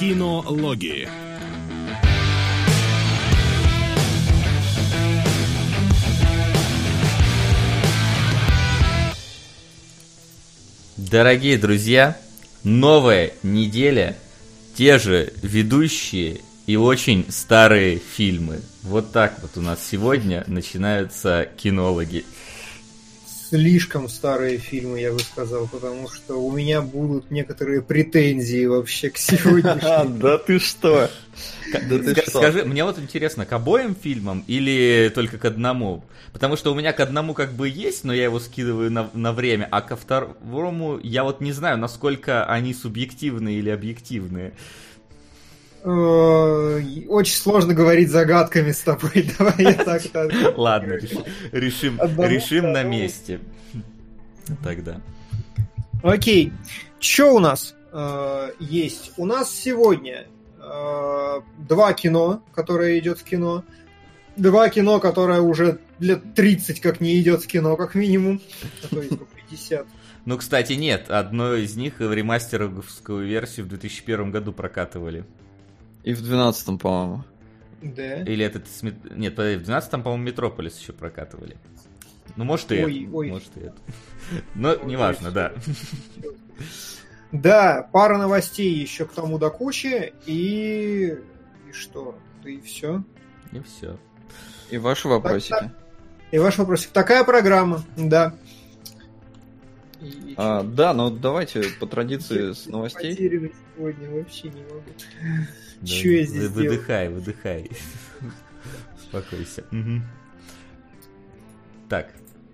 Кинологии. Дорогие друзья, новая неделя, те же ведущие и очень старые фильмы. Вот так вот у нас сегодня начинаются кинологи слишком старые фильмы, я бы сказал, потому что у меня будут некоторые претензии вообще к сегодняшнему. Да ты что? Скажи, мне вот интересно, к обоим фильмам или только к одному? Потому что у меня к одному как бы есть, но я его скидываю на, на время, а ко второму я вот не знаю, насколько они субъективные или объективные. Э, очень сложно говорить загадками с тобой. Давай я так. Ладно, решим, решим на месте. Тогда. Окей. Что у нас э, есть? У нас сегодня э, два кино, которое идет в кино. Два кино, которое уже лет 30 как не идет в кино, как минимум. А то есть 50. Ну, кстати, нет. Одно из них в ремастеровскую версию в 2001 году прокатывали. И в 12-м, по-моему. Да. Или этот... Нет, в 12-м, по-моему, Метрополис еще прокатывали. Ну, может, и ой, это. Ой. Может, и это. Но ой, неважно, ой, да. Да, пара новостей еще к тому до кучи. И... И что? И все. И все. И ваши вопросики. И ваши вопросики. Такая программа, да. И, а, да, ну давайте по традиции с новостей. сегодня вообще не могу. Да, Че я здесь Выдыхай, делаю? выдыхай. Успокойся. Угу. Так,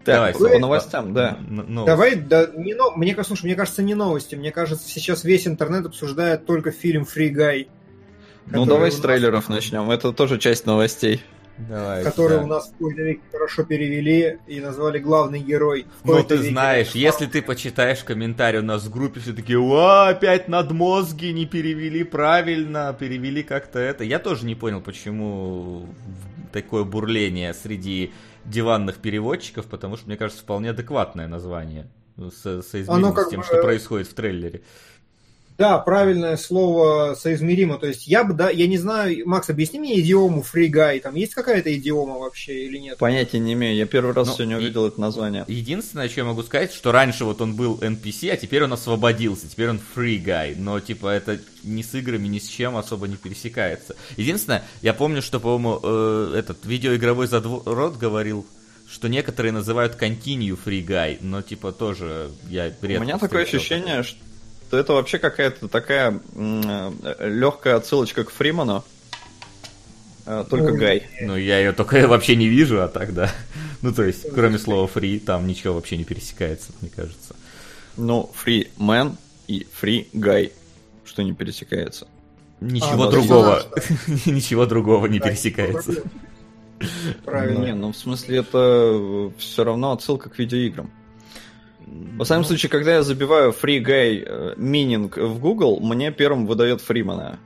так, Давай, по новостям, да. Новости. Давай, да, не, но, мне, слушай, мне кажется, не новости. Мне кажется, сейчас весь интернет обсуждает только фильм Free Guy. Ну, давай с трейлеров начнем. Это тоже часть новостей. Давай, который да. у нас в какой хорошо перевели и назвали главный герой. Ну, ты знаешь, если ты почитаешь комментарий у нас в группе, все такие, о, опять надмозги не перевели правильно, перевели как-то это. Я тоже не понял, почему такое бурление среди диванных переводчиков, потому что, мне кажется, вполне адекватное название со, соизмеримо с тем, бы... что происходит в трейлере. Да, правильное слово соизмеримо. То есть я бы, да, я не знаю, Макс, объясни мне идиому фригай. Там есть какая-то идиома вообще или нет? Понятия не имею. Я первый раз Но ну, сегодня увидел это название. Единственное, что я могу сказать, что раньше вот он был NPC, а теперь он освободился. Теперь он guy. Но типа это ни с играми, ни с чем особо не пересекается. Единственное, я помню, что, по-моему, э, этот видеоигровой задрот говорил что некоторые называют continue free guy, но типа тоже я У меня такое ощущение, что то это вообще какая-то такая э, легкая отсылочка к Фриману. Э, только Ой. Гай. Ну, я ее только вообще не вижу, а так да. Ну, то есть, кроме слова free, там ничего вообще не пересекается, мне кажется. Ну, free man и free guy. Что не пересекается? Ничего а, другого. Ничего другого не пересекается. Правильно. Не, ну в смысле это все равно отсылка к видеоиграм. Во всяком ну... случае, когда я забиваю free guy э, meaning в Google, мне первым выдает Фримана.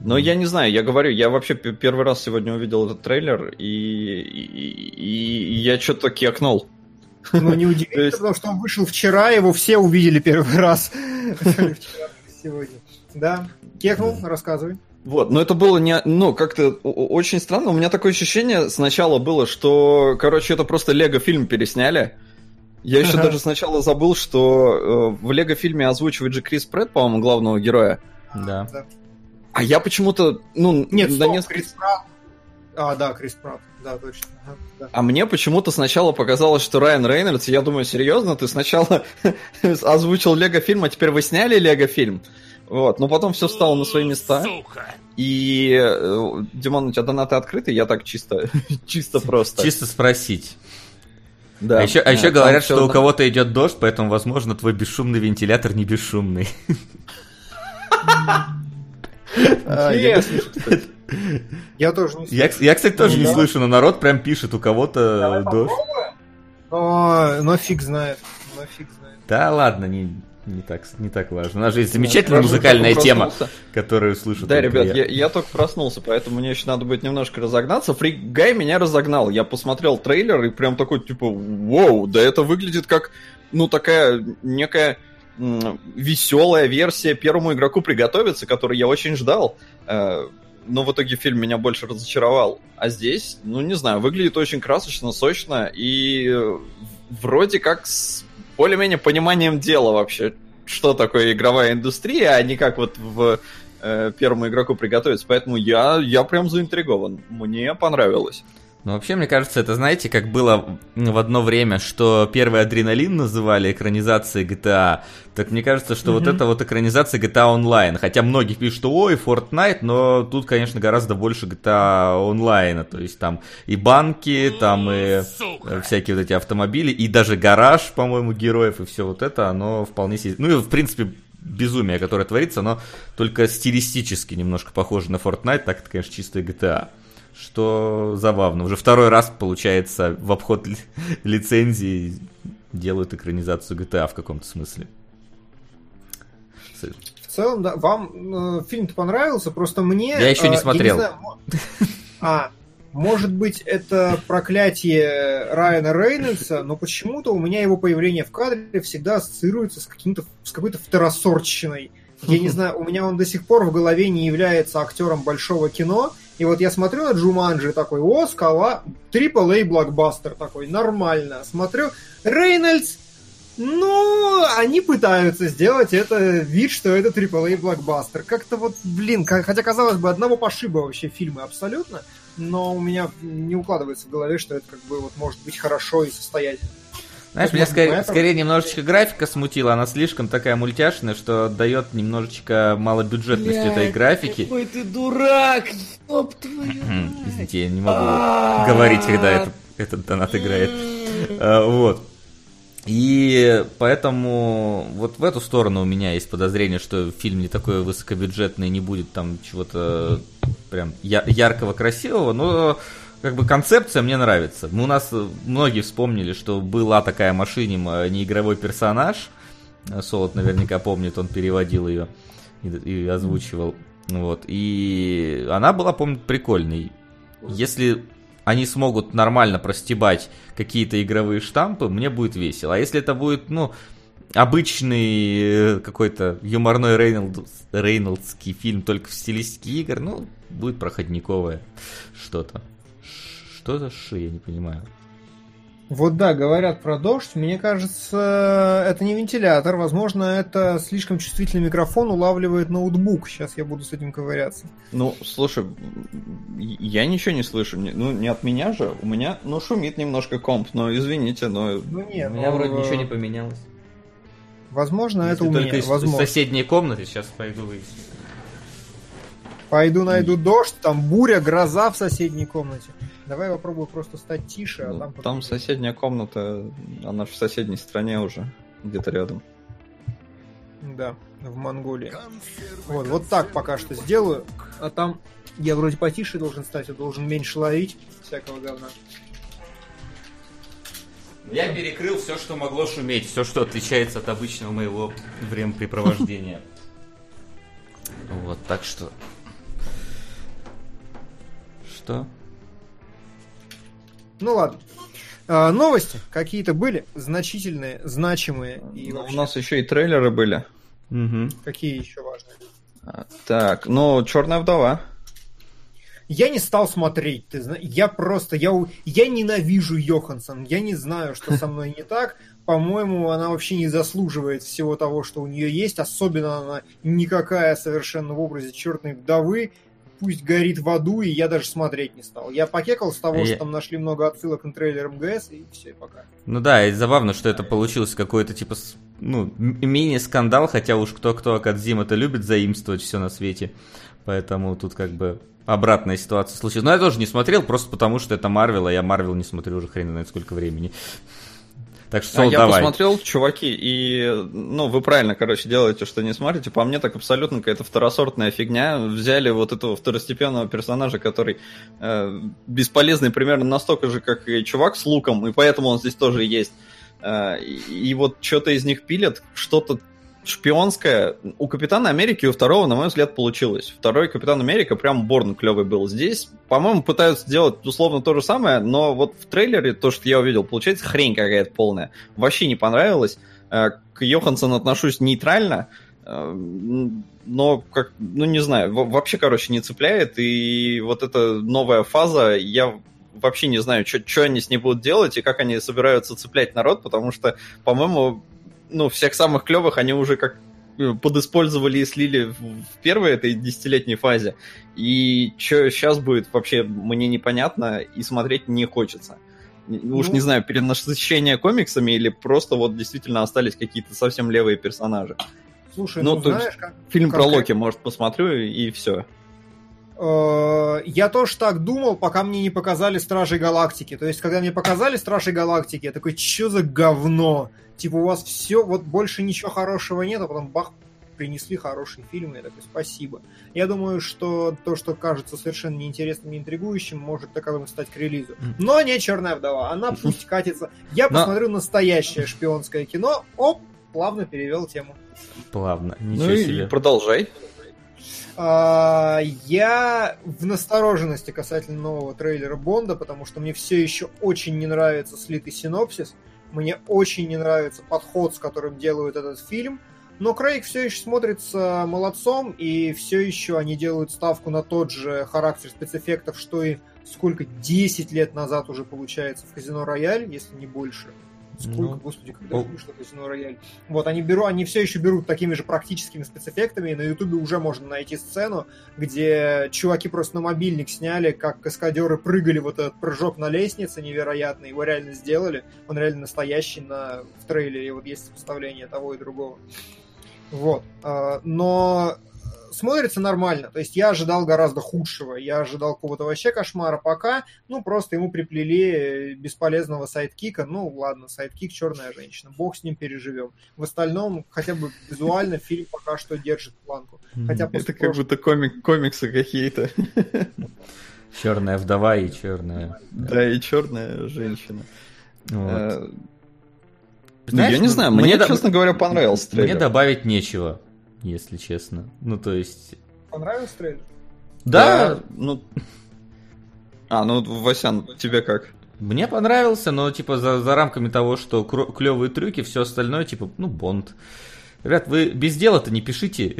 Но я не знаю, я говорю, я вообще первый раз сегодня увидел этот трейлер, и, и, и я что-то кекнул. Ну, не удивительно, потому что он вышел вчера, его все увидели первый раз. Сегодня. Да. Кекнул, рассказывай. Вот, но это было не, ну, как-то очень странно. У меня такое ощущение сначала было, что, короче, это просто Лего фильм пересняли. Я еще даже сначала забыл, что э, в Лего фильме озвучивает же Крис Прэтт, по-моему, главного героя. Да. А я почему-то, ну, нет, на несколько... Крис Пратт. А, да, Крис Пратт, да, точно. Ага, да. А мне почему-то сначала показалось, что Райан Рейнольдс, я думаю, серьезно, ты сначала озвучил Лего фильм, а теперь вы сняли Лего фильм? Вот, но потом все стало на свои места. Сука. И, э, Димон, у тебя донаты открыты? Я так чисто, чисто просто. Чисто спросить. Да. А еще, а еще говорят, что у кого-то идет дождь, поэтому, возможно, твой бесшумный вентилятор не бесшумный. А, я тоже не слышу. Я, кстати, тоже не слышу, но народ прям пишет, у кого-то дождь. Но фиг знает. Да ладно, не, не так, не так важно. У нас же есть замечательная музыкальная тема, которую слышат. Да, ребят, я. Я, я только проснулся, поэтому мне еще надо будет немножко разогнаться. Фрик Гай меня разогнал. Я посмотрел трейлер и прям такой, типа, вау, да это выглядит как, ну, такая некая веселая версия первому игроку приготовиться, который я очень ждал. Э, но в итоге фильм меня больше разочаровал. А здесь, ну не знаю, выглядит очень красочно, сочно и вроде как с более-менее пониманием дела вообще, что такое игровая индустрия, а не как вот в э, первому игроку приготовиться. Поэтому я, я прям заинтригован. Мне понравилось. Ну, вообще, мне кажется, это, знаете, как было в одно время, что первый адреналин называли экранизацией GTA, так мне кажется, что mm-hmm. вот это вот экранизация GTA Online. Хотя многие пишут, что ой, Fortnite, но тут, конечно, гораздо больше GTA Online. То есть там и банки, там и Сука. всякие вот эти автомобили, и даже гараж, по-моему, героев, и все вот это, оно вполне себе... Ну и, в принципе, безумие, которое творится, оно только стилистически немножко похоже на Fortnite, так это, конечно, чистая GTA что забавно. Уже второй раз, получается, в обход ли, лицензии делают экранизацию GTA в каком-то смысле. В целом, да, вам э, фильм-то понравился, просто мне... Я еще не э, смотрел. Не знаю, а, может быть, это проклятие Райана Рейнольдса, но почему-то у меня его появление в кадре всегда ассоциируется с, каким-то, с какой-то второсортщиной. Я не знаю, у меня он до сих пор в голове не является актером большого кино, и вот я смотрю на Джуманджи такой, о, скала, AAA блокбастер такой, нормально. Смотрю, Рейнольдс, ну, они пытаются сделать это вид, что это AAA блокбастер. Как-то вот, блин, хотя казалось бы, одного пошиба вообще фильмы абсолютно, но у меня не укладывается в голове, что это как бы вот может быть хорошо и состоятельно. Знаешь, меня скорее, скорее немножечко графика смутила, она слишком такая мультяшная, что дает немножечко малобюджетности Блядь, этой графики. Какой ты дурак, ёб твою Извините, я не могу говорить, когда это, этот донат играет. А, вот. И поэтому вот в эту сторону у меня есть подозрение, что фильм не такой высокобюджетный, не будет там чего-то прям яркого, красивого, но как бы концепция мне нравится. Мы, у нас э, многие вспомнили, что была такая машинима неигровой персонаж. Солод наверняка помнит, он переводил ее и, и озвучивал. Вот. И она была, помню, прикольной. Если они смогут нормально простебать какие-то игровые штампы, мне будет весело. А если это будет, ну, обычный э, какой-то юморной Рейнольдс, Рейнольдский фильм только в стилистике игр, ну, будет проходниковое что-то. Что это ши, я не понимаю. Вот да, говорят про дождь. Мне кажется, это не вентилятор. Возможно, это слишком чувствительный микрофон улавливает ноутбук. Сейчас я буду с этим ковыряться. Ну, слушай, я ничего не слышу. Ну, не от меня же. У меня, ну, шумит немножко комп, но извините, но... Ну, нет, у меня но... вроде ничего не поменялось. Возможно, Если это у меня. Из, возможно. из соседней комнаты сейчас пойду выясню. Пойду найду дождь, там буря, гроза в соседней комнате. Давай попробую просто стать тише, а ну, там... Там соседняя комната, она в соседней стране уже, где-то рядом. Да, в Монголии. Вот, вот так пока что сделаю. А там я вроде потише должен стать, я должен меньше ловить всякого говна. Я перекрыл все, что могло шуметь, все, что отличается от обычного моего времяпрепровождения. Вот, так что... Что? Ну ладно. А, новости какие-то были значительные, значимые. И ну, вообще... У нас еще и трейлеры были. Угу. Какие еще важные? А, так, ну, Черная вдова. Я не стал смотреть, ты знаешь, я просто, я, я ненавижу Йоханссон, я не знаю, что со мной не так, по-моему, она вообще не заслуживает всего того, что у нее есть, особенно она никакая совершенно в образе черной вдовы, пусть горит в аду, и я даже смотреть не стал. Я покекал с того, я... что там нашли много отсылок на трейлер МГС, и все, пока. Ну да, и забавно, что это получилось какой-то типа ну, мини-скандал, хотя уж кто-кто, а Кадзим это любит заимствовать все на свете. Поэтому тут как бы обратная ситуация случилась. Но я тоже не смотрел, просто потому что это Марвел, а я Марвел не смотрю уже хрен знает сколько времени. Так что, Сол, а я давай. посмотрел, чуваки, и, ну, вы правильно, короче, делаете, что не смотрите. По мне, так абсолютно какая-то второсортная фигня. Взяли вот этого второстепенного персонажа, который э, бесполезный примерно настолько же, как и чувак с луком, и поэтому он здесь тоже есть. Э, и вот что-то из них пилят, что-то шпионская. У Капитана Америки у второго, на мой взгляд, получилось. Второй Капитан Америка прям Борн клевый был. Здесь, по-моему, пытаются сделать условно то же самое, но вот в трейлере то, что я увидел, получается хрень какая-то полная. Вообще не понравилось. Э, к Йоханссон отношусь нейтрально, э, но как, ну не знаю, вообще, короче, не цепляет, и вот эта новая фаза, я вообще не знаю, что они с ней будут делать и как они собираются цеплять народ, потому что, по-моему, ну, всех самых клевых они уже как э, подиспользовали и слили в первой этой десятилетней фазе. И что сейчас будет, вообще мне непонятно и смотреть не хочется. Ну, Уж не знаю, перенасыщение комиксами или просто вот действительно остались какие-то совсем левые персонажи. Слушай, ну, ну знаешь, как... Фильм как... про Локи, может, посмотрю, и все. Э, я тоже так думал, пока мне не показали Стражей Галактики. То есть, когда мне показали Стражей Галактики, я такой, что за говно? Типа, у вас все, вот больше ничего хорошего нет, а потом бах, принесли хороший фильм, я такой, спасибо. Я думаю, что то, что кажется совершенно неинтересным и интригующим, может таковым стать к релизу. Но не «Черная вдова», она пусть катится. Я посмотрю настоящее шпионское кино, оп, плавно перевел тему. Плавно, ничего ну себе. продолжай. А, я в настороженности касательно нового трейлера Бонда, потому что мне все еще очень не нравится слитый синопсис. Мне очень не нравится подход, с которым делают этот фильм. Но Крейг все еще смотрится молодцом, и все еще они делают ставку на тот же характер спецэффектов, что и сколько, 10 лет назад уже получается в Казино Рояль, если не больше. Сколько, ну, господи, когда о... вышло Казино Рояль. Вот, они берут, они все еще берут такими же практическими спецэффектами, и на Ютубе уже можно найти сцену, где чуваки просто на мобильник сняли, как каскадеры прыгали вот этот прыжок на лестнице невероятный, его реально сделали, он реально настоящий на, в трейлере, вот есть сопоставление того и другого. Вот. А, но смотрится нормально. То есть я ожидал гораздо худшего. Я ожидал какого-то вообще кошмара. Пока, ну, просто ему приплели бесполезного сайдкика. Ну, ладно, сайдкик черная женщина. Бог с ним переживем. В остальном, хотя бы визуально, фильм пока что держит планку. Хотя Это как будто комик, комиксы какие-то. Черная вдова и черная. Да, и черная женщина. Вот. Э, Знаешь, я не знаю, мне, мне честно говоря, понравился трейлер. Мне добавить нечего если честно. Ну, то есть... Понравился трейлер? Да, да ну... А, ну, Васян, тебе как? Мне понравился, но, типа, за, за рамками того, что клевые трюки, все остальное, типа, ну, Бонд. Ребят, вы без дела-то не пишите.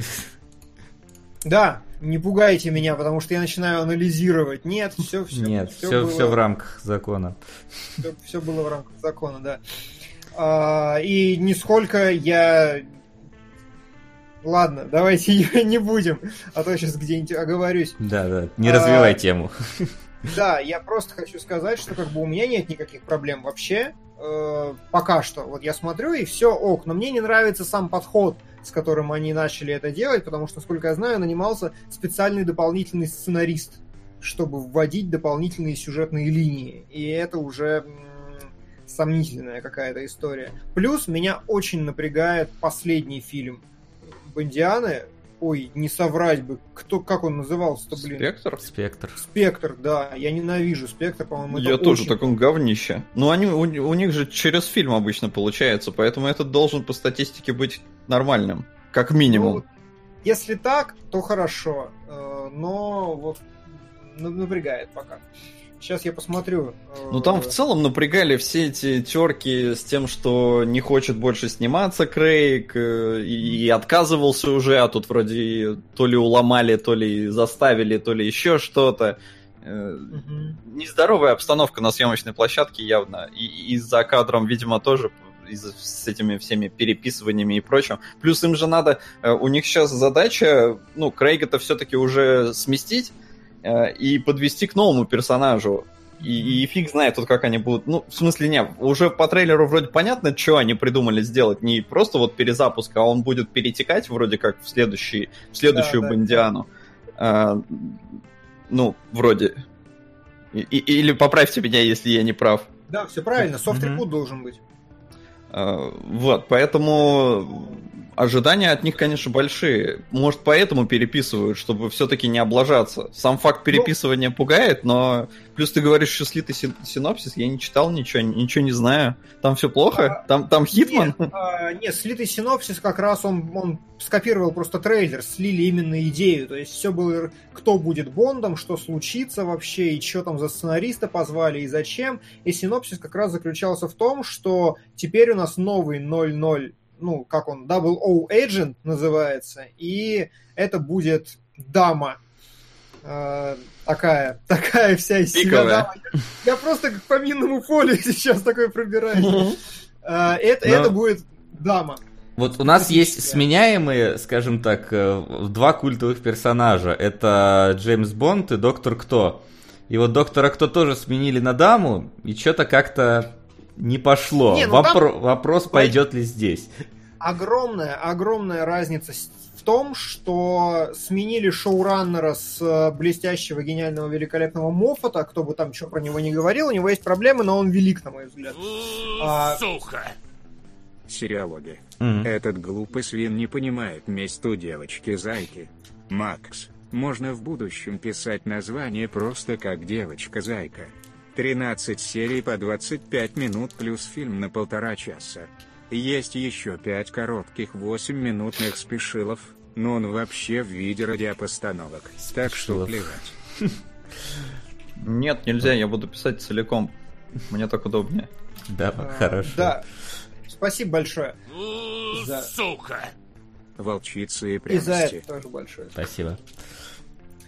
Да, не пугайте меня, потому что я начинаю анализировать. Нет, все, все. Нет, все, все, было... все в рамках закона. Все, все было в рамках закона, да. А, и нисколько я Ладно, давайте ее не будем, а то сейчас где-нибудь оговорюсь. Да, да, не развивай а, тему. Да, я просто хочу сказать, что как бы у меня нет никаких проблем вообще. Э, пока что. Вот я смотрю, и все ок. Но мне не нравится сам подход, с которым они начали это делать, потому что, насколько я знаю, нанимался специальный дополнительный сценарист, чтобы вводить дополнительные сюжетные линии. И это уже сомнительная какая-то история. Плюс меня очень напрягает последний фильм Бондианы, ой, не соврать бы, кто, как он назывался-то, блин? Спектр? Спектр. Спектр, да, я ненавижу Спектр, по-моему, Я тоже очень... таком говнище. Ну, они, у, у них же через фильм обычно получается, поэтому этот должен по статистике быть нормальным, как минимум. Ну, если так, то хорошо, э, но вот напрягает пока. Сейчас я посмотрю. Ну там в целом напрягали все эти терки с тем, что не хочет больше сниматься Крейг э, и отказывался уже, а тут вроде то ли уломали, то ли заставили, то ли еще что-то. Угу. Нездоровая обстановка на съемочной площадке явно. И, и за кадром, видимо, тоже из, с этими всеми переписываниями и прочим. Плюс им же надо, э, у них сейчас задача, ну, Крейга-то все-таки уже сместить, Э, и подвести к новому персонажу. И, и фиг знает тут, как они будут. Ну, в смысле, не, уже по трейлеру вроде понятно, что они придумали сделать. Не просто вот перезапуск, а он будет перетекать вроде как в, следующий, в следующую да, Бондиану. Да. А, ну, вроде. И, или поправьте меня, если я не прав. Да, все правильно, софт-репут mm-hmm. должен быть. А, вот, поэтому ожидания от них, конечно, большие. Может, поэтому переписывают, чтобы все-таки не облажаться. Сам факт ну, переписывания ну, пугает, но плюс ты говоришь, что слитый синопсис, я не читал ничего, ничего не знаю. Там все плохо? А, там, там Хитман? Нет, а, нет, слитый синопсис как раз он, он скопировал просто трейлер, слили именно идею. То есть все было, кто будет Бондом, что случится вообще, и что там за сценариста позвали, и зачем. И синопсис как раз заключался в том, что теперь у нас новый 00, ну, как он, Double O Agent называется, и это будет дама. Такая, такая вся из себя. Я, я просто как по минному полю сейчас такой пробираюсь. Э, это, Но... это будет дама. Вот у нас есть сменяемые, скажем так, э, два культовых персонажа. Это Джеймс Бонд и Доктор Кто. И вот Доктора Кто тоже сменили на даму, и что-то как-то не пошло. Не, ну Вопро- там... Вопрос, пойдет ли здесь. Огромная, огромная разница том, что сменили шоураннера с э, блестящего, гениального, великолепного Моффата, кто бы там что про него не говорил, у него есть проблемы, но он велик, на мой взгляд. А... Сука! Сериалоги. Mm-hmm. Этот глупый свин не понимает месть у девочки-зайки. Макс, можно в будущем писать название просто как «Девочка-зайка». 13 серий по 25 минут плюс фильм на полтора часа. Есть еще 5 коротких 8-минутных спешилов, но он вообще в виде радиопостановок, так что плевать. Нет, нельзя, я буду писать целиком. Мне так удобнее. Да, хорошо. Да, Спасибо большое. За... Сука! Волчицы и пряности. И за это тоже большое. Спасибо.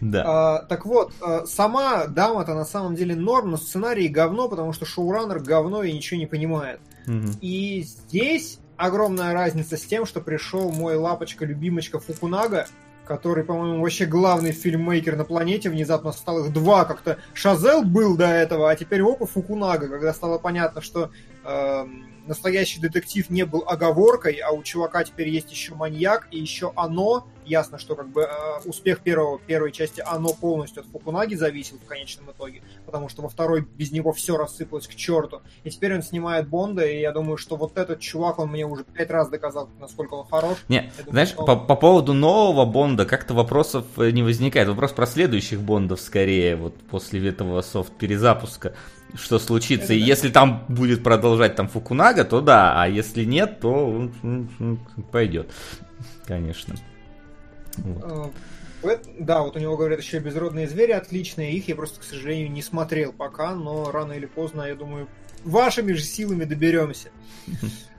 Да. А, так вот, а, сама дама-то на самом деле норм, но сценарий говно, потому что шоураннер говно и ничего не понимает. Угу. И здесь огромная разница с тем, что пришел мой лапочка-любимочка Фукунага, который, по-моему, вообще главный фильммейкер на планете, внезапно стал их два, как-то Шазел был до этого, а теперь опа Фукунага, когда стало понятно, что э, настоящий детектив не был оговоркой, а у чувака теперь есть еще маньяк и еще оно. Ясно, что как бы э, успех первого, первой части оно полностью от Фукунаги зависел в конечном итоге, потому что во второй без него все рассыпалось к черту. И теперь он снимает Бонда, и я думаю, что вот этот чувак, он мне уже пять раз доказал, насколько он хорош. Не, думаю, знаешь, он... по, по поводу нового Бонда как-то вопросов э, не возникает. Вопрос про следующих Бондов скорее, вот после этого софт-перезапуска что случится. Это и да. если там будет продолжать там Фукунага, то да, а если нет, то пойдет, конечно. Вот. А, да, вот у него, говорят, еще безродные звери отличные. Их я просто, к сожалению, не смотрел пока, но рано или поздно, я думаю, вашими же силами доберемся.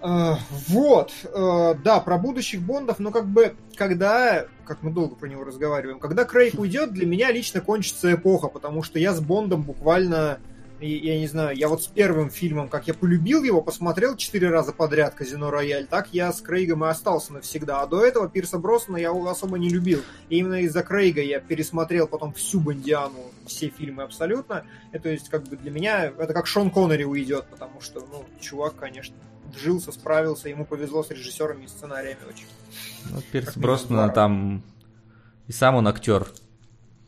Uh, вот, uh, да, про будущих Бондов, но как бы, когда, как мы долго про него разговариваем, когда Крейг уйдет, для меня лично кончится эпоха, потому что я с Бондом буквально, я не знаю, я вот с первым фильмом, как я полюбил его, посмотрел четыре раза подряд Казино Рояль, так я с Крейгом и остался навсегда, а до этого Пирса Броссона я особо не любил, и именно из-за Крейга я пересмотрел потом всю Бондиану, все фильмы абсолютно, и, то есть, как бы для меня, это как Шон Коннери уйдет, потому что, ну, чувак, конечно, вжился, справился, ему повезло с режиссерами и сценариями очень. Ну, Пирс Броснан там и сам он актер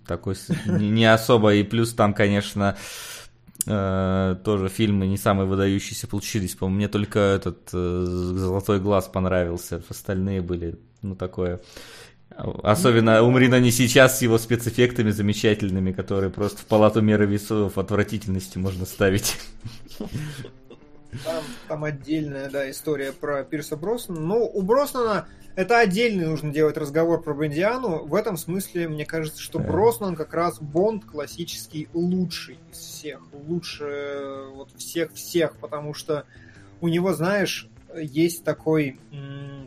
такой не особо, и плюс там, конечно, э, тоже фильмы не самые выдающиеся получились. По-моему, мне только этот э, «Золотой глаз» понравился, остальные были, ну, такое... Особенно «Умри, но не сейчас» с его спецэффектами замечательными, которые просто в палату меры весов отвратительности можно ставить. Там, там отдельная, да, история про Пирса Броснана. Ну, у Броснана это отдельный нужно делать разговор про Бондиану. В этом смысле, мне кажется, что Броснан как раз Бонд классический лучший из всех. Лучше вот всех-всех, потому что у него, знаешь, есть такой,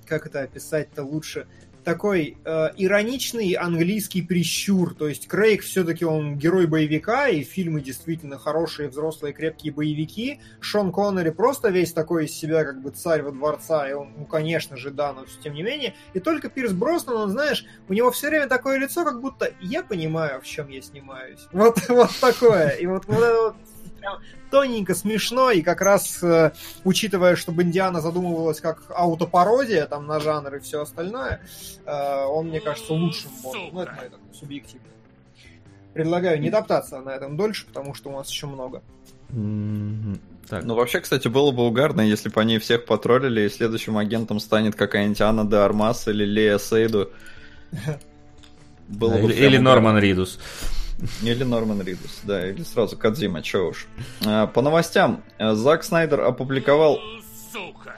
как это описать-то лучше, такой э, ироничный английский прищур. То есть Крейг все-таки он герой боевика, и фильмы действительно хорошие, взрослые, крепкие боевики. Шон Коннери просто весь такой из себя, как бы царь во дворца, и он, ну, конечно же, да, но тем не менее. И только Пирс Броснан, он, знаешь, у него все время такое лицо, как будто я понимаю, в чем я снимаюсь. Вот, вот такое. И вот, вот это вот прям тоненько, смешно, и как раз, э, учитывая, что Бондиана задумывалась как аутопародия там на жанр и все остальное, э, он, мне кажется, лучшим Бондом. Ну, это мое такое субъективное. Предлагаю не топтаться на этом дольше, потому что у нас еще много. Так. Ну, вообще, кстати, было бы угарно, если бы они всех потроллили, и следующим агентом станет какая-нибудь Анна де Армас или Лея Сейду. Было или, или Норман Ридус. Или Норман Ридус, да, или сразу Кадзима, чё уж. А, по новостям, э, Зак Снайдер опубликовал... Сука!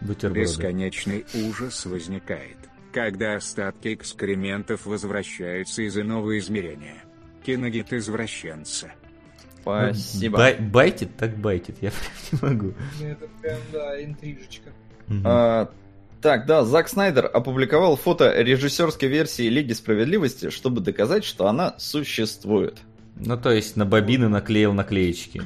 Бесконечный ужас возникает, когда остатки экскрементов возвращаются из иного измерения. Киногит извращенца. Спасибо. Бай, байтит, так байтит, я прям не могу. Это прям, да, интрижечка. Угу. А, так, да, Зак Снайдер опубликовал фото режиссерской версии Лиги Справедливости, чтобы доказать, что она существует. Ну, то есть на бобины наклеил наклеечки.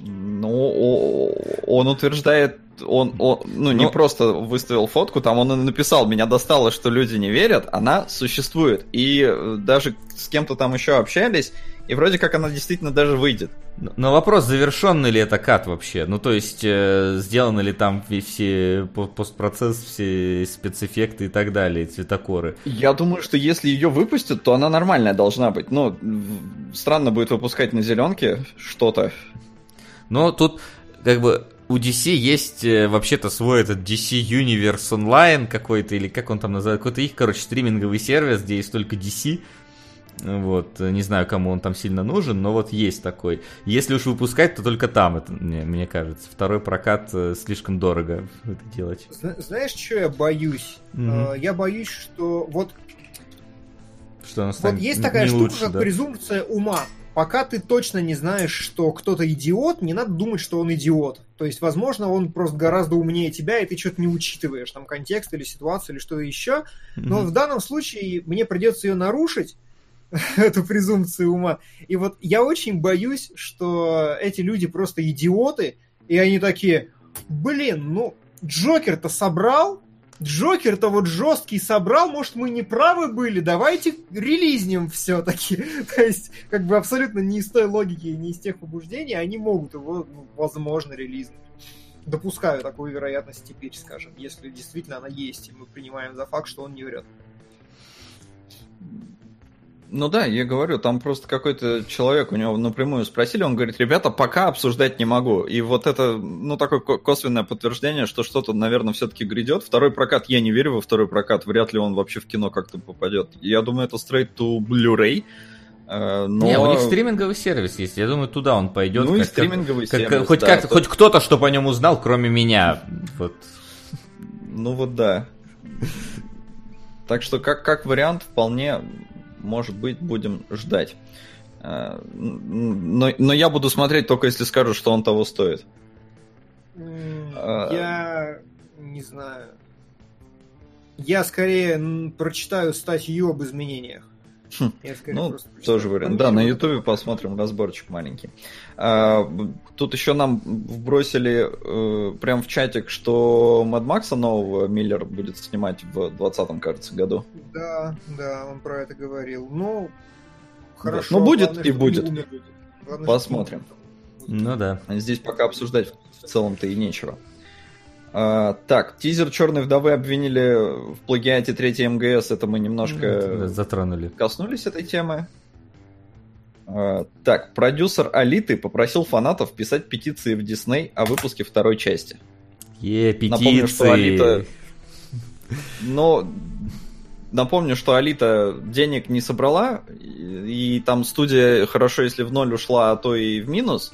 Ну, он утверждает, он, он ну, не Но... просто выставил фотку, там он и написал, меня достало, что люди не верят, она существует. И даже с кем-то там еще общались, и вроде как она действительно даже выйдет. Но вопрос, завершенный ли это кат вообще? Ну, то есть, э, сделаны ли там все постпроцесс, все спецэффекты и так далее, цветокоры? Я думаю, что если ее выпустят, то она нормальная должна быть. Ну, странно будет выпускать на зеленке что-то. Но тут, как бы, у DC есть э, вообще-то свой этот DC Universe Online какой-то, или как он там называется, какой-то их, короче, стриминговый сервис, где есть только DC. Вот, не знаю, кому он там сильно нужен, но вот есть такой. Если уж выпускать, то только там, это, мне, мне кажется. Второй прокат э, слишком дорого это делать. Знаешь, что я боюсь? Угу. Я боюсь, что вот... Что он вот есть такая штука, лучше, как да? презумпция ума. Пока ты точно не знаешь, что кто-то идиот, не надо думать, что он идиот. То есть, возможно, он просто гораздо умнее тебя, и ты что-то не учитываешь, там, контекст или ситуацию, или что-то еще. Но mm в данном случае мне придется ее нарушить, эту презумпцию ума. И вот я очень боюсь, что эти люди просто идиоты, и они такие, блин, ну, Джокер-то собрал, Джокер-то вот жесткий собрал, может, мы не правы были, давайте релизнем все-таки. То есть, как бы абсолютно не из той логики и не из тех побуждений, они могут его, ну, возможно, релизнуть. Допускаю такую вероятность теперь, скажем, если действительно она есть, и мы принимаем за факт, что он не врет. Ну да, я говорю, там просто какой-то человек у него напрямую спросили, он говорит, ребята, пока обсуждать не могу. И вот это, ну, такое косвенное подтверждение, что что-то, наверное, все-таки грядет. Второй прокат, я не верю во второй прокат, вряд ли он вообще в кино как-то попадет. Я думаю, это straight to Blu-ray. Э, но... Не, у них стриминговый сервис есть. Я думаю, туда он пойдет. Ну и стриминговый как, сервис. Хоть, да, как, это... хоть кто-то, чтобы о нем узнал, кроме меня. Вот. Ну вот да. Так что как, как вариант вполне может быть, будем ждать. Э, но, но я буду смотреть только если скажут, что он того стоит. Э, я не знаю. Я скорее прочитаю статью об изменениях. Хм. Ну, тоже вариант. Да, на Ютубе посмотрим разборчик маленький. А, тут еще нам вбросили э, прям в чатик, что Мad Макса нового Миллер будет снимать в 2020, кажется, году. Да, да, он про это говорил. Ну, хорошо. Да. Ну, будет главное, и будет. Главное, Посмотрим. Ну да. Здесь пока обсуждать в целом-то и нечего. А, так, тизер Черной вдовы обвинили в плагиате 3 МГС. Это мы немножко затронули. Коснулись этой темы. А, так, продюсер Алиты попросил фанатов писать петиции в Дисней о выпуске второй части. Е, петиции. Напомню, что Алита... Но напомню, что Алита денег не собрала, и, и там студия хорошо, если в ноль ушла, а то и в минус.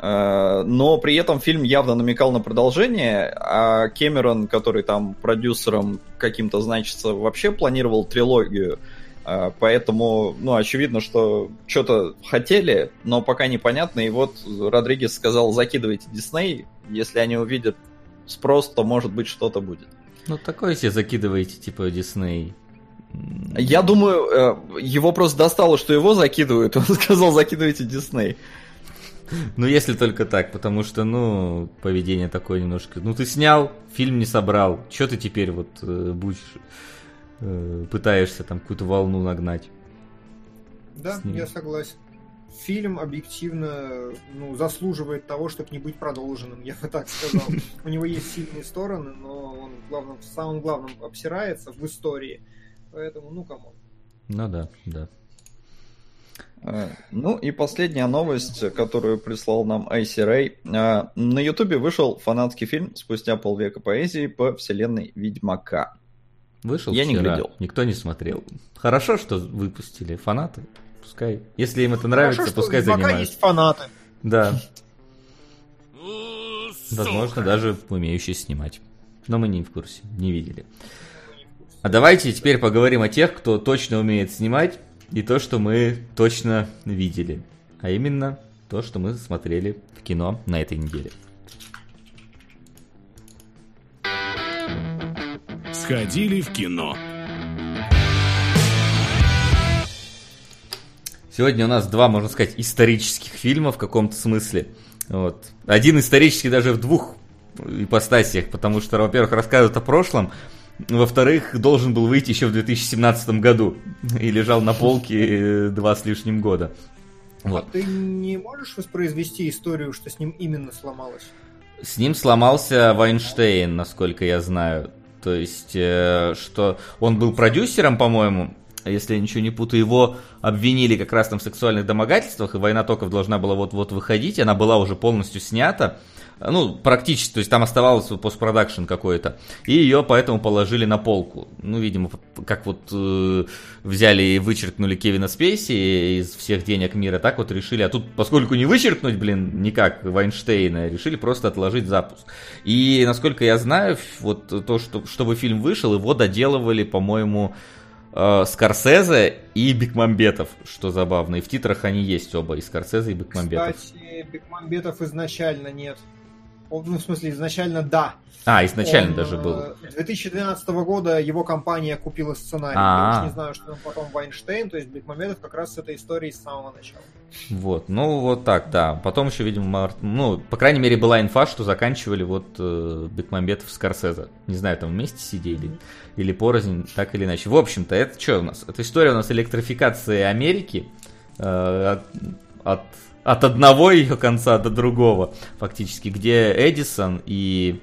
Но при этом фильм явно намекал на продолжение, а Кэмерон, который там продюсером каким-то значится, вообще планировал трилогию. Э, поэтому, ну, очевидно, что что-то хотели, но пока непонятно. И вот Родригес сказал, закидывайте Дисней, если они увидят спрос, то может быть что-то будет. Ну, такое себе закидываете, типа, Дисней. Я думаю, э, его просто достало, что его закидывают, он сказал, закидывайте Дисней. Ну, если только так, потому что, ну, поведение такое немножко... Ну, ты снял, фильм не собрал. Че ты теперь вот э, будешь... Э, пытаешься там какую-то волну нагнать? Да, я согласен. Фильм объективно ну, заслуживает того, чтобы не быть продолженным, я бы так сказал. У него есть сильные стороны, но он главном, в самом главном обсирается в истории. Поэтому, ну, кому. Ну да, да. Э, ну и последняя новость, которую прислал нам Айси Рэй. На Ютубе вышел фанатский фильм спустя полвека поэзии по вселенной Ведьмака. Вышел Я вчера. не глядел. Никто не смотрел. Хорошо, что выпустили фанаты. Пускай. Если им это нравится, Хорошо, пускай что занимаются. есть фанаты. Да. Возможно, даже умеющие снимать. Но мы не в курсе, не видели. А давайте теперь поговорим о тех, кто точно умеет снимать и то, что мы точно видели. а именно то, что мы смотрели в кино на этой неделе. Сходили в кино. Сегодня у нас два, можно сказать, исторических фильма в каком-то смысле. Вот. Один исторический даже в двух ипостасиях, потому что, во-первых, рассказывает о прошлом, во-вторых, должен был выйти еще в 2017 году и лежал на полке два с лишним года. Вот. А ты не можешь воспроизвести историю, что с ним именно сломалось? С ним сломался Вайнштейн, насколько я знаю. То есть, э, что он был продюсером, по-моему, если я ничего не путаю, его обвинили как раз там в сексуальных домогательствах, и «Война токов» должна была вот-вот выходить, она была уже полностью снята, ну, практически, то есть там оставалось постпродакшн какой-то, и ее поэтому положили на полку. Ну, видимо, как вот э, взяли и вычеркнули Кевина Спейси из всех денег мира, так вот решили, а тут, поскольку не вычеркнуть, блин, никак Вайнштейна, решили просто отложить запуск. И, насколько я знаю, вот то, что, чтобы фильм вышел, его доделывали, по-моему, э, Скорсезе и Бекмамбетов, что забавно. И в титрах они есть оба, и Скорсезе, и Бекмамбетов. Кстати, Бекмамбетов изначально нет. Ну, в смысле, изначально да. А, изначально он, даже был. 2012 э, года его компания купила сценарий. А-а-а. Я уж не знаю, что потом Вайнштейн, то есть Бекмамбетов как раз с этой историей с самого начала. Вот, ну вот так, да. Потом еще, видимо, ну, по крайней мере, была инфа, что заканчивали вот э, Бекмамбетов с Скорсезе. Не знаю, там вместе сидели или порознь, так или иначе. В общем-то, это что у нас? Это история у нас электрификации Америки э, от, от от одного ее конца до другого, фактически, где Эдисон и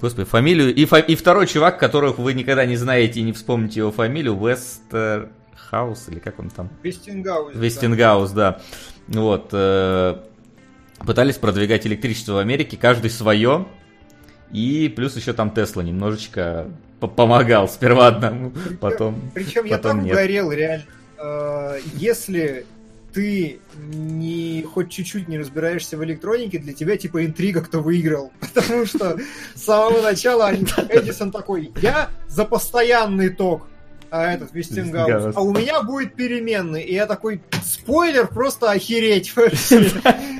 Господи, фамилию. И, фа... и второй чувак, которых вы никогда не знаете и не вспомните его фамилию, Вестерхаус, или как он там? Вестингаус. Вестингаус, да. да. Вот. Э... Пытались продвигать электричество в Америке, каждый свое. И плюс еще там Тесла немножечко помогал. Сперва одному, причем, потом Причем потом я там нет. горел, реально. Э, если ты не хоть чуть-чуть не разбираешься в электронике, для тебя типа интрига, кто выиграл. Потому что с самого начала Эдисон такой, я за постоянный ток а этот Вестингаус. А у меня будет переменный. И я такой, спойлер, просто охереть вообще.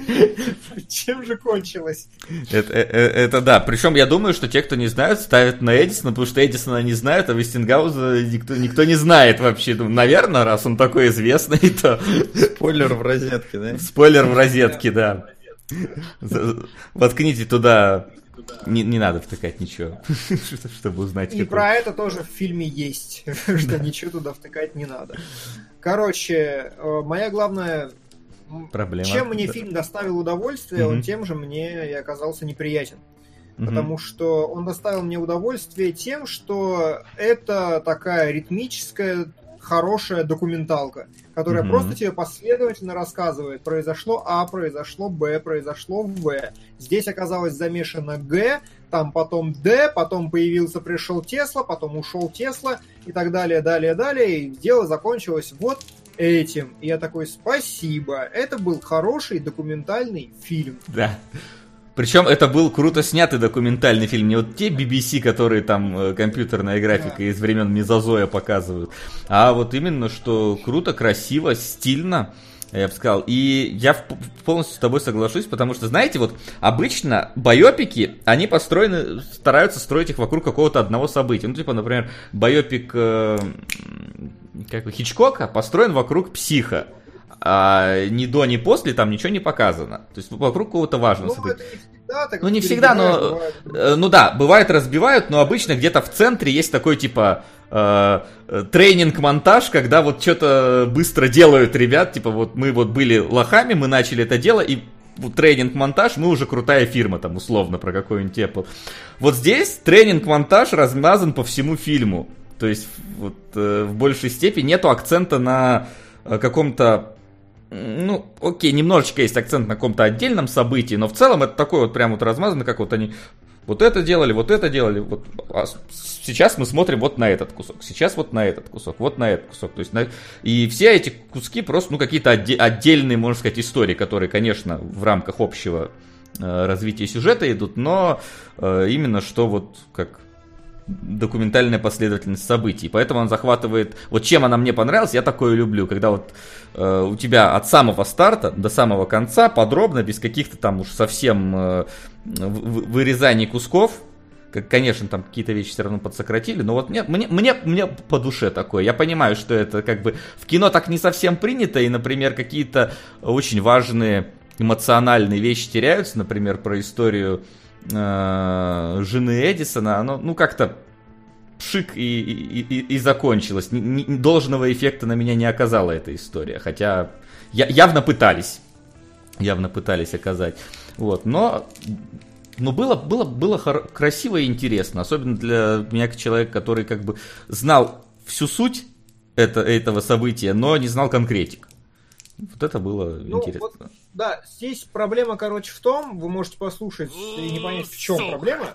Чем же кончилось? Это, это, э, это да. Причем я думаю, что те, кто не знают, ставят на Эдисона, потому что Эдисона не знают, а Вестингауза никто, никто не знает вообще. Думаю, наверное, раз он такой известный, то... Спойлер в розетке, да? Спойлер в розетке, да. Воткните туда не, не надо втыкать ничего, чтобы узнать. И про это тоже в фильме есть, что ничего туда втыкать не надо. Короче, э, моя главная проблема. Чем мне фильм доставил удовольствие, он тем же мне и оказался неприятен. Потому что он доставил мне удовольствие тем, что это такая ритмическая хорошая документалка, которая mm-hmm. просто тебе последовательно рассказывает, произошло А, произошло Б, произошло В. Здесь оказалось замешано Г, там потом Д, потом появился, пришел Тесла, потом ушел Тесла и так далее, далее, далее. И дело закончилось вот этим. И я такой, спасибо, это был хороший документальный фильм. Да. Причем это был круто снятый документальный фильм. Не вот те BBC, которые там э, компьютерная графика из времен Мезозоя показывают, а вот именно, что круто, красиво, стильно я бы сказал. И я полностью с тобой соглашусь, потому что, знаете, вот обычно байопики, они построены, стараются строить их вокруг какого-то одного события. Ну, типа, например, байопик э, как Хичкока построен вокруг психа а ни до, ни после там ничего не показано. То есть вокруг какого-то важного ну, события. Всегда, ну, не всегда, но... Бывает. Э, ну да, бывает разбивают, но обычно где-то в центре есть такой, типа, э, тренинг-монтаж, когда вот что-то быстро делают ребят, типа, вот мы вот были лохами, мы начали это дело, и тренинг-монтаж, мы уже крутая фирма, там, условно, про какой-нибудь Apple. Вот здесь тренинг-монтаж размазан по всему фильму. То есть, вот, э, в большей степени нету акцента на э, каком-то ну, окей, немножечко есть акцент на каком-то отдельном событии, но в целом это такой вот прям вот размазанный, как вот они вот это делали, вот это делали, вот а сейчас мы смотрим вот на этот кусок, сейчас вот на этот кусок, вот на этот кусок, то есть на, и все эти куски просто, ну, какие-то отде- отдельные, можно сказать, истории, которые, конечно, в рамках общего э, развития сюжета идут, но э, именно что вот как документальная последовательность событий. Поэтому он захватывает... Вот чем она мне понравилась, я такое люблю, когда вот э, у тебя от самого старта до самого конца подробно, без каких-то там уж совсем э, вырезаний кусков, как, конечно, там какие-то вещи все равно подсократили, но вот мне, мне, мне, мне по душе такое. Я понимаю, что это как бы в кино так не совсем принято, и, например, какие-то очень важные эмоциональные вещи теряются, например, про историю э, жены Эдисона, оно, ну, как-то пшик и, и, и, и закончилось. Н, не, должного эффекта на меня не оказала эта история, хотя я, явно пытались, явно пытались оказать. Вот, но но было, было, было хор- красиво и интересно, особенно для меня, как человека, который как бы знал всю суть это, этого события, но не знал конкретик. Вот это было ну, интересно. Вот да, здесь проблема, короче, в том, вы можете послушать и не понять, в чем проблема.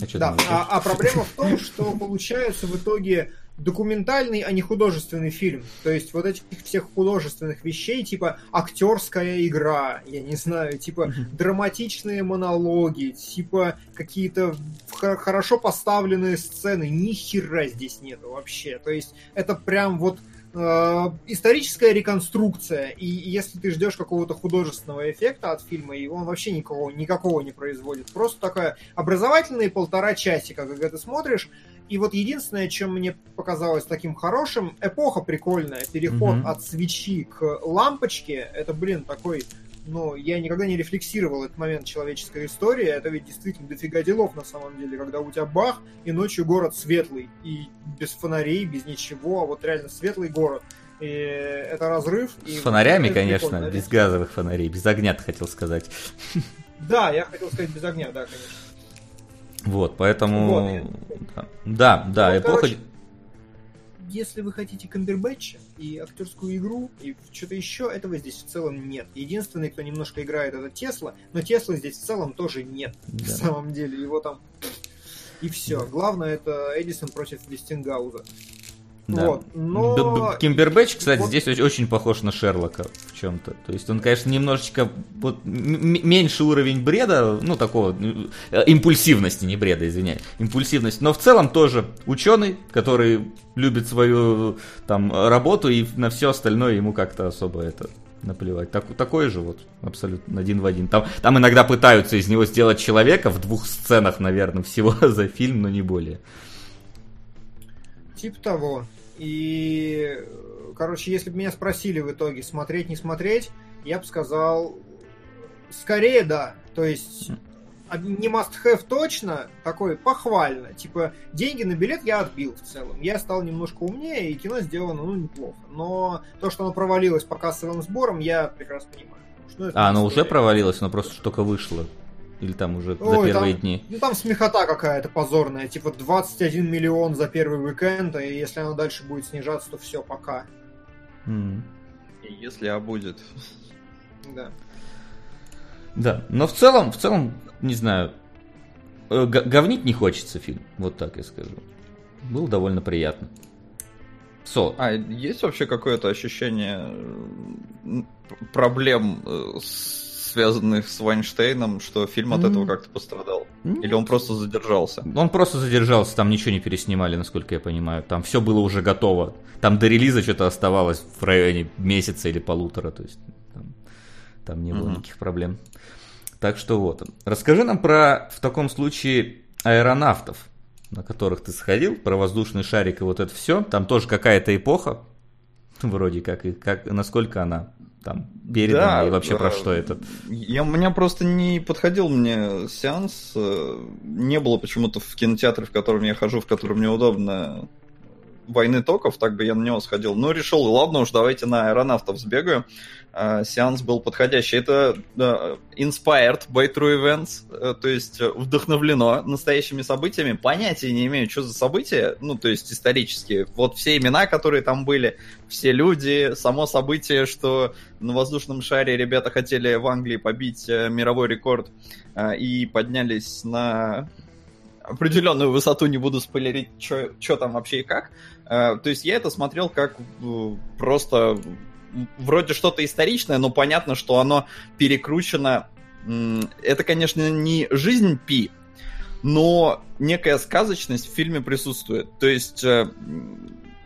А да, а, а проблема в том, что получается в итоге документальный, а не художественный фильм. То есть вот этих всех художественных вещей, типа актерская игра, я не знаю, типа драматичные монологи, типа какие-то хорошо поставленные сцены, ни хера здесь нету вообще. То есть это прям вот историческая реконструкция, и если ты ждешь какого-то художественного эффекта от фильма, и он вообще никакого, никакого не производит. Просто такая образовательные полтора часика, когда ты смотришь, и вот единственное, чем мне показалось таким хорошим, эпоха прикольная, переход mm-hmm. от свечи к лампочке, это, блин, такой но я никогда не рефлексировал этот момент человеческой истории. Это ведь действительно дофига делов на самом деле, когда у тебя бах, и ночью город светлый, и без фонарей, без ничего, а вот реально светлый город. И это разрыв. С и фонарями, конечно, прикольно, без газовых фонарей, без огня, ты хотел сказать. Да, я хотел сказать без огня, да, конечно. Вот, поэтому... Вот, да, да, ну, эпоха... Короче, если вы хотите камбербэтча и актерскую игру, и что-то еще, этого здесь в целом нет. Единственный, кто немножко играет, это Тесла, но Тесла здесь в целом тоже нет. Да. На самом деле, его там... И все. Главное, это Эдисон против Вестингауза. Да. Вот, но... Кимбербэтч, кстати, вот... здесь очень похож на Шерлока в чем-то. То есть он, конечно, немножечко вот, меньше уровень бреда, ну, такого, э, импульсивности, не бреда, извиняюсь, импульсивность. Но в целом тоже ученый, который любит свою там работу и на все остальное ему как-то особо это наплевать. Так, такой же вот, абсолютно один в один. Там, там иногда пытаются из него сделать человека в двух сценах, наверное, всего за фильм, но не более. Тип того. И, короче, если бы меня спросили в итоге, смотреть, не смотреть, я бы сказал, скорее да. То есть, не must-have точно, такой похвально. Типа, деньги на билет я отбил в целом. Я стал немножко умнее, и кино сделано, ну, неплохо. Но то, что оно провалилось по кассовым сборам, я прекрасно понимаю. Ну, а, оно уже провалилось, но просто только вышло. Или там уже Ой, за первые там, дни? Ну там смехота какая-то позорная. Типа 21 миллион за первый уикенд, и если оно дальше будет снижаться, то все, пока. Mm. И если а будет. Да. Да, но в целом, в целом, не знаю, э, говнить не хочется фильм, вот так я скажу. Было довольно приятно. Со. А есть вообще какое-то ощущение проблем э, с связанных с Вайнштейном, что фильм от этого как-то пострадал? Или он просто задержался? Он просто задержался, там ничего не переснимали, насколько я понимаю. Там все было уже готово. Там до релиза что-то оставалось в районе месяца или полутора, то есть там, там не было никаких проблем. Так что вот. Расскажи нам про, в таком случае, аэронавтов, на которых ты сходил, про воздушный шарик и вот это все. Там тоже какая-то эпоха, вроде как, и как, насколько она там передано да, и вообще да. про что это? Я, у меня просто не подходил мне сеанс. Э, не было почему-то в кинотеатре, в котором я хожу, в котором мне удобно войны токов, так бы я на него сходил. Но решил, ладно уж, давайте на аэронавтов сбегаю. А, сеанс был подходящий. Это inspired by true events, uh, то есть вдохновлено настоящими событиями. Понятия не имею, что за события, ну, то есть исторические. Вот все имена, которые там были, все люди, само событие, что на воздушном шаре ребята хотели в Англии побить uh, мировой рекорд и поднялись на определенную высоту, не буду спойлерить, что там вообще и как. То есть я это смотрел как просто вроде что-то историчное, но понятно, что оно перекручено. Это, конечно, не жизнь Пи, но некая сказочность в фильме присутствует. То есть э,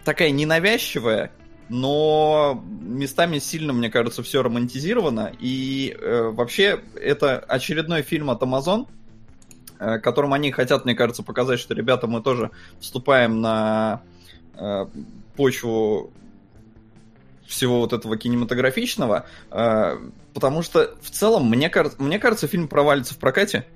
такая ненавязчивая, но местами сильно, мне кажется, все романтизировано. И э, вообще это очередной фильм от Amazon, э, которым они хотят, мне кажется, показать, что, ребята, мы тоже вступаем на э, почву всего вот этого кинематографичного, э, потому что в целом, мне, кажется, мне кажется, фильм провалится в прокате.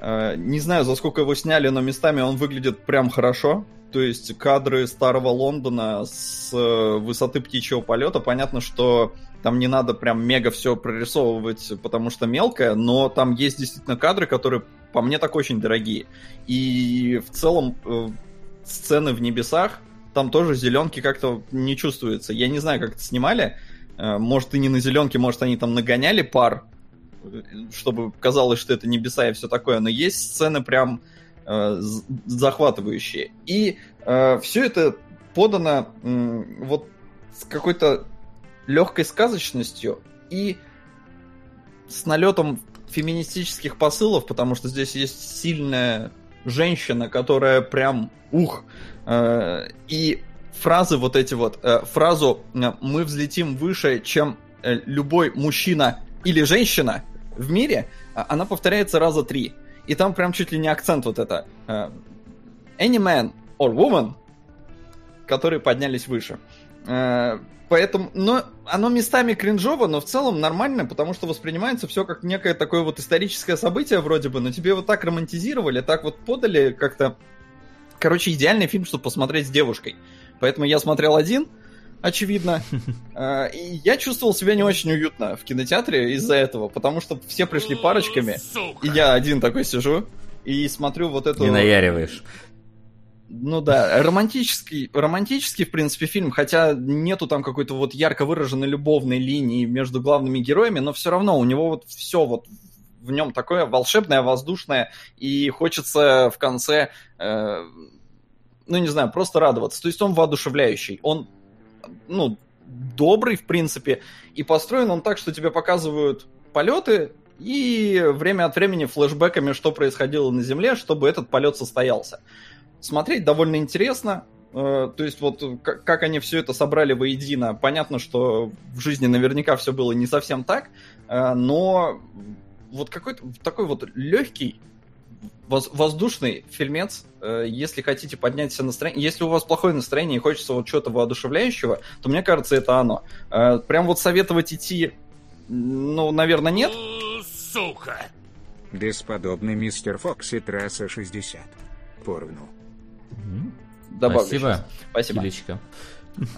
Э, не знаю, за сколько его сняли, но местами он выглядит прям хорошо то есть кадры старого Лондона с э, высоты птичьего полета, понятно, что там не надо прям мега все прорисовывать, потому что мелкое, но там есть действительно кадры, которые по мне так очень дорогие. И в целом сцены в небесах, там тоже зеленки как-то не чувствуется. Я не знаю, как это снимали. Э, может, и не на зеленке, может, они там нагоняли пар, чтобы казалось, что это небеса и все такое. Но есть сцены прям э, захватывающие. И э, все это подано э, вот с какой-то легкой сказочностью и с налетом феминистических посылов, потому что здесь есть сильная женщина, которая прям ух. Э, и фразы вот эти вот, э, фразу э, «мы взлетим выше, чем любой мужчина или женщина в мире», она повторяется раза три и там прям чуть ли не акцент вот это. Any man or woman, которые поднялись выше. Поэтому, но оно местами кринжово, но в целом нормально, потому что воспринимается все как некое такое вот историческое событие вроде бы, но тебе вот так романтизировали, так вот подали как-то... Короче, идеальный фильм, чтобы посмотреть с девушкой. Поэтому я смотрел один, очевидно. А, и я чувствовал себя не очень уютно в кинотеатре из-за этого, потому что все пришли парочками, и я один такой сижу и смотрю вот эту... Не наяриваешь. Ну да, романтический, романтический, в принципе, фильм, хотя нету там какой-то вот ярко выраженной любовной линии между главными героями, но все равно у него вот все вот в нем такое волшебное, воздушное, и хочется в конце, э, ну не знаю, просто радоваться. То есть он воодушевляющий, он ну, добрый, в принципе, и построен он так, что тебе показывают полеты и время от времени флешбеками, что происходило на Земле, чтобы этот полет состоялся. Смотреть довольно интересно, э, то есть вот как они все это собрали воедино, понятно, что в жизни наверняка все было не совсем так, э, но вот какой-то такой вот легкий, воздушный фильмец, э, если хотите поднять себе настроение, если у вас плохое настроение и хочется вот чего-то воодушевляющего, то мне кажется, это оно. Э, прям вот советовать идти, ну, наверное, нет. Сука! Бесподобный мистер Фокс и трасса 60. Поровну. Добавлю Спасибо. Сейчас. Спасибо. Килечка.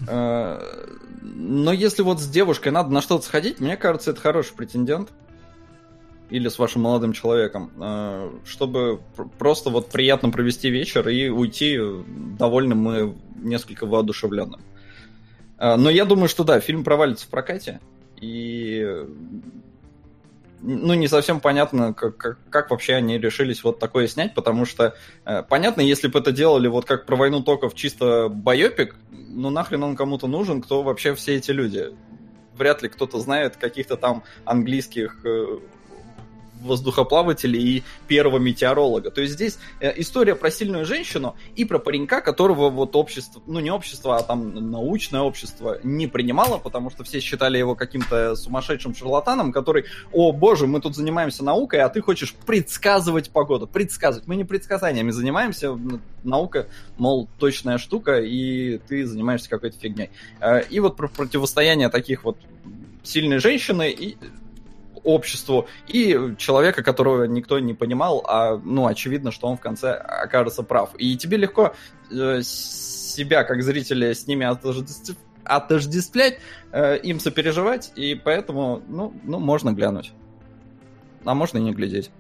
Э, но если вот с девушкой надо на что-то сходить, мне кажется, это хороший претендент или с вашим молодым человеком, э, чтобы просто вот приятно провести вечер и уйти довольным и несколько воодушевленным. Э, но я думаю, что да, фильм провалится в прокате, и ну, не совсем понятно, как, как, как вообще они решились вот такое снять, потому что, э, понятно, если бы это делали вот как про войну токов чисто байопик, ну нахрен он кому-то нужен, кто вообще все эти люди? Вряд ли кто-то знает каких-то там английских воздухоплавателя и первого метеоролога. То есть здесь э, история про сильную женщину и про паренька, которого вот общество, ну не общество, а там научное общество не принимало, потому что все считали его каким-то сумасшедшим шарлатаном, который, о боже, мы тут занимаемся наукой, а ты хочешь предсказывать погоду. Предсказывать. Мы не предсказаниями занимаемся, наука, мол, точная штука, и ты занимаешься какой-то фигней. Э, и вот про противостояние таких вот сильной женщины и обществу, и человека, которого никто не понимал, а, ну, очевидно, что он в конце окажется прав. И тебе легко э, себя, как зрителя, с ними отождествлять, отождествлять э, им сопереживать, и поэтому, ну, ну, можно глянуть. А можно и не глядеть.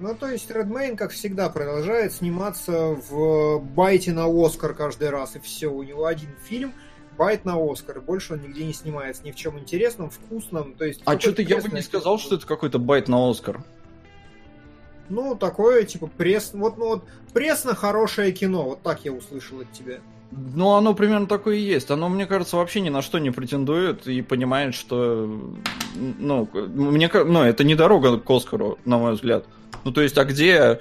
Ну, то есть Редмейн, как всегда, продолжает сниматься в байте на Оскар каждый раз, и все. У него один фильм — байт на Оскар, больше он нигде не снимается, ни в чем интересном, вкусном. То есть, а что-то я бы не сказал, что это какой-то байт на Оскар. Ну, такое, типа, пресс... Вот, ну, вот, пресно хорошее кино, вот так я услышал от тебя. Ну, оно примерно такое и есть. Оно, мне кажется, вообще ни на что не претендует и понимает, что... Ну, мне ну, это не дорога к Оскару, на мой взгляд. Ну, то есть, а где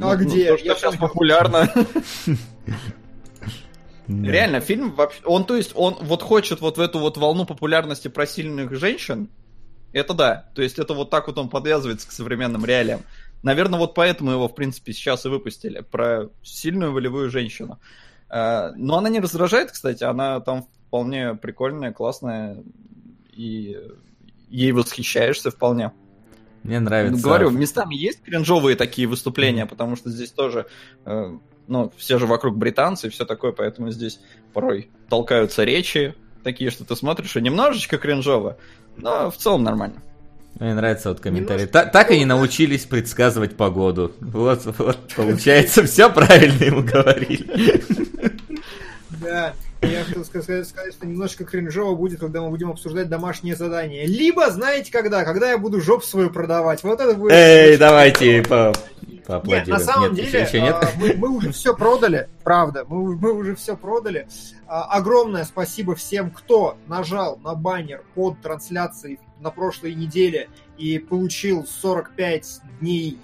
А ну, где? Ну, то, что Я сейчас популярно. Реально, фильм вообще... Он, то есть, он вот хочет вот в эту вот волну популярности про сильных женщин, это да. То есть, это вот так вот он подвязывается к современным реалиям. Наверное, вот поэтому его, в принципе, сейчас и выпустили. Про сильную волевую женщину. А, но она не раздражает, кстати. Она там вполне прикольная, классная. И ей восхищаешься вполне. Мне нравится. Говорю, местами есть кринжовые такие выступления, потому что здесь тоже э, ну, все же вокруг британцы и все такое, поэтому здесь порой толкаются речи такие, что ты смотришь, и немножечко кринжово, но в целом нормально. Мне нравится вот комментарий. Немножко... Так они научились предсказывать погоду. Вот, вот получается, все правильно ему говорили. Да. Я хотел сказать, сказать, что немножко кринжово будет, когда мы будем обсуждать домашние задания. Либо, знаете, когда? Когда я буду жоп свою продавать. Вот это будет... Эй, давайте по нет, на самом нет, деле, еще нет? А, мы, мы уже все продали, правда, мы, мы уже все продали. А, огромное спасибо всем, кто нажал на баннер под трансляцией на прошлой неделе и получил 45 дней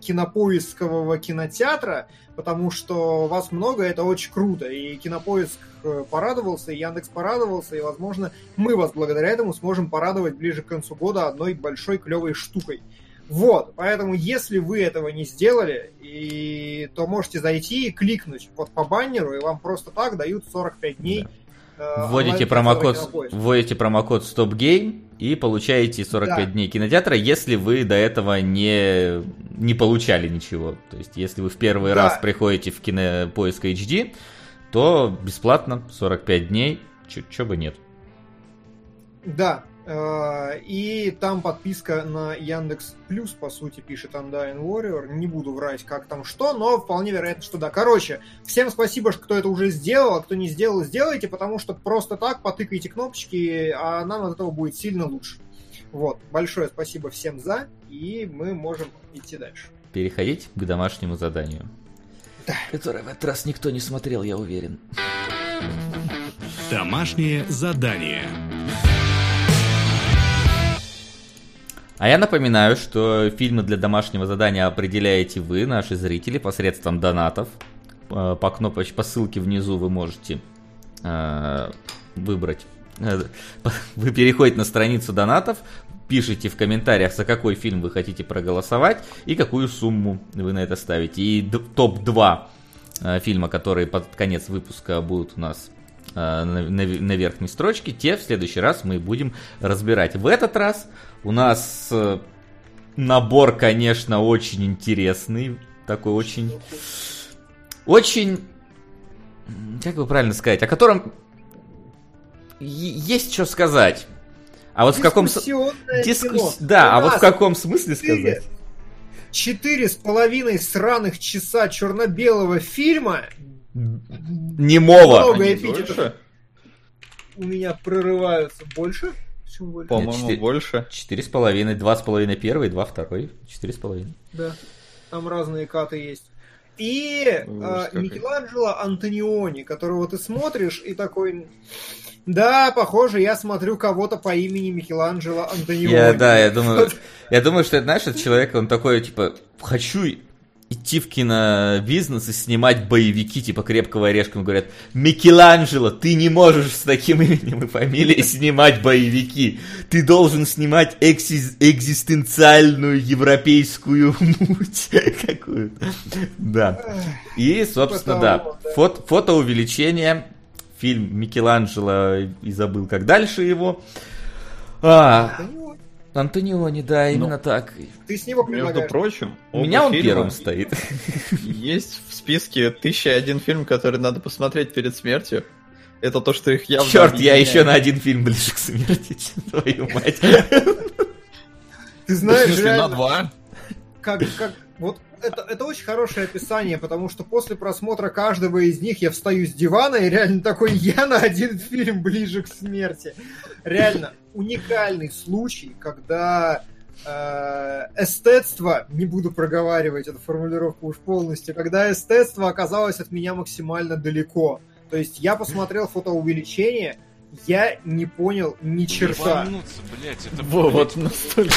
кинопоискового кинотеатра, потому что вас много, это очень круто. И кинопоиск э, порадовался, и Яндекс порадовался, и, возможно, мы вас благодаря этому сможем порадовать ближе к концу года одной большой клевой штукой. Вот, поэтому если вы этого не сделали, и, то можете зайти и кликнуть вот по баннеру, и вам просто так дают 45 дней. Да. Э, вводите промокод, вводите промокод StopGame и получаете 45 да. дней кинотеатра, если вы до этого не, не получали ничего. То есть, если вы в первый да. раз приходите в кинопоиск HD, то бесплатно 45 дней, чё бы нет. Да, и там подписка на Яндекс Плюс, по сути, пишет Undying Warrior. Не буду врать, как там что, но вполне вероятно, что да. Короче, всем спасибо, кто это уже сделал, а кто не сделал, сделайте, потому что просто так потыкайте кнопочки, а нам от этого будет сильно лучше. Вот, большое спасибо всем за, и мы можем идти дальше. Переходить к домашнему заданию. Да. Которое в этот раз никто не смотрел, я уверен. Домашнее задание. А я напоминаю, что фильмы для домашнего задания определяете вы, наши зрители, посредством донатов. Э, по кнопочке, по ссылке внизу вы можете э, выбрать. Э, вы переходите на страницу донатов, пишите в комментариях, за какой фильм вы хотите проголосовать и какую сумму вы на это ставите. И топ-2 э, фильма, которые под конец выпуска будут у нас на, на, на верхней строчке, те в следующий раз мы будем разбирать. В этот раз у нас э, набор, конечно, очень интересный, такой очень, очень, как бы правильно сказать, о котором есть что сказать. А вот в каком Дискус... Да, а вот в каком смысле сказать? Четыре с половиной сраных часа черно-белого фильма Немого. Много эпитетов. У меня прорываются больше. По-моему, больше. Четыре с половиной, два с половиной первый, два второй, четыре с половиной. Да, там разные каты есть. И э, Микеланджело Антониони, которого ты смотришь и такой... Да, похоже, я смотрю кого-то по имени Микеланджело Антониони. Я, да, я думаю, я думаю, что это, знаешь, этот человек, он такой, типа, хочу идти в кинобизнес и снимать боевики типа крепкого орешка. Говорят, Микеланджело, ты не можешь с таким именем и фамилией снимать боевики. Ты должен снимать экси- экзистенциальную европейскую муть какую-то. Да. И, собственно, да. Фото, фотоувеличение. Фильм Микеланджело и забыл, как дальше его. А, Антониони, да, именно ну, так. Ты с него Между прочим, у меня он первым стоит. Есть в списке тысяча один фильм, который надо посмотреть перед смертью. Это то, что их явно Черт, я еще на один фильм ближе к смерти, твою мать. Ты знаешь, реально, на два? Как, как, вот это, это очень хорошее описание, потому что после просмотра каждого из них я встаю с дивана и реально такой, я на один фильм ближе к смерти. Реально, уникальный случай, когда э, эстетство, не буду проговаривать эту формулировку уж полностью, когда эстетство оказалось от меня максимально далеко. То есть я посмотрел фотоувеличение, я не понял ни черта. Блядь, это, Во, вот настолько.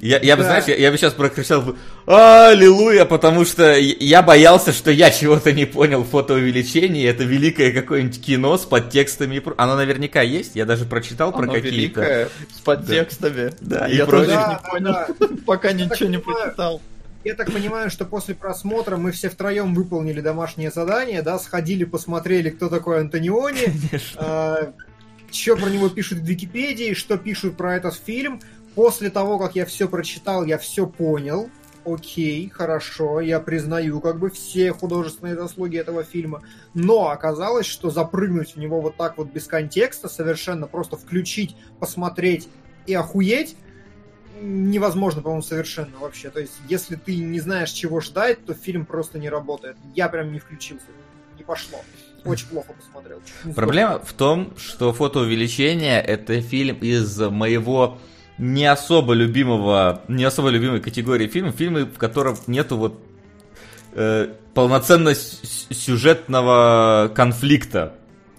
Я, я бы, знаешь, я, я бы сейчас прокричал бы «Аллилуйя», потому что я боялся, что я чего-то не понял в фотоувеличении. Это великое какое-нибудь кино с подтекстами. Оно наверняка есть, я даже прочитал Оно про какие-то. великое, с подтекстами. Да, да и я тоже да, не понял, да. пока ничего не прочитал. Я так понимаю, что после просмотра мы все втроем выполнили домашнее задание, да, сходили, посмотрели, кто такой Антониони, э, что про него пишут в Википедии, что пишут про этот фильм. После того, как я все прочитал, я все понял. Окей, хорошо, я признаю как бы все художественные заслуги этого фильма. Но оказалось, что запрыгнуть в него вот так вот без контекста, совершенно просто включить, посмотреть и охуеть, невозможно, по-моему, совершенно вообще. То есть, если ты не знаешь, чего ждать, то фильм просто не работает. Я прям не включился, не пошло. Очень плохо посмотрел. Проблема в том, что фотоувеличение это фильм из моего не особо любимого, не особо любимой категории фильмов, фильмы, в которых нету вот э, полноценно сюжетного конфликта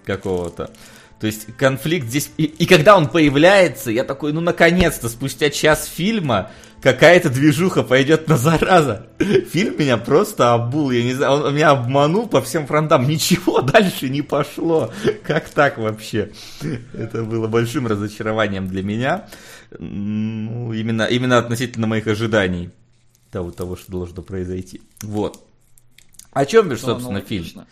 какого-то. То есть конфликт здесь... И, и когда он появляется, я такой, ну наконец-то, спустя час фильма, какая-то движуха пойдет на зараза. Фильм меня просто обул, я не знаю, он меня обманул по всем фронтам, ничего дальше не пошло. Как так вообще? Это было большим разочарованием для меня. Ну, именно, именно относительно моих ожиданий того, того, что должно произойти. Вот. О чем, бишь, ну, собственно, фильм?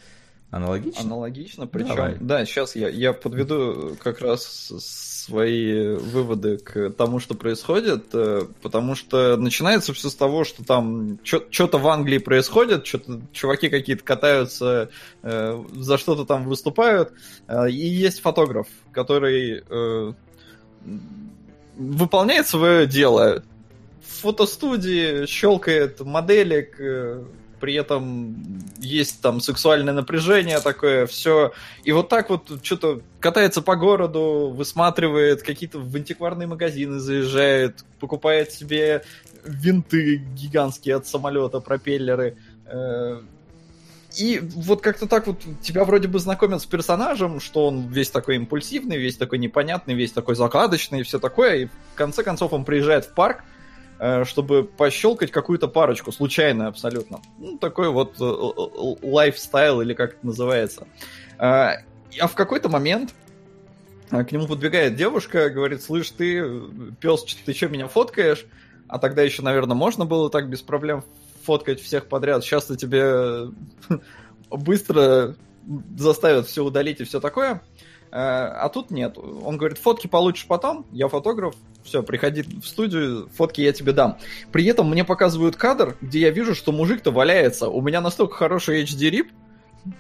Аналогично? Аналогично, причем, Давай. да, сейчас я, я подведу как раз свои выводы к тому, что происходит, э, потому что начинается все с того, что там что-то в Англии происходит, что-то чуваки какие-то катаются, э, за что-то там выступают, э, и есть фотограф, который выполняет свое дело, в фотостудии щелкает моделек, при этом есть там сексуальное напряжение такое, все. И вот так вот что-то катается по городу, высматривает, какие-то в антикварные магазины заезжает, покупает себе винты гигантские от самолета, пропеллеры. Э, и вот как-то так вот тебя вроде бы знакомят с персонажем, что он весь такой импульсивный, весь такой непонятный, весь такой закладочный и все такое. И в конце концов он приезжает в парк, чтобы пощелкать какую-то парочку, случайно абсолютно. Ну, такой вот э, э, лайфстайл, или как это называется. А в какой-то момент к нему подбегает девушка, говорит, слышь, ты, пес, ты что, меня фоткаешь? А тогда еще, наверное, можно было так без проблем фоткать всех подряд. Сейчас-то тебе быстро заставят все удалить и все такое. А тут нет. Он говорит, фотки получишь потом, я фотограф, все, приходи в студию, фотки я тебе дам. При этом мне показывают кадр, где я вижу, что мужик-то валяется. У меня настолько хороший HD-рип,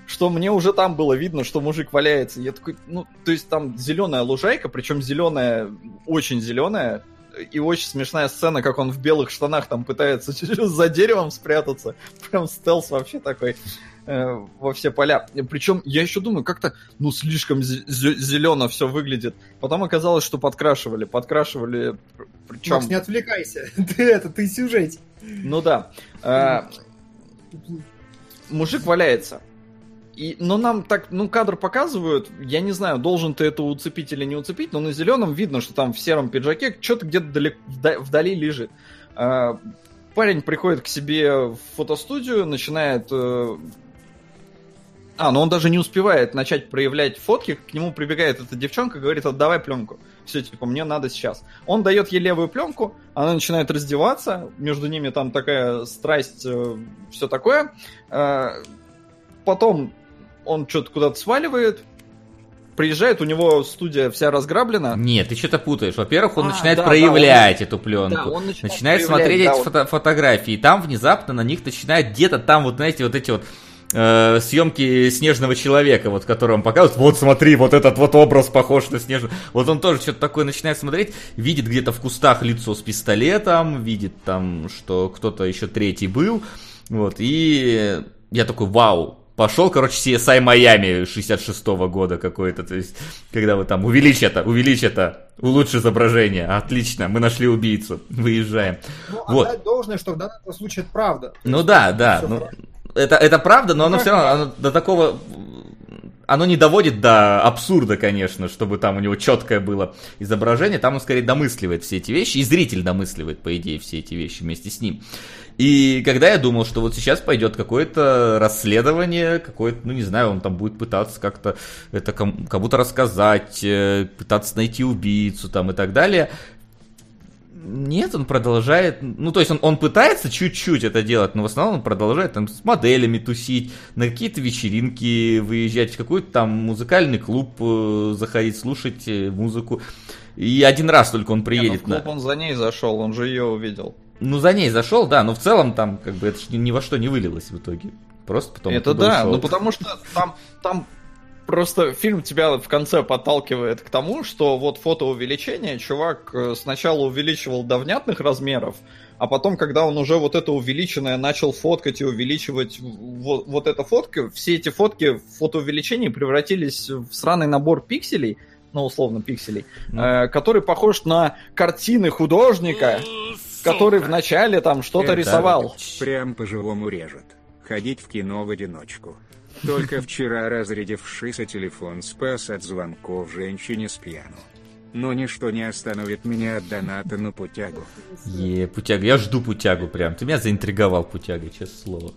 что мне уже там было видно, что мужик валяется. Я такой, ну, то есть там зеленая лужайка, причем зеленая, очень зеленая, и очень смешная сцена, как он в белых штанах там пытается за деревом спрятаться. Прям стелс вообще такой. Э, во все поля. Причем я еще думаю, как-то, ну, слишком зелено все выглядит. Потом оказалось, что подкрашивали. Подкрашивали, причем... Макс, не отвлекайся. Ты это, ты сюжет. Ну да. А, мужик валяется. И, но нам так, ну, кадр показывают, я не знаю, должен ты это уцепить или не уцепить, но на зеленом видно, что там в сером пиджаке что-то где-то далеко, вдали лежит. А, парень приходит к себе в фотостудию, начинает э, а, но он даже не успевает начать проявлять фотки, к нему прибегает эта девчонка, говорит, отдавай пленку. Все, типа, мне надо сейчас. Он дает ей левую пленку, она начинает раздеваться, между ними там такая страсть, э, все такое. Э, потом он что-то куда-то сваливает, приезжает, у него студия вся разграблена. Нет, ты что-то путаешь. Во-первых, он а, начинает да, проявлять да, он, эту пленку. Да, он начинает, начинает смотреть да, эти фото- фотографии. И там внезапно на них начинает где-то там, вот знаете, вот эти вот э, съемки Снежного Человека, вот которого он показывает, вот смотри, вот этот вот образ похож на Снежного. Вот он тоже что-то такое начинает смотреть, видит где-то в кустах лицо с пистолетом, видит там, что кто-то еще третий был, вот, и я такой, вау, пошел, короче, CSI Майами 66-го года какой-то, то есть, когда вы там, увеличь это, увеличь это, улучши изображение, отлично, мы нашли убийцу, выезжаем. Ну, вот. должное, что в данном случае это правда. Ну да, да, ну, это, это правда, но оно все равно оно до такого оно не доводит до абсурда, конечно, чтобы там у него четкое было изображение, там он скорее домысливает все эти вещи, и зритель домысливает, по идее, все эти вещи вместе с ним. И когда я думал, что вот сейчас пойдет какое-то расследование, какое-то, ну не знаю, он там будет пытаться как-то это кому-то рассказать, э, пытаться найти убийцу там и так далее, нет, он продолжает, ну то есть он, он пытается чуть-чуть это делать, но в основном он продолжает там с моделями тусить, на какие-то вечеринки выезжать, в какой-то там музыкальный клуб э, заходить, слушать э, музыку. И один раз только он приедет. Не, ну в клуб на... он за ней зашел, он же ее увидел. Ну, за ней зашел, да, но в целом там как бы это ни, во что не вылилось в итоге. Просто потом... Это да, ушел. ну потому что там, там просто фильм тебя в конце подталкивает к тому, что вот фотоувеличение чувак э, сначала увеличивал до внятных размеров, а потом, когда он уже вот это увеличенное начал фоткать и увеличивать вот, вот эта фотка, все эти фотки в фотоувеличении превратились в сраный набор пикселей, ну, условно, пикселей, ну. э, который похож на картины художника, который вначале там что-то рисовал. Прям по-живому режет. Ходить в кино в одиночку. Только вчера разрядившийся телефон спас от звонков женщине с пьяну. Но ничто не остановит меня от доната на путягу. Е, путяга, я жду путягу прям. Ты меня заинтриговал путягой, честное слово.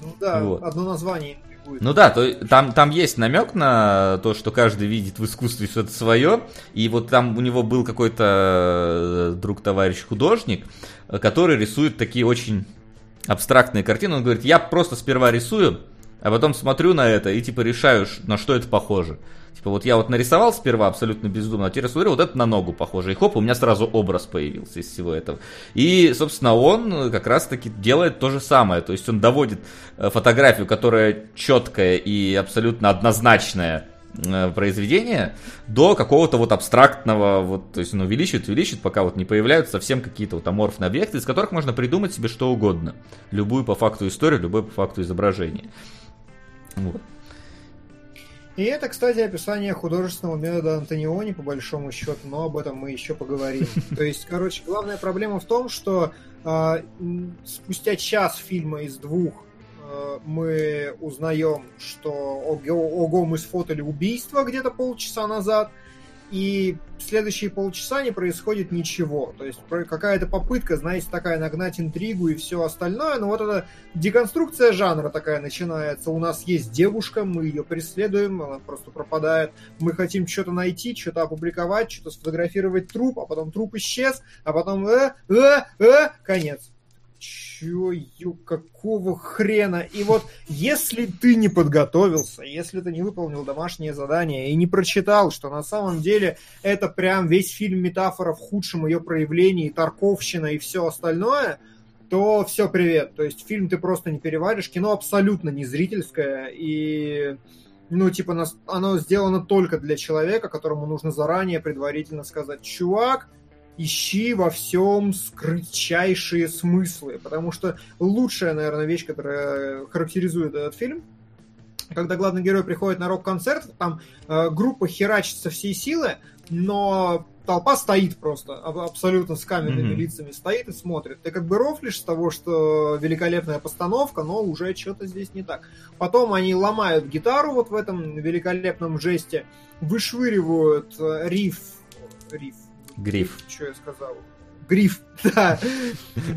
Ну да, вот. одно название Ну да, то, там, там есть намек на то, что каждый видит в искусстве что-то свое. И вот там у него был какой-то э, друг-товарищ художник, который рисует такие очень абстрактные картины. Он говорит, я просто сперва рисую, а потом смотрю на это и типа решаю, на что это похоже. Типа вот я вот нарисовал сперва абсолютно бездумно, а теперь смотрю, вот это на ногу похоже. И хоп, у меня сразу образ появился из всего этого. И, собственно, он как раз-таки делает то же самое. То есть он доводит э, фотографию, которая четкая и абсолютно однозначная э, произведение до какого-то вот абстрактного, вот, то есть он увеличивает, увеличивает, пока вот не появляются совсем какие-то вот аморфные объекты, из которых можно придумать себе что угодно. Любую по факту историю, любое по факту изображение. Вот. И это, кстати, описание художественного метода Антониони, по большому счету, но об этом мы еще поговорим. То есть, короче, главная проблема в том, что э, спустя час фильма из двух э, мы узнаем, что ого, ого, мы сфотали убийство где-то полчаса назад, и следующие полчаса не происходит ничего. То есть какая-то попытка, знаете, такая нагнать интригу и все остальное, но вот эта деконструкция жанра такая начинается. У нас есть девушка, мы ее преследуем, она просто пропадает. Мы хотим что-то найти, что-то опубликовать, что-то сфотографировать труп, а потом труп исчез, а потом э, э, э, конец чё, какого хрена? И вот если ты не подготовился, если ты не выполнил домашнее задание и не прочитал, что на самом деле это прям весь фильм метафора в худшем ее проявлении, Тарковщина и все остальное, то все, привет. То есть фильм ты просто не переваришь, кино абсолютно не зрительское, и ну, типа, оно сделано только для человека, которому нужно заранее предварительно сказать, чувак, ищи во всем скрытчайшие смыслы, потому что лучшая, наверное, вещь, которая характеризует этот фильм, когда главный герой приходит на рок-концерт, там э, группа херачит со всей силы, но толпа стоит просто, абсолютно с каменными mm-hmm. лицами, стоит и смотрит. Ты как бы рофлишь с того, что великолепная постановка, но уже что-то здесь не так. Потом они ломают гитару вот в этом великолепном жесте, вышвыривают э, риф, риф, Гриф. Что я сказал? Гриф, да,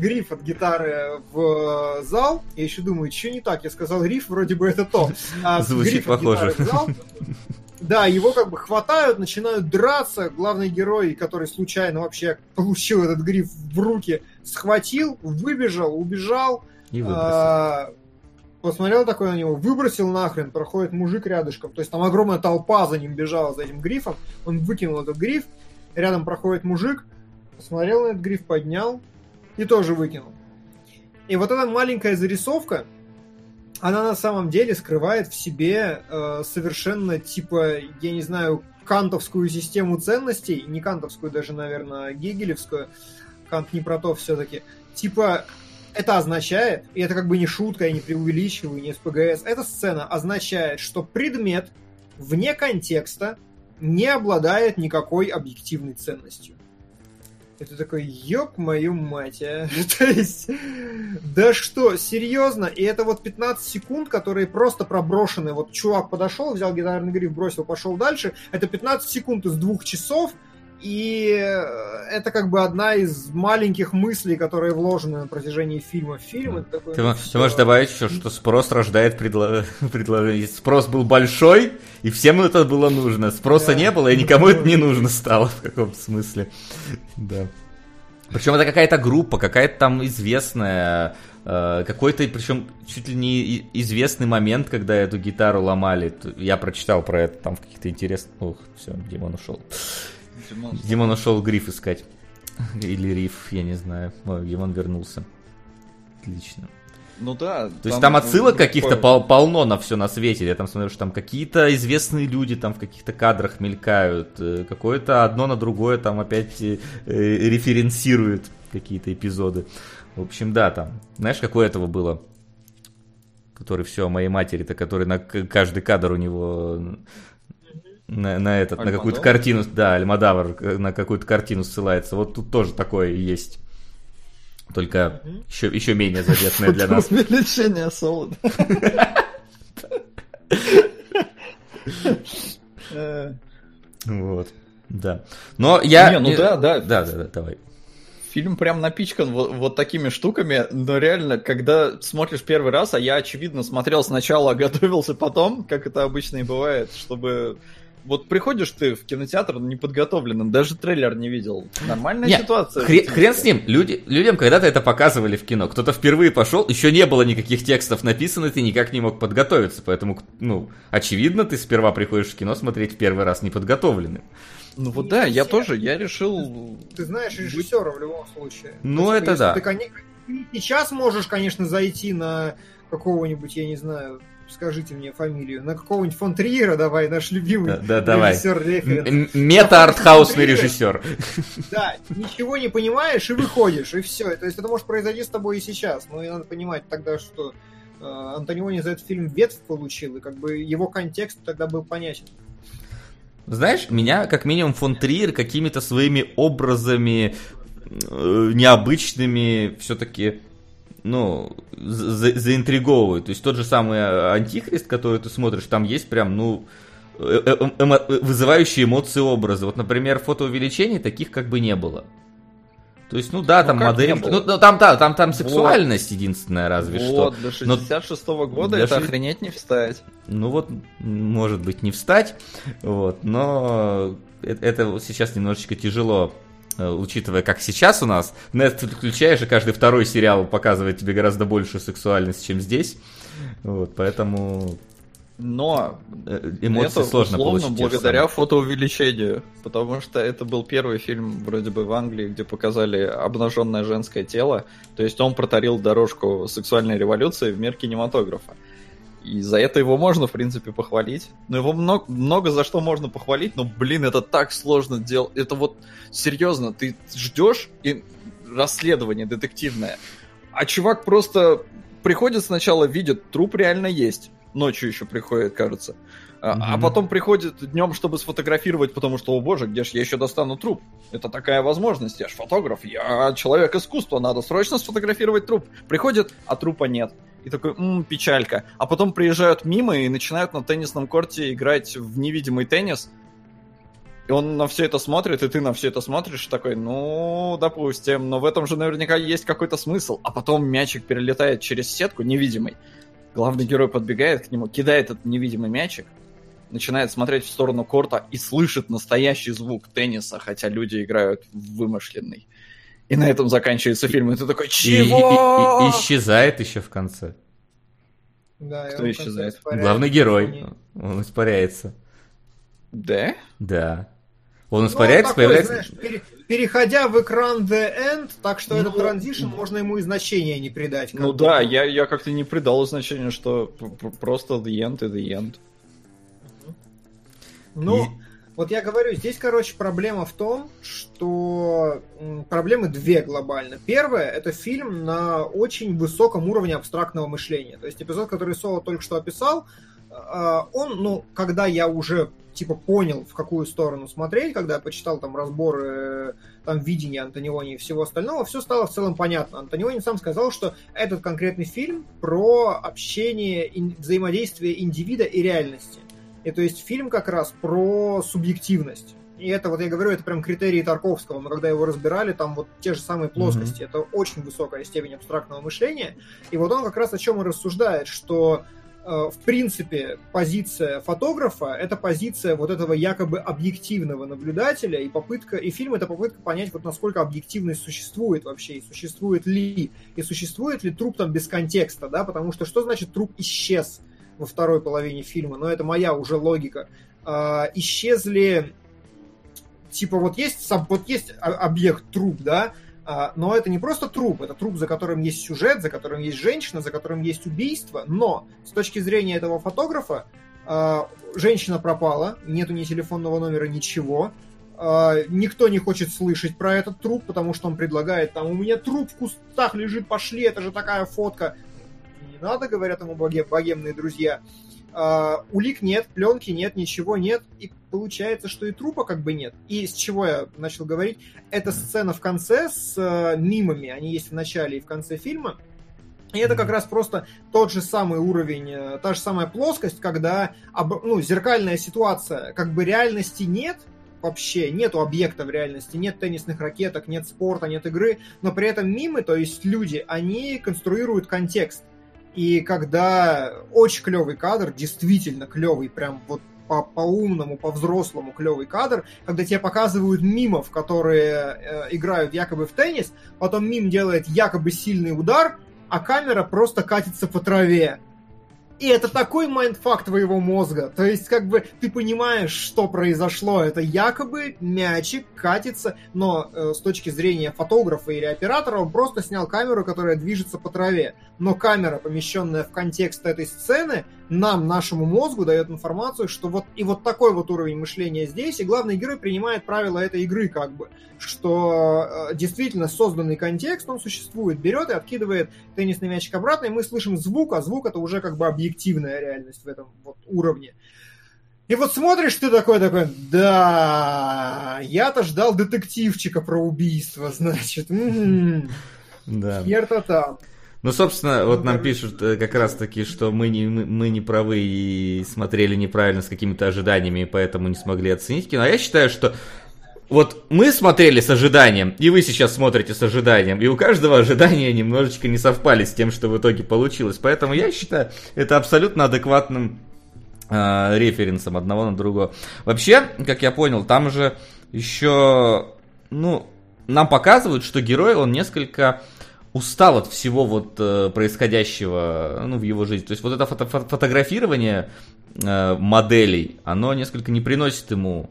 гриф от гитары в зал. Я еще думаю, что не так? Я сказал риф, вроде бы это то. А Звучит похоже. Да, его как бы хватают, начинают драться. Главный герой, который случайно вообще получил этот гриф в руки, схватил, выбежал, убежал. И а, посмотрел такой на него, выбросил нахрен, проходит мужик рядышком. То есть там огромная толпа за ним бежала, за этим грифом. Он выкинул этот гриф, Рядом проходит мужик, посмотрел на этот гриф, поднял и тоже выкинул. И вот эта маленькая зарисовка, она на самом деле скрывает в себе э, совершенно типа, я не знаю, кантовскую систему ценностей, не кантовскую даже, наверное, а гегелевскую, Кант не про то все-таки, типа это означает, и это как бы не шутка, я не преувеличиваю, не СПГС, эта сцена означает, что предмет вне контекста не обладает никакой объективной ценностью. Ты такой, ёб мою мать, а. То есть, да что, серьезно? И это вот 15 секунд, которые просто проброшены. Вот чувак подошел, взял гитарный гриф, бросил, пошел дальше. Это 15 секунд из двух часов, и это как бы одна из маленьких мыслей, которые вложены на протяжении фильма в фильм. Такой, ты, ты можешь добавить еще, что спрос рождает предло... предложение. Спрос был большой, и всем это было нужно. Спроса да. не было, и никому это не нужно стало в каком-то смысле. Да. Причем это какая-то группа, какая-то там известная, э, какой-то, причем чуть ли не известный момент, когда эту гитару ломали. Я прочитал про это там в каких-то интересных... Ух, все, Димон ушел. Димон, ушел гриф искать. Или риф, я не знаю. Ой, Димон вернулся. Отлично. Ну да. То есть там отсылок каких-то пол полно на все на свете. Я там смотрю, что там какие-то известные люди там в каких-то кадрах мелькают. Э, какое-то одно на другое там опять э, референсирует какие-то эпизоды. В общем, да, там. Знаешь, какое этого было? Который все о моей матери-то, который на каждый кадр у него на, на этот, Альмадавр? на какую-то картину, да, Альмадавр на какую-то картину ссылается. Вот тут тоже такое есть. Только еще, еще менее заветное для нас. Увеличение солода. Вот. Да. Но я... Не, ну да, да. Да, да, да, давай. Фильм прям напичкан вот, вот такими штуками, но реально, когда смотришь первый раз, а я, очевидно, смотрел сначала, а готовился потом, как это обычно и бывает, чтобы вот приходишь ты в кинотеатр неподготовленным, даже трейлер не видел. Нормальная Нет, ситуация. Хрен, хрен с ним. Люди, людям когда-то это показывали в кино. Кто-то впервые пошел, еще не было никаких текстов написано, ты никак не мог подготовиться. Поэтому, ну, очевидно, ты сперва приходишь в кино смотреть в первый раз неподготовленным. Ну вот да, я тоже, я решил... Ты знаешь режиссера в любом случае. Ну это да. Ты сейчас можешь, конечно, зайти на какого-нибудь, я не знаю, скажите мне фамилию, на какого-нибудь фон Триера давай, наш любимый да, да, режиссер референс. Мета-артхаусный режиссер. Да, ничего не понимаешь и выходишь, и все. То есть это может произойти с тобой и сейчас. Но надо понимать тогда, что э, Антониони за этот фильм ветвь получил, и как бы его контекст тогда был понятен. Знаешь, меня как минимум фон Триер какими-то своими образами э, необычными все-таки ну, за заинтриговывают. То есть тот же самый э, антихрист, который ты смотришь, там есть прям, ну, э -э эмо вызывающие эмоции образы. Вот, например, фотоувеличений таких как бы не было. То есть, ну да, ну, там модельки. Ну, ну, там, да, там, там сексуальность вот. единственная, разве вот, что. до 66 -го года это ш... охренеть не встать. Ну вот, может быть, не встать. Вот, но это, это сейчас немножечко тяжело учитывая, как сейчас у нас, Netflix включаешь, и каждый второй сериал показывает тебе гораздо большую сексуальность, чем здесь. Вот, поэтому... Но э, эмоции это сложно получить. благодаря фотоувеличению, потому что это был первый фильм вроде бы в Англии, где показали обнаженное женское тело, то есть он протарил дорожку сексуальной революции в мир кинематографа. И за это его можно, в принципе, похвалить. Но его много, много за что можно похвалить, но, блин, это так сложно делать. Это вот, серьезно, ты ждешь и расследование детективное, а чувак просто приходит сначала, видит, труп реально есть. Ночью еще приходит, кажется. Mm-hmm. А потом приходит днем, чтобы сфотографировать, потому что, о боже, где ж я еще достану труп? Это такая возможность, я ж фотограф, я человек искусства, надо срочно сфотографировать труп. Приходит, а трупа нет. И такой, ммм, печалька. А потом приезжают мимо и начинают на теннисном корте играть в невидимый теннис. И он на все это смотрит, и ты на все это смотришь, такой, ну, допустим, но в этом же наверняка есть какой-то смысл. А потом мячик перелетает через сетку невидимый. Главный герой подбегает к нему, кидает этот невидимый мячик, начинает смотреть в сторону корта и слышит настоящий звук тенниса, хотя люди играют в вымышленный. И на этом заканчивается фильм. И ты такой, чего? И, и, и, исчезает еще в конце. Да, Кто исчезает? Главный герой. Он испаряется. Да? Да. Он испаряется, ну, такой, появляется... Знаешь, пере, переходя в экран The End, так что ну, этот транзишн можно ему и значения не придать. Ну да, я, я как-то не придал значения, что просто The End и The End. Ну. Вот я говорю, здесь, короче, проблема в том, что проблемы две глобально. Первое, это фильм на очень высоком уровне абстрактного мышления. То есть эпизод, который Соло только что описал, а, он, ну, когда я уже типа понял, в какую сторону смотреть, когда я почитал там разборы там видения Антониони и всего остального, все стало в целом понятно. Антониони сам сказал, что этот конкретный фильм про общение, взаимодействие индивида и реальности. И то есть фильм как раз про субъективность. И это, вот я говорю, это прям критерии Тарковского. Мы когда его разбирали, там вот те же самые плоскости. Mm-hmm. Это очень высокая степень абстрактного мышления. И вот он как раз о чем и рассуждает, что э, в принципе, позиция фотографа — это позиция вот этого якобы объективного наблюдателя, и попытка, и фильм — это попытка понять, вот насколько объективность существует вообще, и существует ли, и существует ли труп там без контекста, да, потому что что значит труп исчез во второй половине фильма, но это моя уже логика. Э, исчезли типа вот есть, вот есть объект труп, да, а, но это не просто труп, это труп, за которым есть сюжет, за которым есть женщина, за которым есть убийство, но с точки зрения этого фотографа а, женщина пропала, нету ни телефонного номера, ничего, никто не хочет слышать про этот труп, потому что он предлагает там, у меня труп в кустах лежит, пошли, это же такая фотка. Надо, говорят ему богемные друзья. Uh, улик нет, пленки нет, ничего нет, и получается, что и трупа как бы нет. И с чего я начал говорить? Эта сцена в конце с uh, мимами, они есть в начале и в конце фильма, и это как раз просто тот же самый уровень, э, та же самая плоскость, когда ну, зеркальная ситуация, как бы реальности нет, вообще нету объекта в реальности, нет теннисных ракеток, нет спорта, нет игры, но при этом мимы, то есть люди, они конструируют контекст. И когда очень клевый кадр, действительно клевый, прям вот по, по-умному, по-взрослому клевый кадр, когда тебе показывают мимов, которые э, играют якобы в теннис, потом мим делает якобы сильный удар, а камера просто катится по траве. И это такой mindfuck твоего мозга. То есть, как бы, ты понимаешь, что произошло. Это якобы мячик катится, но э, с точки зрения фотографа или оператора он просто снял камеру, которая движется по траве. Но камера, помещенная в контекст этой сцены, нам, нашему мозгу, дает информацию, что вот и вот такой вот уровень мышления здесь, и главный герой принимает правила этой игры, как бы, что э, действительно созданный контекст, он существует, берет и откидывает теннисный мячик обратно, и мы слышим звук, а звук это уже как бы объективная реальность в этом вот уровне. И вот смотришь ты такой, такой, да, я-то ждал детективчика про убийство, значит. М-м-м. Да. Хер-то там. Ну, собственно, вот нам пишут э, как раз таки, что мы не, мы не правы и смотрели неправильно с какими-то ожиданиями, и поэтому не смогли оценить кино. А я считаю, что вот мы смотрели с ожиданием, и вы сейчас смотрите с ожиданием, и у каждого ожидания немножечко не совпали с тем, что в итоге получилось. Поэтому я считаю это абсолютно адекватным э, референсом одного на другого. Вообще, как я понял, там же еще, ну, нам показывают, что герой, он несколько устал от всего вот э, происходящего ну, в его жизни. То есть вот это фото фотографирование э, моделей, оно несколько не приносит ему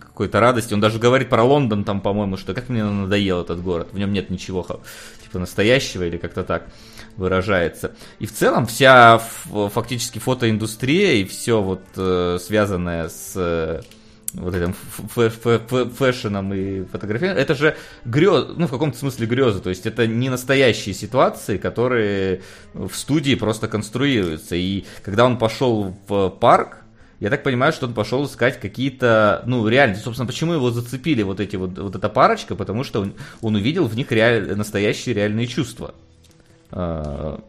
какой-то радости. Он даже говорит про Лондон там, по-моему, что как мне надоел этот город, в нем нет ничего типа настоящего или как-то так выражается. И в целом вся фактически фотоиндустрия и все вот э, связанное с э, вот этим фэшеном и фотографией, это же грез, ну, в каком-то смысле грезы, то есть это не настоящие ситуации, которые в студии просто конструируются. И когда он пошел в парк, я так понимаю, что он пошел искать какие-то, ну, реально, собственно, почему его зацепили вот эти вот, вот эта парочка, потому что он, он увидел в них реаль, настоящие реальные чувства. А,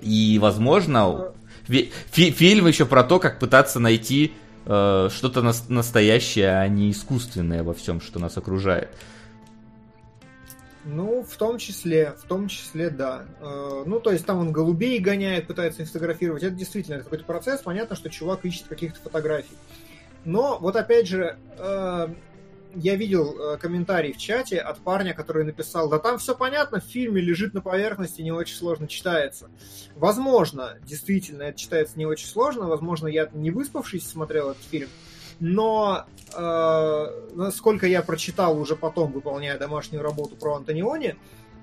и, возможно, фи, фильм еще про то, как пытаться найти э, что-то нас, настоящее, а не искусственное во всем, что нас окружает. Ну, в том числе, в том числе, да. Э, ну, то есть там он голубей гоняет, пытается их фотографировать. Это действительно какой-то процесс. Понятно, что чувак ищет каких-то фотографий. Но вот опять же, э, я видел э, комментарий в чате от парня, который написал, да там все понятно, в фильме лежит на поверхности, не очень сложно читается. Возможно, действительно, это читается не очень сложно, возможно, я не выспавшись смотрел этот фильм, но э, насколько я прочитал уже потом, выполняя домашнюю работу про Антониони,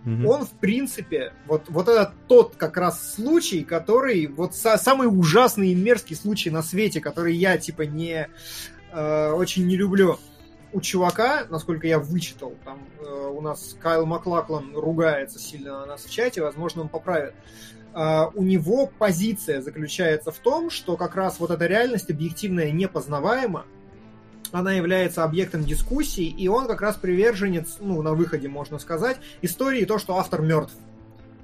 Mm-hmm. Он, в принципе, вот, вот это тот как раз случай, который, вот са- самый ужасный и мерзкий случай на свете, который я, типа, не, э, очень не люблю у чувака, насколько я вычитал, там э, у нас Кайл Маклаклан ругается сильно на нас в чате, возможно, он поправит. Uh, у него позиция заключается в том, что как раз вот эта реальность объективная непознаваема, она является объектом дискуссии, и он как раз приверженец, ну, на выходе, можно сказать, истории то, что автор мертв.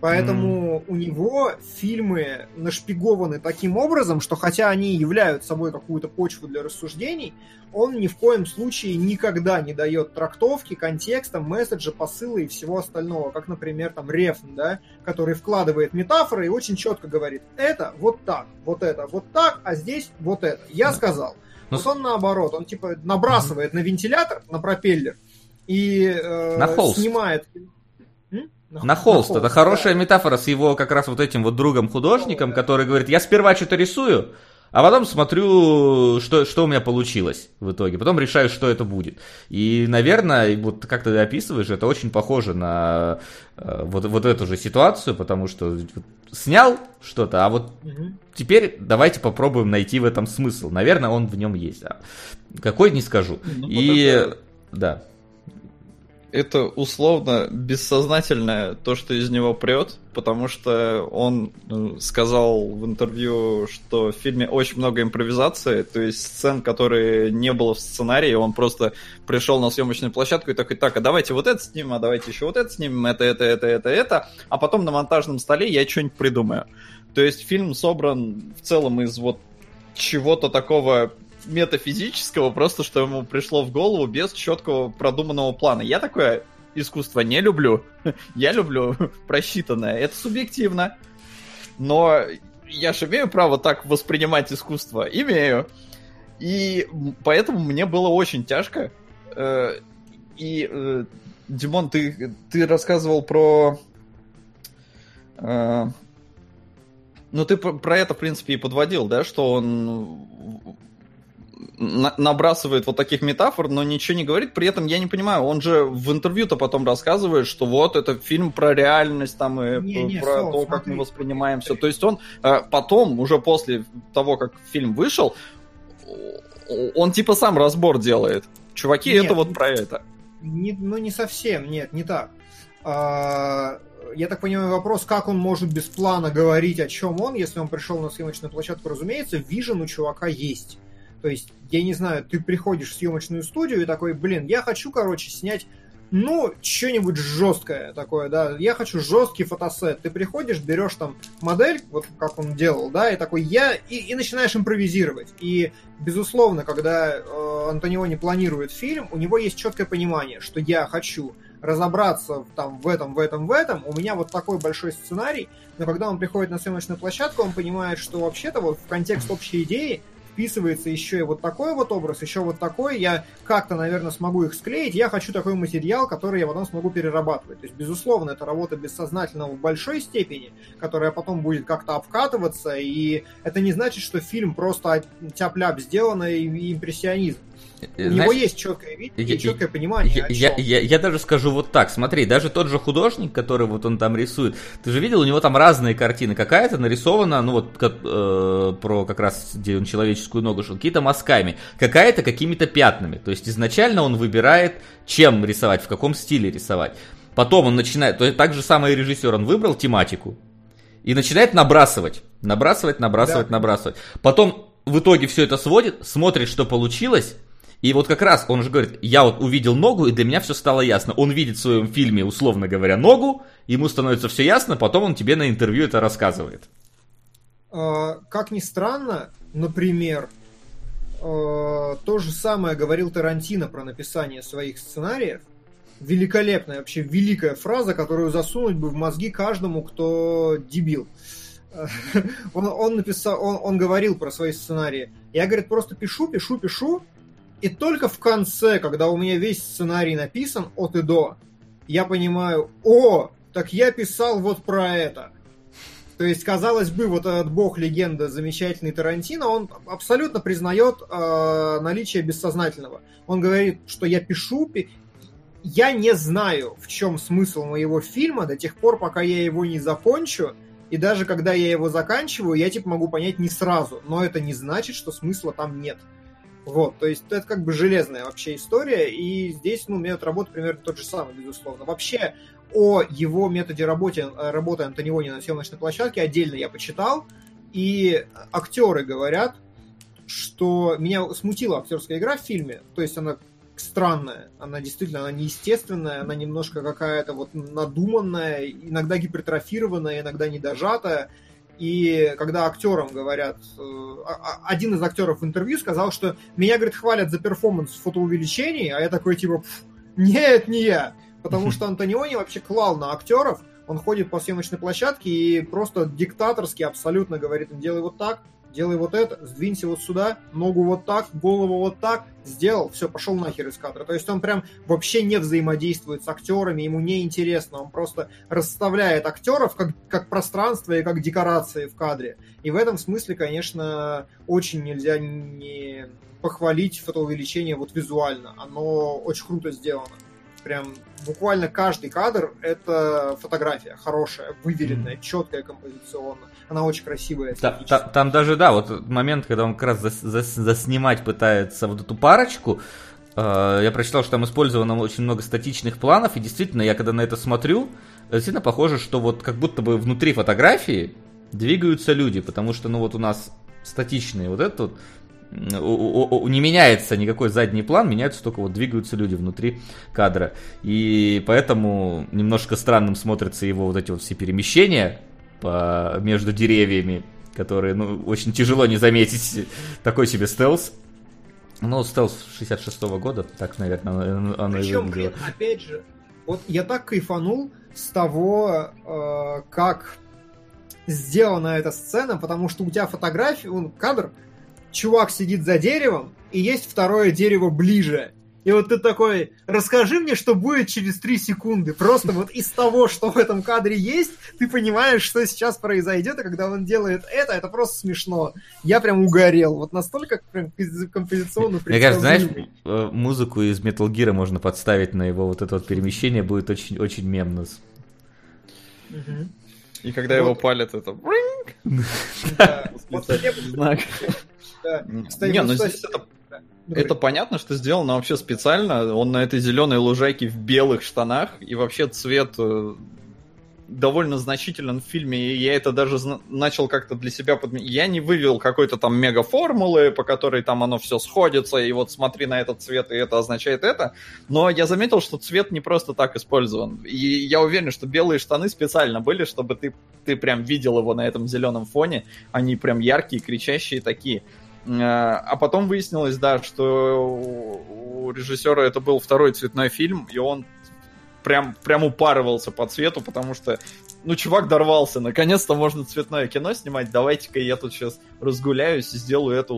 Поэтому mm. у него фильмы нашпигованы таким образом, что хотя они являются собой какую-то почву для рассуждений, он ни в коем случае никогда не дает трактовки, контекста, месседжа, посыла и всего остального, как, например, там Рефн, да, который вкладывает метафоры и очень четко говорит, это вот так, вот это вот так, а здесь вот это. Я mm. сказал. Но... Вот он наоборот, он типа набрасывает mm. на вентилятор, на пропеллер и э, на снимает на, холст. На холст. Это хорошая да. метафора с его как раз вот этим вот другом-художником, который говорит, я сперва что-то рисую, а потом смотрю, что, что у меня получилось в итоге. Потом решаю, что это будет. И, наверное, вот как ты описываешь, это очень похоже на э, вот, вот эту же ситуацию, потому что снял что-то, а вот угу. теперь давайте попробуем найти в этом смысл. Наверное, он в нем есть. А какой, не скажу. Ну, И, это... да это условно бессознательное то, что из него прет, потому что он ну, сказал в интервью, что в фильме очень много импровизации, то есть сцен, которые не было в сценарии, он просто пришел на съемочную площадку и такой, так, а давайте вот это снимем, а давайте еще вот это снимем, это, это, это, это, это, а потом на монтажном столе я что-нибудь придумаю. То есть фильм собран в целом из вот чего-то такого метафизического, просто что ему пришло в голову без четкого продуманного плана. Я такое искусство не люблю. Я люблю просчитанное. Это субъективно. Но я же имею право так воспринимать искусство. Имею. И поэтому мне было очень тяжко. Э, и, э, Димон, ты, ты рассказывал про... Э, ну, ты про это, в принципе, и подводил, да, что он набрасывает вот таких метафор, но ничего не говорит. При этом я не понимаю, он же в интервью-то потом рассказывает, что вот это фильм про реальность там и не, не, про Сол, то, смотри. как мы воспринимаем все. То есть он э, потом, уже после того, как фильм вышел, он типа сам разбор делает. Чуваки, нет, это вот про это. Не, ну не совсем, нет, не так. А, я так понимаю, вопрос, как он может без плана говорить, о чем он, если он пришел на съемочную площадку, разумеется, вижен у чувака есть. То есть, я не знаю, ты приходишь в съемочную студию и такой, блин, я хочу, короче, снять ну, что-нибудь жесткое такое, да, я хочу жесткий фотосет. Ты приходишь, берешь там модель, вот как он делал, да, и такой я, и, и начинаешь импровизировать. И, безусловно, когда э, Антониони планирует фильм, у него есть четкое понимание, что я хочу разобраться там в этом, в этом, в этом, у меня вот такой большой сценарий, но когда он приходит на съемочную площадку, он понимает, что вообще-то вот в контекст общей идеи вписывается еще и вот такой вот образ, еще вот такой, я как-то, наверное, смогу их склеить, я хочу такой материал, который я потом смогу перерабатывать. То есть, безусловно, это работа бессознательного в большой степени, которая потом будет как-то обкатываться, и это не значит, что фильм просто тяп-ляп сделано и импрессионизм. У Знаешь, него есть четкое видение, я, четкое понимание. Я, я, я, я даже скажу вот так: смотри, даже тот же художник, который вот он там рисует, ты же видел, у него там разные картины. Какая-то нарисована, ну вот как, э, про как раз где он человеческую ногу шел, какие-то мазками, какая-то какими-то пятнами. То есть изначально он выбирает, чем рисовать, в каком стиле рисовать. Потом он начинает, то есть так же самый режиссер, он выбрал тематику и начинает набрасывать, набрасывать, набрасывать, да. набрасывать. Потом в итоге все это сводит, смотрит, что получилось и вот как раз он же говорит, я вот увидел ногу, и для меня все стало ясно. Он видит в своем фильме, условно говоря, ногу, ему становится все ясно, потом он тебе на интервью это рассказывает. А, как ни странно, например, а, то же самое говорил Тарантино про написание своих сценариев. Великолепная, вообще великая фраза, которую засунуть бы в мозги каждому, кто дебил. Он, он написал, он, он говорил про свои сценарии. Я, говорит, просто пишу, пишу, пишу, и только в конце, когда у меня весь сценарий написан от и до, я понимаю, о, так я писал вот про это. То есть, казалось бы, вот этот бог легенда замечательный Тарантино, он абсолютно признает э, наличие бессознательного. Он говорит, что я пишу, я не знаю, в чем смысл моего фильма до тех пор, пока я его не закончу. И даже когда я его заканчиваю, я типа могу понять не сразу. Но это не значит, что смысла там нет. Вот, то есть это как бы железная вообще история, и здесь, ну, метод работы примерно тот же самый, безусловно. Вообще, о его методе работы, работы Антониони на съемочной площадке отдельно я почитал, и актеры говорят, что меня смутила актерская игра в фильме, то есть она странная, она действительно она неестественная, она немножко какая-то вот надуманная, иногда гипертрофированная, иногда недожатая. И когда актерам говорят, э, а, а, один из актеров в интервью сказал, что меня, говорит, хвалят за перформанс в фотоувеличении, а я такой типа, нет, не я. Потому что Антониони вообще клал на актеров, он ходит по съемочной площадке и просто диктаторски абсолютно говорит, делай вот так, делай вот это, сдвинься вот сюда, ногу вот так, голову вот так, сделал, все, пошел нахер из кадра. То есть он прям вообще не взаимодействует с актерами, ему не интересно, он просто расставляет актеров как, как пространство и как декорации в кадре. И в этом смысле, конечно, очень нельзя не похвалить фотоувеличение вот визуально. Оно очень круто сделано. Прям буквально каждый кадр — это фотография хорошая, выверенная, mm-hmm. четкая композиционно. Она очень красивая. Та, та, там даже, да, вот момент, когда он как раз зас, зас, заснимать пытается вот эту парочку, э, я прочитал, что там использовано очень много статичных планов, и действительно, я когда на это смотрю, действительно похоже, что вот как будто бы внутри фотографии двигаются люди, потому что, ну вот у нас статичные вот этот вот не меняется никакой задний план, меняются только вот двигаются люди внутри кадра. И поэтому немножко странным смотрятся его вот эти вот все перемещения по, между деревьями, которые, ну, очень тяжело не заметить такой себе стелс. Ну, стелс 66 -го года, так, наверное, оно, оно Причем, и выглядело. Блин, опять же, вот я так кайфанул с того, э, как сделана эта сцена, потому что у тебя фотография, он, кадр чувак сидит за деревом, и есть второе дерево ближе. И вот ты такой, расскажи мне, что будет через три секунды. Просто вот из того, что в этом кадре есть, ты понимаешь, что сейчас произойдет, и когда он делает это, это просто смешно. Я прям угорел. Вот настолько прям композиционно Мне кажется, знаешь, э, музыку из Metal Gear можно подставить на его вот это вот перемещение, будет очень, очень мемно. И когда его палят, это... Знак. Не, ну здесь это это понятно, что сделано вообще специально. Он на этой зеленой лужайке в белых штанах, и вообще цвет э, довольно значителен в фильме, и я это даже начал как-то для себя подменить. Я не вывел какой-то там мега формулы, по которой там оно все сходится, и вот смотри на этот цвет, и это означает это. Но я заметил, что цвет не просто так использован. И я уверен, что белые штаны специально были, чтобы ты, ты прям видел его на этом зеленом фоне. Они прям яркие, кричащие такие. Э, а потом выяснилось, да, что у режиссера это был второй цветной фильм, и он прям, прям упарывался по цвету, потому что, ну, чувак дорвался, наконец-то можно цветное кино снимать, давайте-ка я тут сейчас разгуляюсь и сделаю это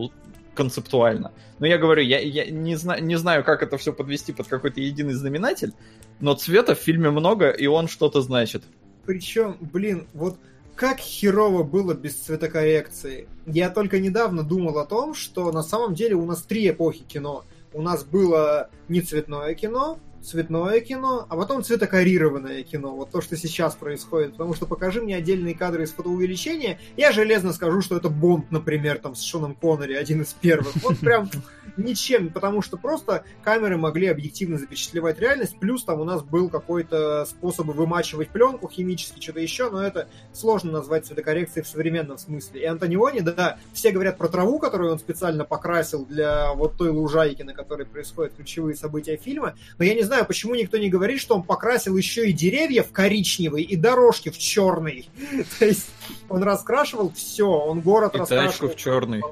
концептуально. Но я говорю, я, я не, зна- не знаю, как это все подвести под какой-то единый знаменатель, но цвета в фильме много, и он что-то значит. Причем, блин, вот как херово было без цветокоррекции. Я только недавно думал о том, что на самом деле у нас три эпохи кино. У нас было не цветное кино, цветное кино, а потом цветокорированное кино. Вот то, что сейчас происходит. Потому что покажи мне отдельные кадры из фотоувеличения, я железно скажу, что это Бонд, например, там с Шоном Коннери, один из первых. Вот прям ничем, потому что просто камеры могли объективно запечатлевать реальность, плюс там у нас был какой-то способ вымачивать пленку химически, что-то еще, но это сложно назвать цветокоррекцией в современном смысле. И Антониони, да, все говорят про траву, которую он специально покрасил для вот той лужайки, на которой происходят ключевые события фильма, но я не знаю, почему никто не говорит, что он покрасил еще и деревья в коричневый и дорожки в черный. То есть он раскрашивал все, он город и раскрашивал. тачку в черный.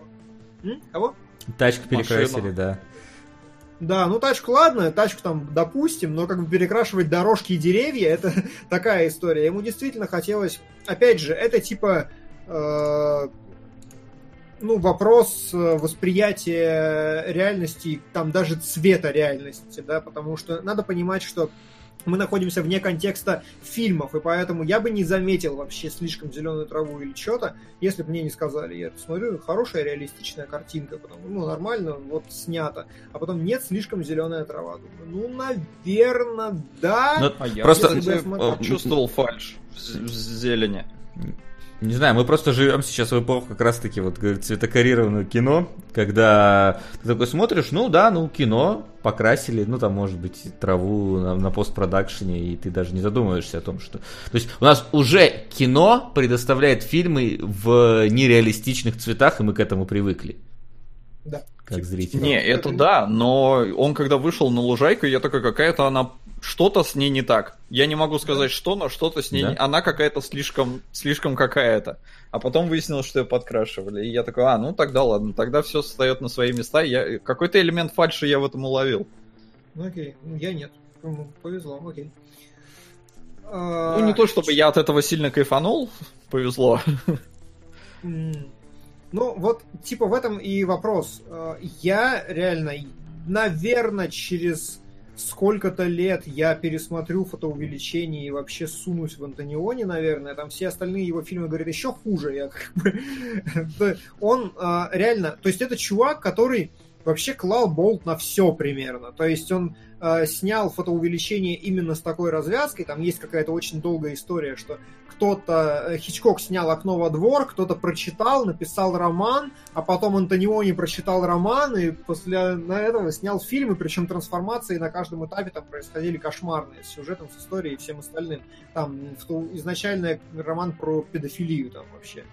Кого? Тачку перекрасили, Машину. да. Да, ну тачку ладно, тачку там допустим, но как бы перекрашивать дорожки и деревья, это такая история. Ему действительно хотелось, опять же, это типа э, ну, вопрос э, восприятия реальности, там даже цвета реальности, да, потому что надо понимать, что мы находимся вне контекста фильмов, и поэтому я бы не заметил вообще слишком зеленую траву или что-то, если бы мне не сказали. Я смотрю, хорошая реалистичная картинка, потому, ну, нормально, вот снято. А потом нет, слишком зеленая трава. Думаю, ну, наверное, да. Но, ну, а я просто я смотрел... чувствовал фальш в зелени. Не знаю, мы просто живем сейчас в эпоху как раз-таки вот цветокорированного кино, когда ты такой смотришь, ну да, ну кино, покрасили, ну там может быть траву на, на постпродакшене, и ты даже не задумываешься о том, что... То есть у нас уже кино предоставляет фильмы в нереалистичных цветах, и мы к этому привыкли. Да. Как зритель. Не, это да, но он когда вышел на лужайку, я такой, какая-то она что-то с ней не так. Я не могу сказать, что, но что-то с ней... Да? Она какая-то слишком, слишком какая-то. А потом выяснилось, что ее подкрашивали. И я такой, а, ну тогда ладно, тогда все встает на свои места. Я... Какой-то элемент фальши я в этом уловил. Ну окей, ну, я нет. Повезло, окей. Ну не то, чтобы я от этого сильно кайфанул, повезло. Ну, вот, типа, в этом и вопрос. Я реально, наверное, через сколько-то лет я пересмотрю фотоувеличение и вообще сунусь в Антониони, наверное. Там все остальные его фильмы говорят еще хуже. Я как бы... Он а, реально... То есть это чувак, который вообще клал болт на все примерно. То есть он э, снял фотоувеличение именно с такой развязкой. Там есть какая-то очень долгая история, что кто-то, э, Хичкок снял «Окно во двор», кто-то прочитал, написал роман, а потом Антониони прочитал роман, и после этого снял фильм, и причем трансформации на каждом этапе там происходили кошмарные, с сюжетом, с историей и всем остальным. Там изначально роман про педофилию там вообще.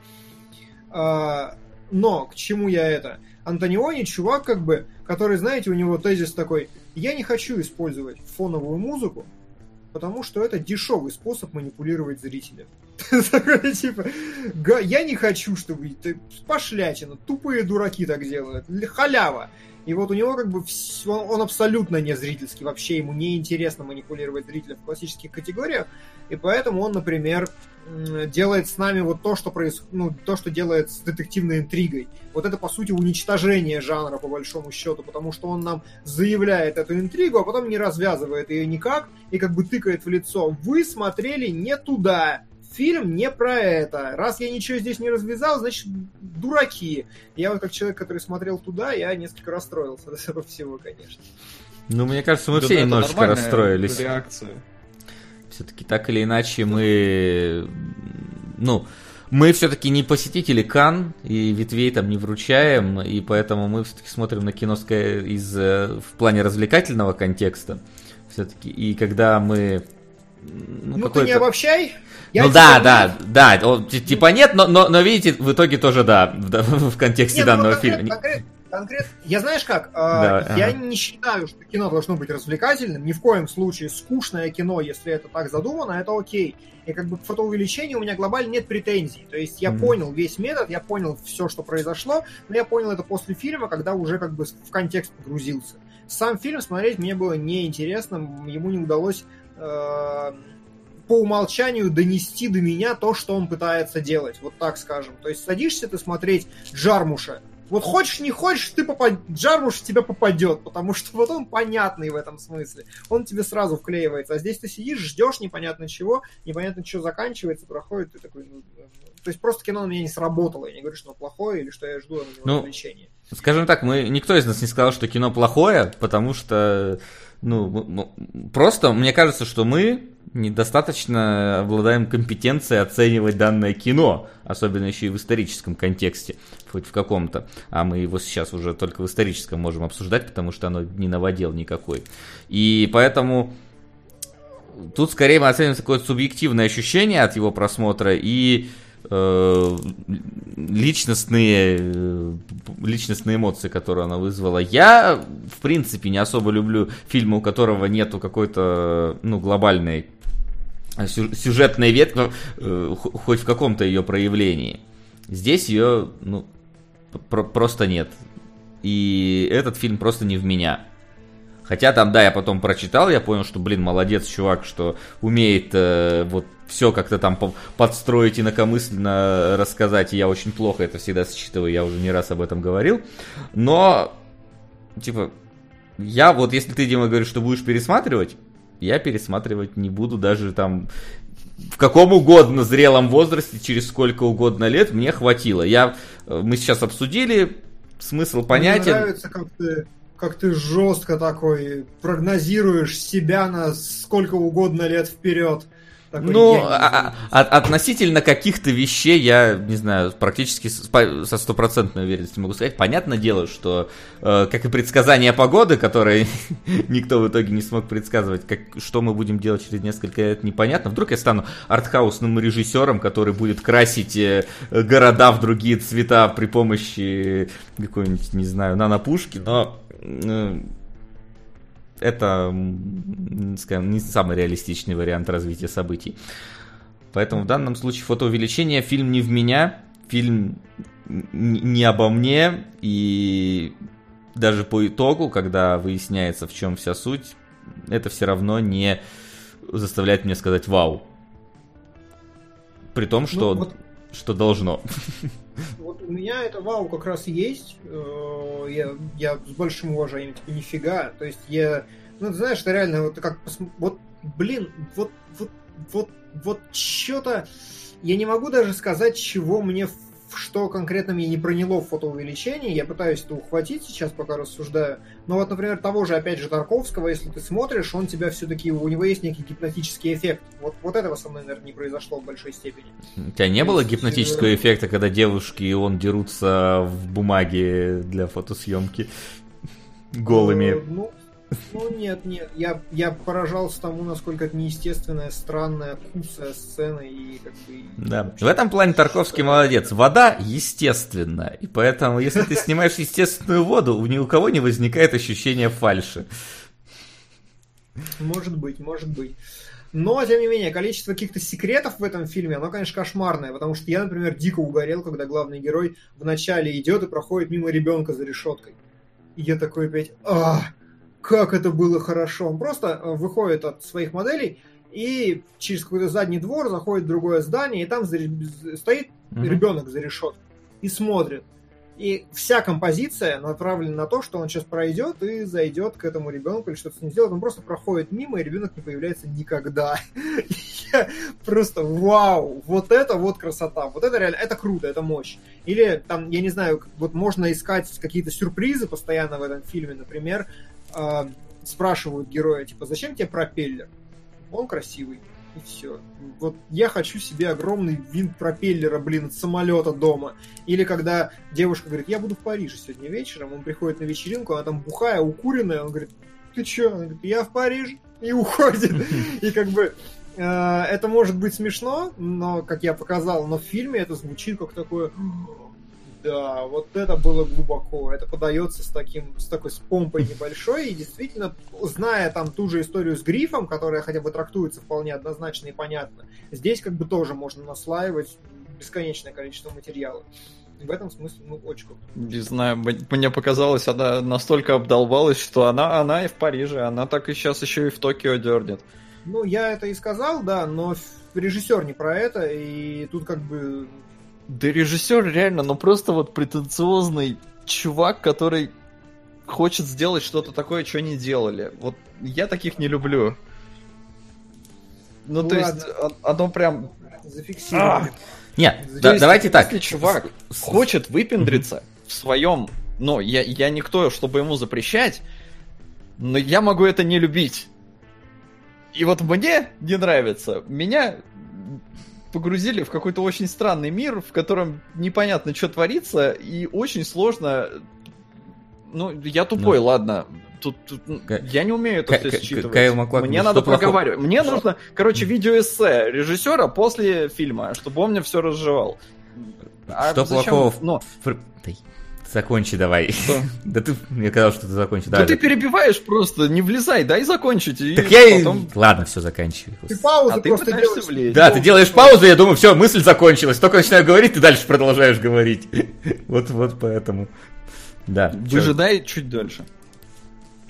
А, но к чему я это? Антониони чувак, как бы, который, знаете, у него тезис такой, я не хочу использовать фоновую музыку, потому что это дешевый способ манипулировать. Такой, типа, я не хочу, чтобы пошлятина, тупые дураки так делают, халява. И вот у него как бы он, он абсолютно не зрительский, вообще ему не интересно манипулировать зрителя в классических категориях, и поэтому он, например, делает с нами вот то, что происходит, ну, то, что делает с детективной интригой. Вот это, по сути, уничтожение жанра, по большому счету, потому что он нам заявляет эту интригу, а потом не развязывает ее никак и как бы тыкает в лицо. Вы смотрели не туда. Фильм не про это. Раз я ничего здесь не развязал, значит, дураки. Я вот как человек, который смотрел туда, я несколько расстроился от этого всего, конечно. Ну, мне кажется, мы да, все немножечко расстроились. Реакция все-таки так или иначе мы, ну, мы все-таки не посетители Кан и ветвей там не вручаем, и поэтому мы все-таки смотрим на кино из, э, в плане развлекательного контекста. Все-таки. И когда мы ну, ну ты не обобщай. Я ну да, да, да, да, типа нет, но, но, но видите, в итоге тоже да, в, в контексте нет, ну, данного ну, фильма. Конкрет, конкретно. Я знаешь как? Да, э, я ага. не считаю, что кино должно быть развлекательным. Ни в коем случае скучное кино, если это так задумано, это окей. И как бы к фотоувеличению у меня глобально нет претензий. То есть я mm-hmm. понял весь метод, я понял все, что произошло, но я понял это после фильма, когда уже как бы в контекст погрузился. Сам фильм смотреть мне было неинтересно, ему не удалось э, по умолчанию донести до меня то, что он пытается делать, вот так скажем. То есть садишься ты смотреть Джармуша, вот хочешь, не хочешь, ты попад... Джармуш тебя попадет, потому что вот он понятный в этом смысле. Он тебе сразу вклеивается. А здесь ты сидишь, ждешь непонятно чего, непонятно что заканчивается, проходит, ты такой... Ну, ну, то есть просто кино на меня не сработало. Я не говорю, что оно плохое или что я жду от него ну, развлечения. Скажем так, мы никто из нас не сказал, что кино плохое, потому что ну, просто мне кажется, что мы недостаточно обладаем компетенцией оценивать данное кино, особенно еще и в историческом контексте, хоть в каком-то. А мы его сейчас уже только в историческом можем обсуждать, потому что оно не наводил никакой. И поэтому тут скорее мы оцениваем такое субъективное ощущение от его просмотра и э, личностные, э, личностные эмоции, которые она вызвала. Я, в принципе, не особо люблю фильмы, у которого нету какой-то, ну, глобальной сюжетная ветка, э, хоть в каком-то ее проявлении. Здесь ее, ну, про- просто нет. И этот фильм просто не в меня. Хотя там, да, я потом прочитал, я понял, что, блин, молодец чувак, что умеет э, вот все как-то там подстроить инакомысленно рассказать, и я очень плохо это всегда считываю, я уже не раз об этом говорил. Но, типа, я вот, если ты, Дима, говоришь, что будешь пересматривать, я пересматривать не буду даже там в каком угодно зрелом возрасте, через сколько угодно лет, мне хватило. Я, э, мы сейчас обсудили, смысл понятен. Мне нравится, как ты, как ты жестко такой прогнозируешь себя на сколько угодно лет вперед. Ну, а, а, относительно каких-то вещей я, не знаю, практически со стопроцентной уверенностью могу сказать. Понятное дело, что, э, как и предсказания погоды, которые никто в итоге не смог предсказывать, как, что мы будем делать через несколько лет, непонятно. Вдруг я стану артхаусным режиссером, который будет красить э, города в другие цвета при помощи какой-нибудь, не знаю, нанопушки, но... Э, это, скажем, не самый реалистичный вариант развития событий. Поэтому в данном случае фотоувеличение фильм не в меня, фильм не обо мне, и даже по итогу, когда выясняется, в чем вся суть, это все равно не заставляет меня сказать «Вау!». При том, что, ну, вот, что должно. Вот у меня это вау как раз есть. Э, я, я с большим уважением, типа, нифига. То есть я, ну, ты знаешь, это реально вот как, вот, блин, вот, вот, вот, вот что-то, я не могу даже сказать, чего мне что конкретно мне не проняло в фотоувеличении, я пытаюсь это ухватить сейчас, пока рассуждаю. Но вот, например, того же, опять же, Тарковского, если ты смотришь, он тебя все-таки, у него есть некий гипнотический эффект. Вот, вот этого со мной, наверное, не произошло в большой степени. У тебя не было гипнотического э, эффекта, когда девушки и он дерутся в бумаге для фотосъемки голыми? Э, ну, ну нет, нет, я, я поражался тому, насколько это неестественная, странная, кусая сцена и как бы... Да, в этом плане Тарковский молодец. Вода естественна, и поэтому, если ты снимаешь естественную воду, ни у кого не возникает ощущения фальши. Может быть, может быть. Но, тем не менее, количество каких-то секретов в этом фильме, оно, конечно, кошмарное, потому что я, например, дико угорел, когда главный герой вначале идет и проходит мимо ребенка за решеткой. И я такой опять, а, как это было хорошо. Он просто э, выходит от своих моделей и через какой-то задний двор заходит в другое здание, и там стоит mm-hmm. ребенок за решеткой и смотрит. И вся композиция направлена на то, что он сейчас пройдет и зайдет к этому ребенку или что-то с ним сделает. Он просто проходит мимо, и ребенок не появляется никогда. Я просто вау! Вот это вот красота! Вот это реально, это круто, это мощь. Или там, я не знаю, вот можно искать какие-то сюрпризы постоянно в этом фильме, например, э, спрашивают героя, типа, зачем тебе пропеллер? Он красивый. И все. Вот я хочу себе огромный винт пропеллера, блин, от самолета дома. Или когда девушка говорит, я буду в Париже сегодня вечером, он приходит на вечеринку, она там бухая, укуренная, он говорит, ты чё? Она говорит, я в Париже. И уходит. И как бы э, это может быть смешно, но, как я показал, но в фильме это звучит как такое да, вот это было глубоко. Это подается с таким, с такой с помпой небольшой. И действительно, зная там ту же историю с грифом, которая хотя бы трактуется вполне однозначно и понятно, здесь как бы тоже можно наслаивать бесконечное количество материала. В этом смысле, ну, очень круто. Не знаю, мне показалось, она настолько обдолбалась, что она, она и в Париже, она так и сейчас еще и в Токио дернет. Ну, я это и сказал, да, но режиссер не про это, и тут как бы да режиссер реально, ну просто вот претенциозный чувак, который хочет сделать что-то такое, что не делали. Вот я таких не люблю. Ну, ну то ладно. есть, оно прям... Зафиксировано. А! Нет, да, давайте так. Если чувак хочет выпендриться в своем... Ну, я, я никто, чтобы ему запрещать, но я могу это не любить. И вот мне не нравится. Меня погрузили в какой-то очень странный мир, в котором непонятно, что творится, и очень сложно... Ну, я тупой, ну. ладно. Тут, тут К... я не умею это все считывать. Кайл Маклак, мне надо проговаривать. Мне нужно, короче, видеоэссе режиссера после фильма, чтобы он мне все разжевал. А что зачем? плохого? Ну, Закончи давай. Что? да ты мне сказал, что ты закончи. Да, ты перебиваешь просто, не влезай, дай закончить. И так я потом... и... Ладно, все, заканчивай. Ты паузу а просто делаешь. Влезть. Да, ты делаешь паузу, я думаю, все, мысль закончилась. Только начинаю говорить, ты дальше продолжаешь говорить. вот, вот поэтому. Да. Выжидай чуть дольше.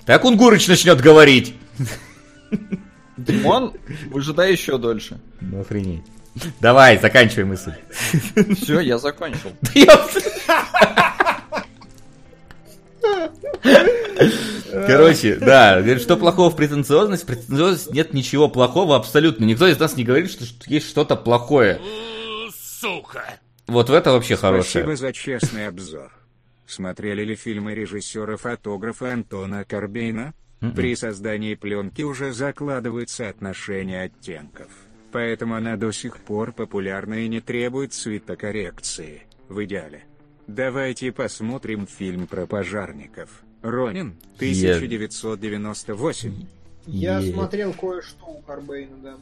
Так Унгурыч начнет говорить. Димон, выжидай еще дольше. Ну охренеть. Давай, заканчивай мысль. Все, я закончил. Короче, да, что плохого в претенциозности? В претенциозности нет ничего плохого абсолютно. Никто из нас не говорит, что есть что-то плохое. Сука. Вот в это вообще хорошее. Спасибо за честный обзор. Смотрели ли фильмы режиссера-фотографа Антона Корбейна? Mm-mm. М-м. При создании пленки уже закладывается отношение оттенков. Поэтому она до сих пор популярна и не требует цветокоррекции, в идеале. Давайте посмотрим фильм про пожарников. Ронин, 1998. Я yeah. смотрел кое-что у Карбейна, да.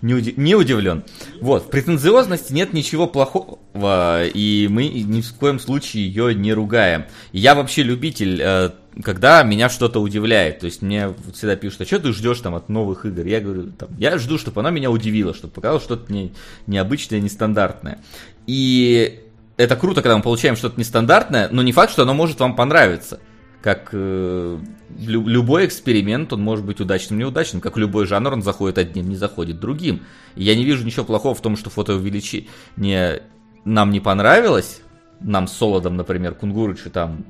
Не, уди- не удивлен. Вот, в претенциозности нет ничего плохого, и мы ни в коем случае ее не ругаем. Я вообще любитель, э, когда меня что-то удивляет. То есть мне всегда пишут, а что ты ждешь там от новых игр? Я говорю, там, я жду, чтобы она меня удивила, чтобы показала что-то не, необычное, нестандартное. И это круто, когда мы получаем что-то нестандартное, но не факт, что оно может вам понравиться. Как э, лю- любой эксперимент, он может быть удачным, неудачным. Как любой жанр, он заходит одним, не заходит другим. И я не вижу ничего плохого в том, что фотоувеличение нам не понравилось. Нам с Солодом, например, Кунгурычу там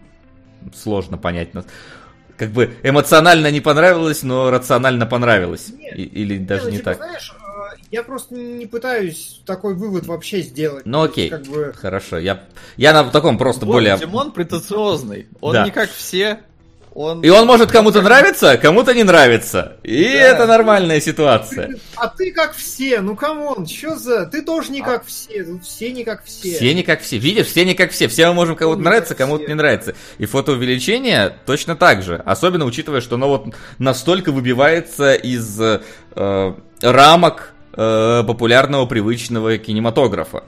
сложно понять нас как бы эмоционально не понравилось, но рационально понравилось. Нет, И, или даже ну, не типа, так. Знаешь, я просто не пытаюсь такой вывод вообще сделать. Ну окей, как бы... хорошо. Я, я на таком просто вот, более... Димон претенциозный. Он да. не как все. Он... И он может кому-то нравиться, кому-то не нравится. И да. это нормальная ситуация. А ты как все, ну come on, что за... Ты тоже не а... как все, все не как все. Все не как все. Видишь, все не как все. Все мы можем кому-то нравиться, кому-то не нравится. И фотоувеличение точно так же. Особенно учитывая, что оно вот настолько выбивается из э, рамок э, популярного привычного кинематографа.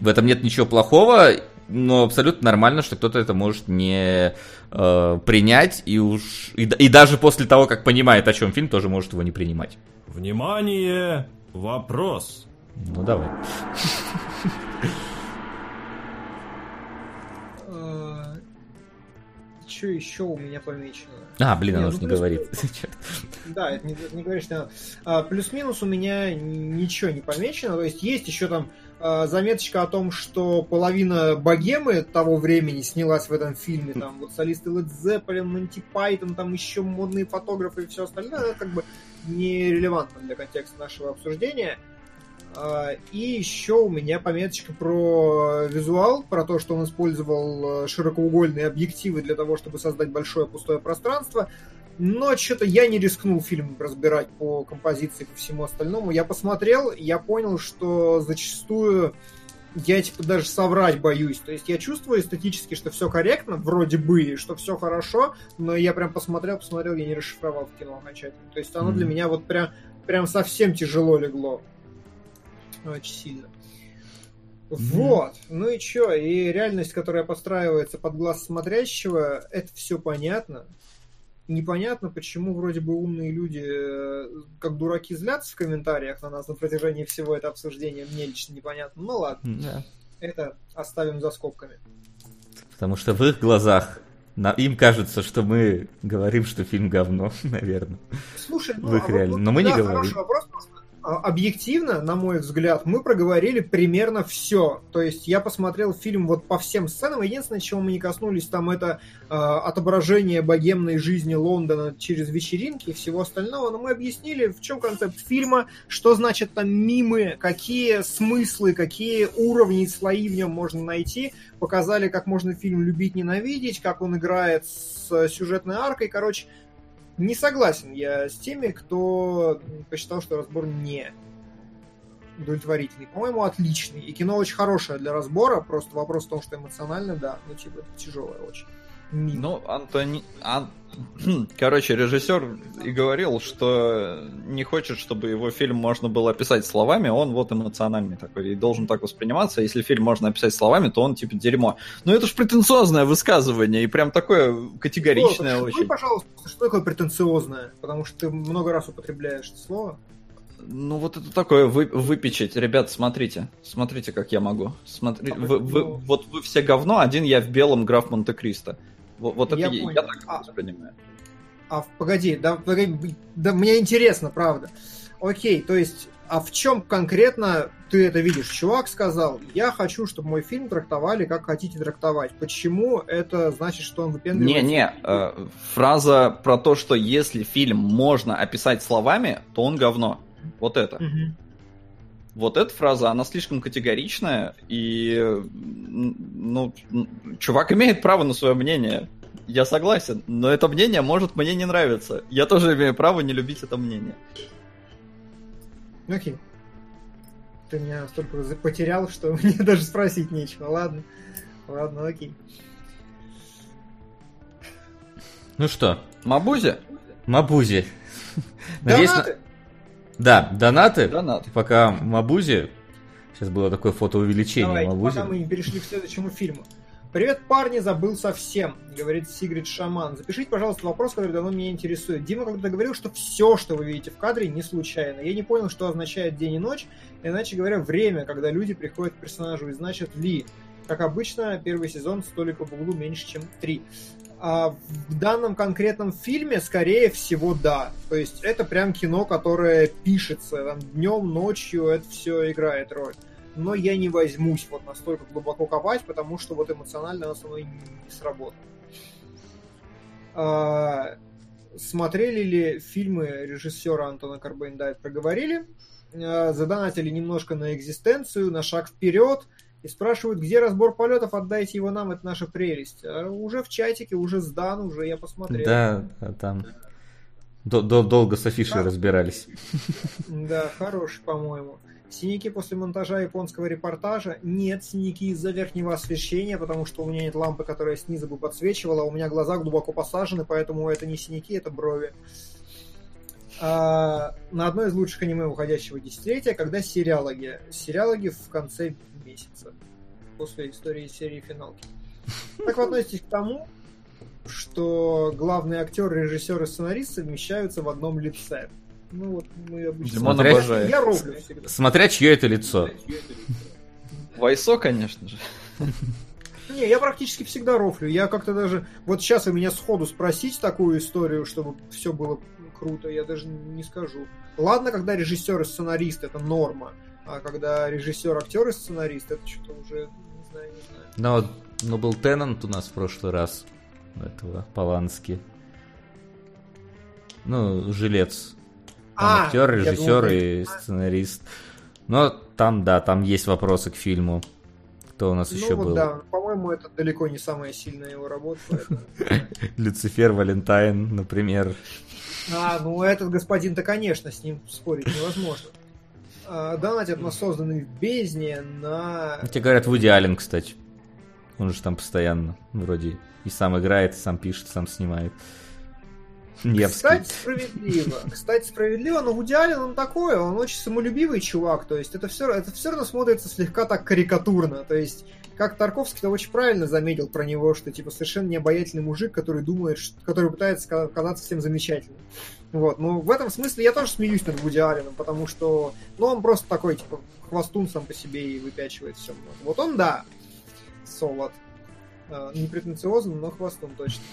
В этом нет ничего плохого, но абсолютно нормально, что кто-то это может не э, принять и уж и, и даже после того, как понимает, о чем фильм, тоже может его не принимать. Внимание, вопрос. Ну давай. Что еще у меня помечено? А, блин, оно же не говорит. Да, это не, не говорит, что... А, плюс-минус у меня ничего не помечено. То есть есть еще там а, заметочка о том, что половина богемы того времени снялась в этом фильме. Там вот солисты Led Zeppelin, Monty Python, там еще модные фотографы и все остальное. Это как бы нерелевантно для контекста нашего обсуждения. А, и еще у меня пометочка про визуал, про то, что он использовал э, широкоугольные объективы для того, чтобы создать большое пустое пространство. Но что-то я не рискнул фильм разбирать по композиции, по всему остальному. Я посмотрел, я понял, что зачастую я типа даже соврать боюсь. То есть я чувствую эстетически, что все корректно, вроде бы, что все хорошо, но я прям посмотрел, посмотрел, я не расшифровал в кино окончательно. То есть оно mm-hmm. для меня вот прям, прям совсем тяжело легло очень сильно. Вот, ну и чё, и реальность, которая подстраивается под глаз смотрящего, это все понятно. Непонятно, почему вроде бы умные люди, э, как дураки, злятся в комментариях на нас на протяжении всего этого обсуждения. Мне лично непонятно. Ну ладно, да. это оставим за скобками. Потому что в их глазах на, им кажется, что мы говорим, что фильм говно, наверное. Слушай, ну, в их а реально. Но мы да, не говорим. Хороший вопрос, объективно, на мой взгляд, мы проговорили примерно все. То есть я посмотрел фильм вот по всем сценам. Единственное, чего мы не коснулись, там это э, отображение богемной жизни Лондона через вечеринки и всего остального. Но мы объяснили, в чем концепт фильма, что значит там мимы, какие смыслы, какие уровни и слои в нем можно найти. Показали, как можно фильм любить, ненавидеть, как он играет с сюжетной аркой. Короче, не согласен я с теми, кто посчитал, что разбор не удовлетворительный. По-моему, отличный. И кино очень хорошее для разбора. Просто вопрос в том, что эмоционально, да, ну, типа, тяжелое очень. Мимо. Ну, Антони... Ан... Короче, режиссер и говорил, что не хочет, чтобы его фильм можно было описать словами, он вот эмоциональный такой и должен так восприниматься. Если фильм можно описать словами, то он типа дерьмо. Но это ж претенциозное высказывание и прям такое категоричное О, очень. пожалуйста, что такое претенциозное? Потому что ты много раз употребляешь это слово. Ну вот это такое вы, выпечить. Ребят, смотрите. Смотрите, как я могу. Смотри, а вы, вы, вот вы все говно, один я в белом граф Монте-Кристо. Вот, вот я это понял. я так а, воспринимаю. А, погоди, да, погоди, да, мне интересно, правда. Окей, то есть, а в чем конкретно ты это видишь? Чувак сказал, я хочу, чтобы мой фильм трактовали, как хотите трактовать. Почему это значит, что он выпендривается? Не-не, э, фраза про то, что если фильм можно описать словами, то он говно. Вот это. Угу. Вот эта фраза, она слишком категоричная, и ну, чувак имеет право на свое мнение. Я согласен, но это мнение может мне не нравиться. Я тоже имею право не любить это мнение. Окей. Ты меня столько потерял, что мне даже спросить нечего. Ладно. Ладно, окей. Ну что? Мабузи? Мабузи. Донаты! Да, донаты. Донаты. Пока Мабузи. Сейчас было такое фотоувеличение Давай, Мабузи. пока мы не перешли к следующему фильму. Привет, парни, забыл совсем, говорит Сигрид Шаман. Запишите, пожалуйста, вопрос, который давно меня интересует. Дима когда говорил, что все, что вы видите в кадре, не случайно. Я не понял, что означает день и ночь, иначе говоря, время, когда люди приходят к персонажу, и значит ли. Как обычно, первый сезон столика в углу меньше, чем три. А в данном конкретном фильме, скорее всего, да. То есть это прям кино, которое пишется там, днем, ночью, это все играет роль но я не возьмусь вот настолько глубоко копать, потому что вот эмоционально оно со мной не сработало. А, смотрели ли фильмы режиссера Антона Карбейн? Проговорили. А, задонатили немножко на экзистенцию, на шаг вперед. И спрашивают, где разбор полетов, отдайте его нам, это наша прелесть. А уже в чатике, уже сдан, уже я посмотрел. Да, там долго с афишей разбирались. Да, хороший, по-моему. Синяки после монтажа японского репортажа? Нет, синяки из-за верхнего освещения, потому что у меня нет лампы, которая снизу бы подсвечивала, у меня глаза глубоко посажены, поэтому это не синяки, это брови. А, на одной из лучших аниме уходящего десятилетия, когда сериалоги. Сериалоги в конце месяца, после истории серии финалки. Как вы относитесь к тому, что главный актер, режиссер и сценарист совмещаются в одном лице? Ну вот мы обычно... Димон Смотря... обожает. Я роблю всегда. Смотря чье это лицо. Вайсо, конечно же. Не, я практически всегда рофлю. Я как-то даже... Вот сейчас вы меня сходу спросить такую историю, чтобы все было круто, я даже не скажу. Ладно, когда режиссер и сценарист, это норма. А когда режиссер, актер и сценарист, это что-то уже, не знаю, не знаю. Но, но был Теннант у нас в прошлый раз, этого Полански. Ну, жилец там а, актер, режиссер и сценарист. Но там, да, там есть вопросы к фильму. Кто у нас ну, еще вот был? Да, по-моему, это далеко не самая сильная его работа. Люцифер Валентайн, например. А, ну этот господин-то, конечно, с ним спорить невозможно. А, донатят на созданный в бездне на... Тебе говорят Вуди Аллен, кстати. Он же там постоянно вроде и сам играет, и сам пишет, сам снимает. Невский. Кстати, справедливо. Кстати, справедливо, но Вуди Аллен, он такой, он очень самолюбивый чувак, то есть это все, это все равно смотрится слегка так карикатурно, то есть как Тарковский-то очень правильно заметил про него, что типа совершенно необаятельный мужик, который думает, который пытается казаться всем замечательным. Вот, ну в этом смысле я тоже смеюсь над Вуди Алленом, потому что, ну он просто такой, типа, хвастун сам по себе и выпячивает все. Вот он, да, солод. Э, не претенциозный, но хвастун точно.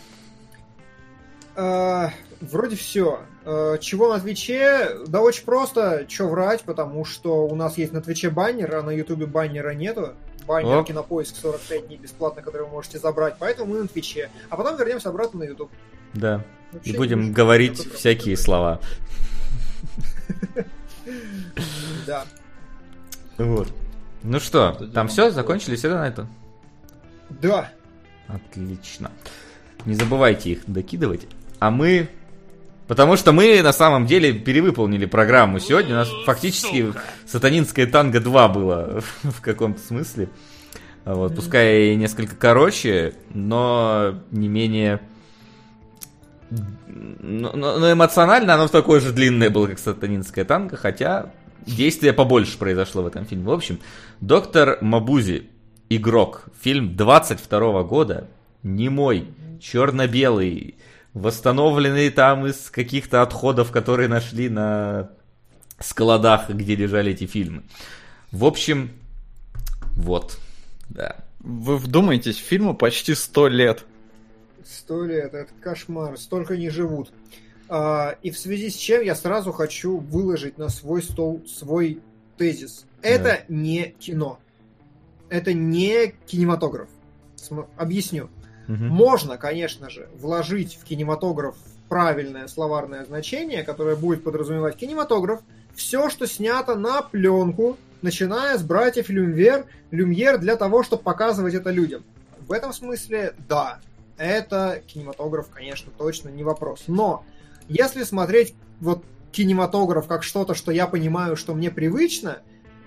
Э, вроде все. Э, чего на Твиче? Да очень просто. Че врать, потому что у нас есть на Твиче баннер, а на Ютубе баннера нету. Баннер. Оп. Кинопоиск 45 дней бесплатно, который вы можете забрать. Поэтому мы на Твиче. А потом вернемся обратно на Ютуб. Да. Вообще И будем говорить всякие слова. Да. Вот. Ну что, там все? Закончили все на это? Да. Отлично. Не забывайте их докидывать. А мы... Потому что мы на самом деле перевыполнили программу сегодня. У нас фактически сатанинское танго 2 было в каком-то смысле. Вот, пускай несколько короче, но не менее... Но, но эмоционально оно такое же длинное было, как сатанинское танго, хотя действия побольше произошло в этом фильме. В общем, доктор Мабузи, игрок, фильм 22 года, немой, черно-белый, восстановленный там из каких-то отходов, которые нашли на складах, где лежали эти фильмы. В общем, вот, да. Вы вдумайтесь, фильму почти сто лет. Сто лет, это кошмар, столько не живут. А, и в связи с чем я сразу хочу выложить на свой стол свой тезис. Это да. не кино. Это не кинематограф. Объясню. Угу. Можно, конечно же, вложить в кинематограф правильное словарное значение, которое будет подразумевать кинематограф, все, что снято на пленку, начиная с братьев Люмьер, Люмьер для того, чтобы показывать это людям. В этом смысле, да, это кинематограф, конечно, точно не вопрос. Но если смотреть вот кинематограф как что-то, что я понимаю, что мне привычно,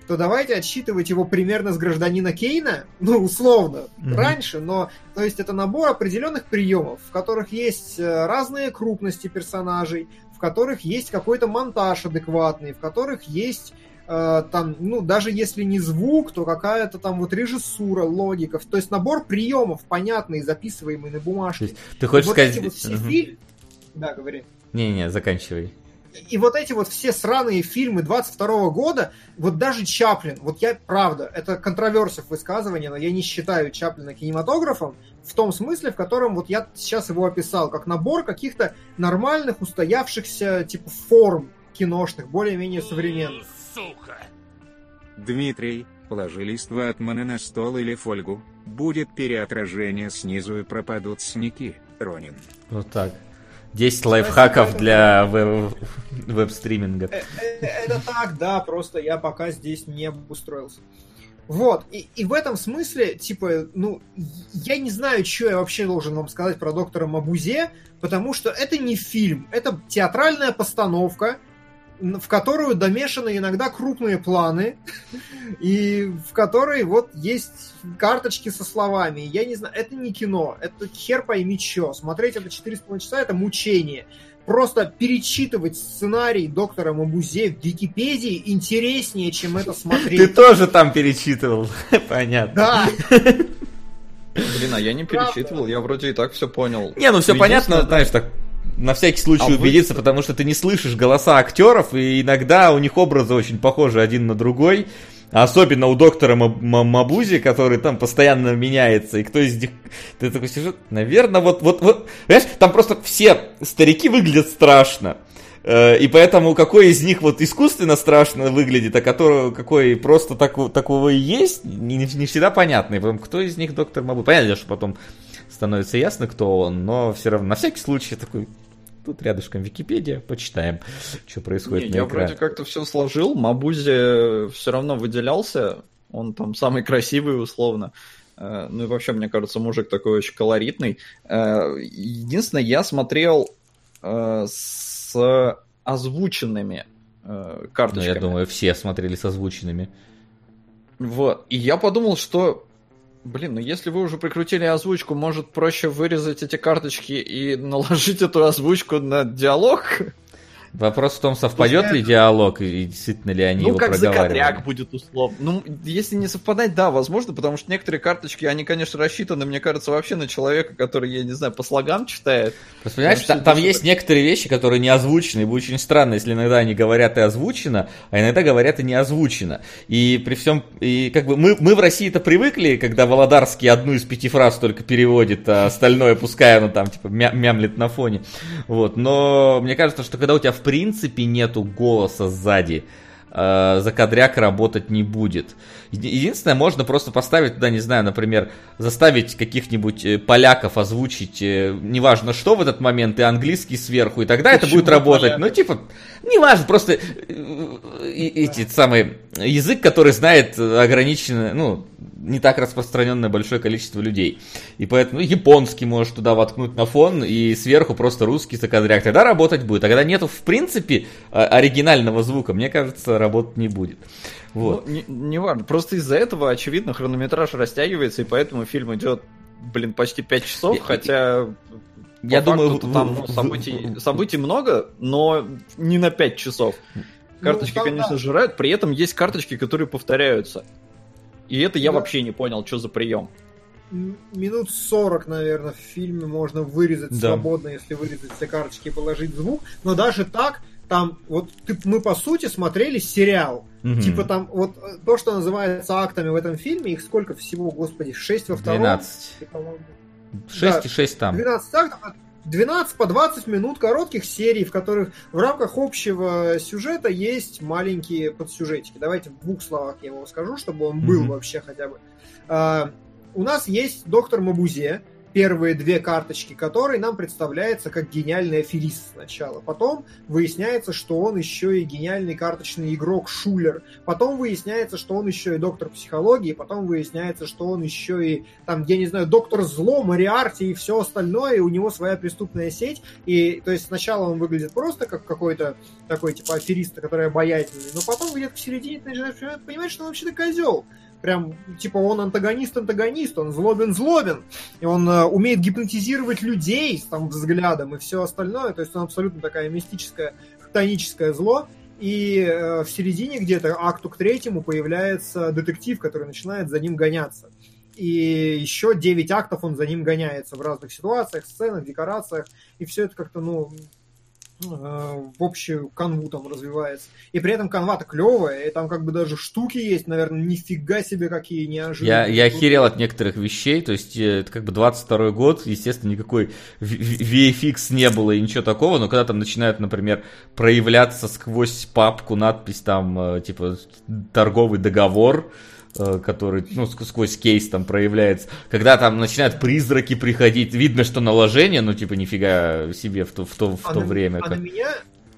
то давайте отсчитывать его примерно с гражданина Кейна, ну, условно, mm-hmm. раньше, но, то есть это набор определенных приемов, в которых есть э, разные крупности персонажей, в которых есть какой-то монтаж адекватный, в которых есть э, там, ну, даже если не звук, то какая-то там вот режиссура, логика, то есть набор приемов, понятный, записываемый на бумажке. Ты хочешь вот сказать... Вот все угу. фильм... Да, говори. Не-не, заканчивай и вот эти вот все сраные фильмы 22 года, вот даже Чаплин, вот я, правда, это контроверсия высказывания, но я не считаю Чаплина кинематографом в том смысле, в котором вот я сейчас его описал, как набор каких-то нормальных, устоявшихся, типа, форм киношных, более-менее современных. Сука! Дмитрий, положи лист ватмана на стол или фольгу, будет переотражение снизу и пропадут синяки, Ронин. Вот так. 10 лайфхаков для веб-стриминга. Э, э, это так, да, просто я пока здесь не устроился. Вот, и, и в этом смысле, типа, ну, я не знаю, что я вообще должен вам сказать про доктора Мабузе, потому что это не фильм, это театральная постановка, в которую домешаны иногда крупные планы, и в которой вот есть карточки со словами. Я не знаю, это не кино, это хер пойми что. Смотреть это 4,5 часа, это мучение. Просто перечитывать сценарий доктора Мабузе в Википедии интереснее, чем это смотреть. Ты тоже там перечитывал, понятно. Да. Блин, а я не перечитывал, я вроде и так все понял. Не, ну все понятно, знаешь, так на всякий случай а убедиться, вы... потому что ты не слышишь голоса актеров, и иногда у них образы очень похожи один на другой. Особенно у доктора Мабузи, который там постоянно меняется, и кто из них... Ты такой сижу, наверное, вот, вот, вот... Понимаешь, там просто все старики выглядят страшно. Э, и поэтому какой из них вот искусственно страшно выглядит, а который, какой просто так, такого и есть, не, не всегда понятно. И потом, кто из них доктор Мабу? Понятно, что потом становится ясно, кто он, но все равно на всякий случай такой Тут рядышком Википедия, почитаем, что происходит Не, на я экране. вроде как-то все сложил, Мабузи все равно выделялся, он там самый красивый условно. Э, ну и вообще, мне кажется, мужик такой очень колоритный. Э, единственное, я смотрел э, с озвученными карточками. Ну, я думаю, все смотрели с озвученными. Вот. И я подумал, что Блин, ну если вы уже прикрутили озвучку, может проще вырезать эти карточки и наложить эту озвучку на диалог? Вопрос в том, совпадет ли диалог и действительно ли они ну, его как закадряк будет условно. Ну, если не совпадать, да, возможно, потому что некоторые карточки, они, конечно, рассчитаны, мне кажется, вообще на человека, который, я не знаю, по слогам читает. Просто, понимаешь, там, там есть некоторые вещи, которые не озвучены, и будет очень странно, если иногда они говорят и озвучено, а иногда говорят и не озвучено. И при всем, и как бы мы, мы в России-то привыкли, когда Володарский одну из пяти фраз только переводит, а остальное пускай оно там, типа, мя мямлет на фоне. Вот, но мне кажется, что когда у тебя в принципе нету голоса сзади, э, закадряк работать не будет. Единственное, можно просто поставить туда, не знаю, например, заставить каких-нибудь э, поляков озвучить, э, неважно что в этот момент, и английский сверху, и тогда Почему это будет работать. Поляк? Ну, типа, неважно, просто эти самые язык, который знает ограниченное, ну, не так распространенное большое количество людей. И поэтому ну, японский можешь туда воткнуть на фон, и сверху просто русский закадряк. Тогда работать будет. А когда нету, в принципе, а, оригинального звука, мне кажется, работать не будет. Вот. Ну, не, не важно. Просто из-за этого, очевидно, хронометраж растягивается, и поэтому фильм идет, блин, почти 5 часов, хотя... Я думаю, там ну, событий, событий много, но не на 5 часов. Карточки, ну, конечно, да. жирают, при этом есть карточки, которые повторяются. И это я да. вообще не понял, что за прием. Минут 40, наверное, в фильме можно вырезать да. свободно, если вырезать все карточки и положить звук. Но даже так, там, вот ты, мы по сути смотрели сериал. Угу. Типа там, вот э, то, что называется актами в этом фильме, их сколько всего, господи, 6 во втором? 12. 6 да, и 6 там. 12 актов, 12 по 20 минут коротких серий, в которых в рамках общего сюжета есть маленькие подсюжетики. Давайте в двух словах я его скажу, чтобы он был mm-hmm. вообще хотя бы. А, у нас есть доктор Мабузе, первые две карточки которой нам представляется как гениальный аферист сначала. Потом выясняется, что он еще и гениальный карточный игрок Шулер. Потом выясняется, что он еще и доктор психологии. Потом выясняется, что он еще и, там, я не знаю, доктор зло, Мариарти и все остальное. И у него своя преступная сеть. И, то есть, сначала он выглядит просто как какой-то такой, типа, аферист, который обаятельный. Но потом где-то к середине ты начинаешь понимать, что он вообще-то козел прям, типа, он антагонист-антагонист, он злобен-злобен, и он э, умеет гипнотизировать людей с там взглядом и все остальное, то есть он абсолютно такая мистическая, хтоническое зло, и э, в середине где-то, акту к третьему, появляется детектив, который начинает за ним гоняться. И еще 9 актов он за ним гоняется в разных ситуациях, сценах, декорациях, и все это как-то, ну, в общую канву там развивается. И при этом канва-то клевая, и там как бы даже штуки есть, наверное, нифига себе какие неожиданные. Я, я охерел от некоторых вещей, то есть э, это как бы 22 год, естественно, никакой VFX не было и ничего такого, но когда там начинают, например, проявляться сквозь папку надпись там, э, типа, торговый договор, Э, который, ну, сквозь кейс там проявляется. Когда там начинают призраки приходить, видно, что наложение, ну, типа, нифига себе в то, в то, в а то на, время. А как... на меня,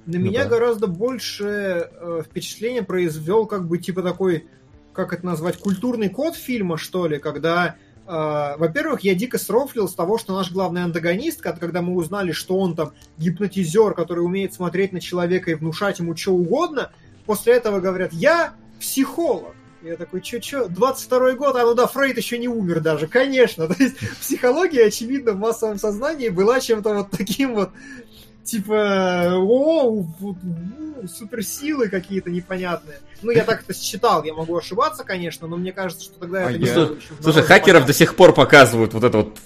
на ну, меня да. гораздо больше э, впечатление произвел, как бы, типа, такой, как это назвать, культурный код фильма, что ли, когда Uh, во-первых, я дико срофлил с того, что наш главный антагонист, когда мы узнали, что он там гипнотизер, который умеет смотреть на человека и внушать ему что угодно, после этого говорят, я психолог. Я такой, чё-чё, 22 год, а ну да, Фрейд еще не умер даже, конечно. То есть психология, очевидно, в массовом сознании была чем-то вот таким вот, типа, о, суперсилы какие-то непонятные. Ну, я так это считал, я могу ошибаться, конечно, но мне кажется, что тогда а это я... не Слушай, хакеров понятно. до сих пор показывают вот это вот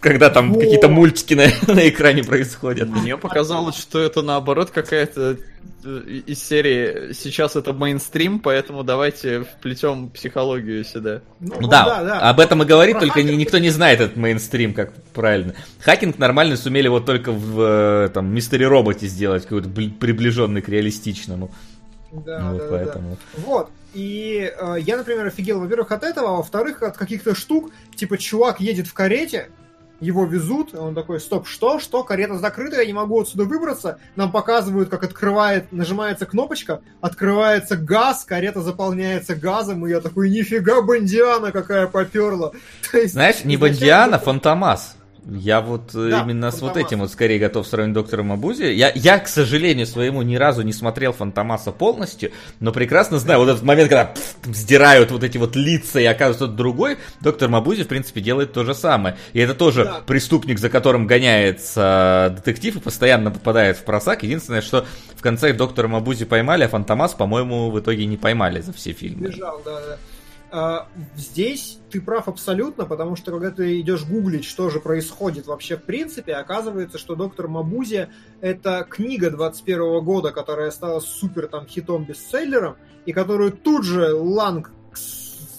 когда там какие-то мультики на, на экране происходят. Мне показалось, что это наоборот какая-то э, из серии сейчас это мейнстрим, поэтому давайте вплетем психологию сюда. Ну, ну да, да, да, об этом и говорит, Про только хакинг... никто не знает этот мейнстрим, как правильно. Хакинг нормально сумели вот только в э, там Мистери Роботе сделать, какой-то приближенный к реалистичному. Да, ну, да, поэтому. да. Вот. И э, я, например, офигел, во-первых, от этого, а во-вторых, от каких-то штук, типа, чувак едет в карете, его везут, он такой, стоп, что, что, карета закрыта, я не могу отсюда выбраться, нам показывают, как открывает, нажимается кнопочка, открывается газ, карета заполняется газом, и я такой, нифига, Бондиана какая поперла. Знаешь, не Бондиана, Фантомас. Я вот э, да, именно с вот этим вот скорее готов сравнить доктора Мабузи. Я, я, к сожалению, своему ни разу не смотрел Фантомаса полностью, но прекрасно знаю вот этот момент, когда пфф, сдирают вот эти вот лица и оказывается кто-то другой. Доктор Мабузи, в принципе, делает то же самое. И это тоже да. преступник, за которым гоняется детектив и постоянно попадает в просак. Единственное, что в конце доктора Мабузи поймали, а Фантомас, по-моему, в итоге не поймали за все фильмы. Бежал, да, да. А, здесь ты прав абсолютно, потому что когда ты идешь гуглить, что же происходит вообще в принципе, оказывается, что «Доктор Мабузи» — это книга 21 года, которая стала супер там хитом-бестселлером, и которую тут же Ланг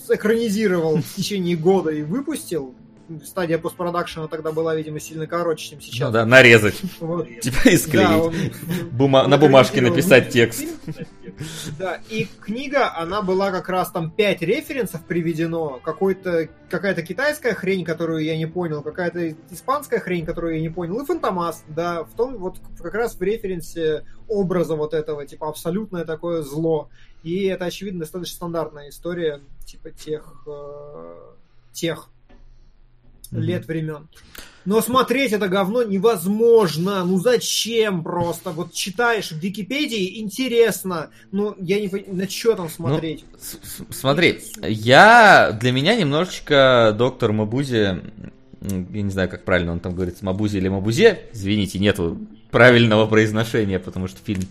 экранизировал в течение года и выпустил, стадия постпродакшена тогда была, видимо, сильно короче, чем сейчас. Ну да, нарезать. Вот. Типа и склеить. Да, он, Бума... он на бумажке написать текст. Да, и книга, она была как раз там 5 референсов приведено, какой-то, какая-то китайская хрень, которую я не понял, какая-то испанская хрень, которую я не понял, и Фантомас, да, в том, вот как раз в референсе образа вот этого, типа, абсолютное такое зло. И это, очевидно, достаточно стандартная история, типа, тех, э, тех mm-hmm. лет времен. Но смотреть это говно невозможно. Ну зачем просто? Вот читаешь в Википедии, интересно. Ну, я не понимаю, на что там смотреть? Ну, смотри, я для меня немножечко доктор Мабузи, я не знаю, как правильно он там говорит, Мабузи или Мабузе, извините, нету правильного произношения, потому что фильм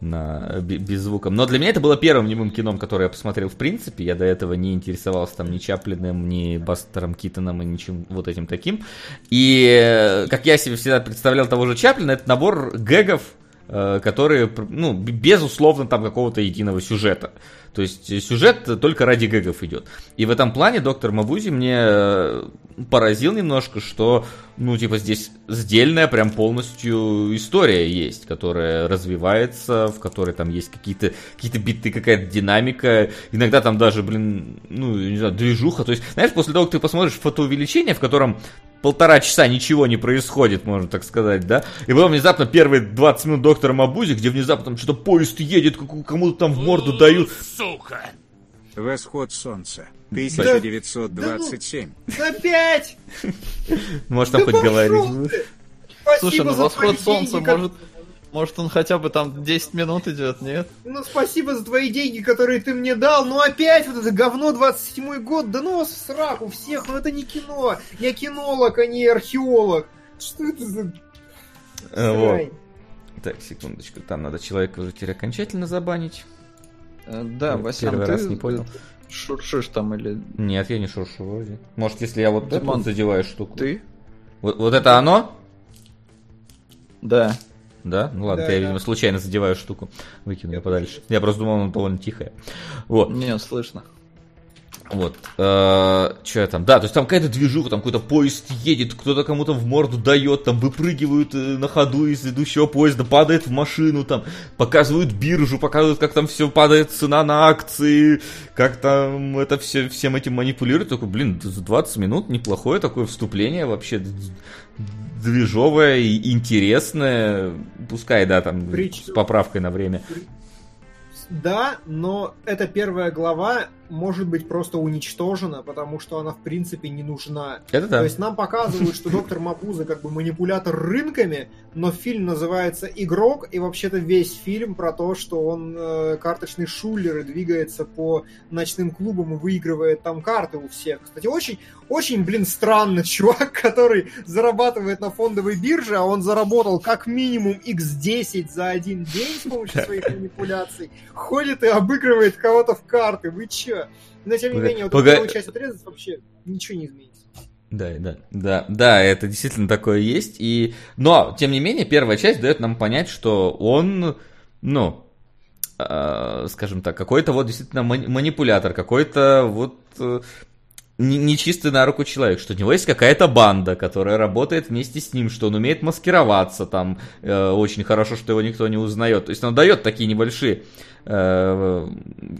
на, без звука. Но для меня это было первым немым кином, которое я посмотрел в принципе. Я до этого не интересовался там ни Чаплиным, ни Бастером Китоном и ничем вот этим таким. И как я себе всегда представлял того же Чаплина, это набор гэгов, э, которые, ну, безусловно, там какого-то единого сюжета. То есть сюжет только ради гэгов идет. И в этом плане доктор Мабузи мне поразил немножко, что, ну, типа, здесь сдельная прям полностью история есть, которая развивается, в которой там есть какие-то какие биты, какая-то динамика, иногда там даже, блин, ну, не знаю, движуха, то есть, знаешь, после того, как ты посмотришь фотоувеличение, в котором полтора часа ничего не происходит, можно так сказать, да? И потом внезапно первые 20 минут доктора Мабузи, где внезапно там что-то поезд едет, кому-то там в морду дают. Сука! Восход солнца. 1927. Опять! Может, там хоть говорить. Слушай, ну восход солнца может... Может, он хотя бы там 10 минут идет, нет? Ну, спасибо за твои деньги, которые ты мне дал. Ну, опять вот это говно 27-й год. Да ну, в сраку всех. Ну, это не кино. Я кинолог, а не археолог. Что это за... А, вот. Так, секундочку. Там надо человека уже теперь окончательно забанить. Э, да, Васян, Первый ты... раз не понял. Шуршишь там или... Нет, я не шуршу вроде. Может, если я вот Димон, эту задеваю штуку. Ты? Вот, вот это оно? Да. Да? Ну ладно, да, я, да. видимо, случайно задеваю штуку. Выкину я подальше. Я просто думал, она довольно тихая. Вот. Не, слышно. Вот. Э, что там? Да, то есть там какая-то движуха, там какой-то поезд едет, кто-то кому-то в морду дает, там выпрыгивают э, на ходу из идущего поезда, падает в машину, там показывают биржу, показывают, как там все падает цена на акции, как там это все всем этим манипулирует. Такой, блин, 20 минут, неплохое такое вступление вообще движовое и интересное, пускай, да, там Прич... с поправкой на время. Да, но эта первая глава может быть просто уничтожена, потому что она в принципе не нужна. Это да. То есть нам показывают, что доктор Мабуза как бы манипулятор рынками, но фильм называется «Игрок», и вообще-то весь фильм про то, что он э, карточный шулер и двигается по ночным клубам и выигрывает там карты у всех. Кстати, очень, очень, блин, странный чувак, который зарабатывает на фондовой бирже, а он заработал как минимум x10 за один день с помощью своих манипуляций, ходит и обыгрывает кого-то в карты. Вы чё? Но тем не менее, вот Пога... первую часть отрезать вообще ничего не изменится. Да, да, да, да, это действительно такое есть. И... Но, тем не менее, первая часть дает нам понять, что он, ну, э, скажем так, какой-то вот действительно манипулятор, какой-то вот э, нечистый на руку человек, что у него есть какая-то банда, которая работает вместе с ним, что он умеет маскироваться там э, очень хорошо, что его никто не узнает. То есть он дает такие небольшие э,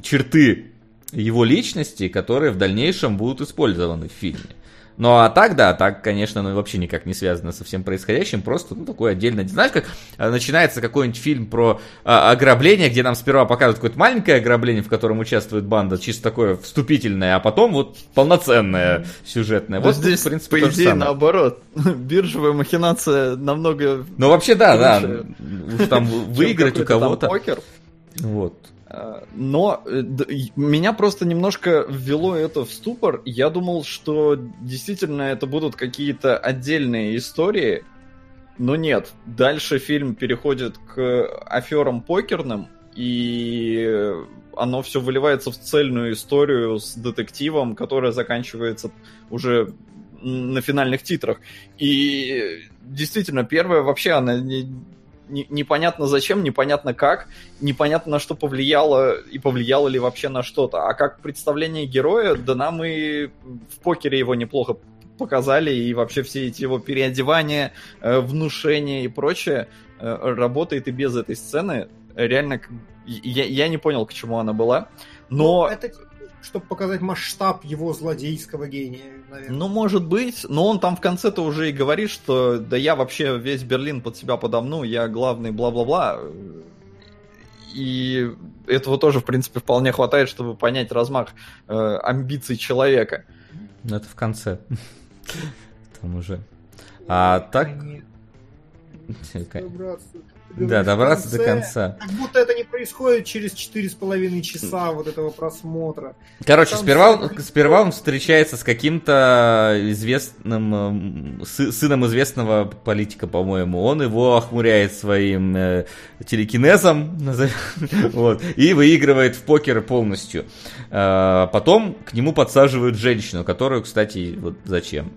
черты его личности, которые в дальнейшем будут использованы в фильме. Ну а так, да, так, конечно, ну, вообще никак не связано со всем происходящим, просто, ну, такой отдельно. Знаешь, как э, начинается какой-нибудь фильм про а, ограбление, где нам сперва показывают какое-то маленькое ограбление, в котором участвует банда, чисто такое вступительное, а потом вот полноценное сюжетное. Вот здесь, в принципе, по идее, наоборот. Биржевая махинация намного... Ну, вообще, да, да. Там выиграть у кого-то. Вот. Но э, меня просто немножко ввело это в ступор. Я думал, что действительно это будут какие-то отдельные истории, но нет. Дальше фильм переходит к аферам покерным, и оно все выливается в цельную историю с детективом, которая заканчивается уже на финальных титрах. И действительно, первая вообще, она не, не, непонятно зачем, непонятно как, непонятно на что повлияло и повлияло ли вообще на что-то. А как представление героя, да нам и в покере его неплохо показали, и вообще все эти его переодевания, э, внушения и прочее э, работает и без этой сцены. Реально, я, я не понял, к чему она была. Но... Ну, это чтобы показать масштаб его злодейского гения, наверное. Ну, может быть, но он там в конце-то уже и говорит, что да я вообще весь Берлин под себя подомну, я главный, бла-бла-бла. И этого тоже, в принципе, вполне хватает, чтобы понять размах э, амбиций человека. Ну, это в конце. Там уже. А так... Да, добраться конце, до конца. Как будто это не происходит через четыре с половиной часа вот этого просмотра. Короче, сперва он, сперва он встречается с каким-то известным, с, сыном известного политика, по-моему. Он его охмуряет своим э, телекинезом, вот, и выигрывает в покер полностью. Э, потом к нему подсаживают женщину, которую, кстати, вот зачем?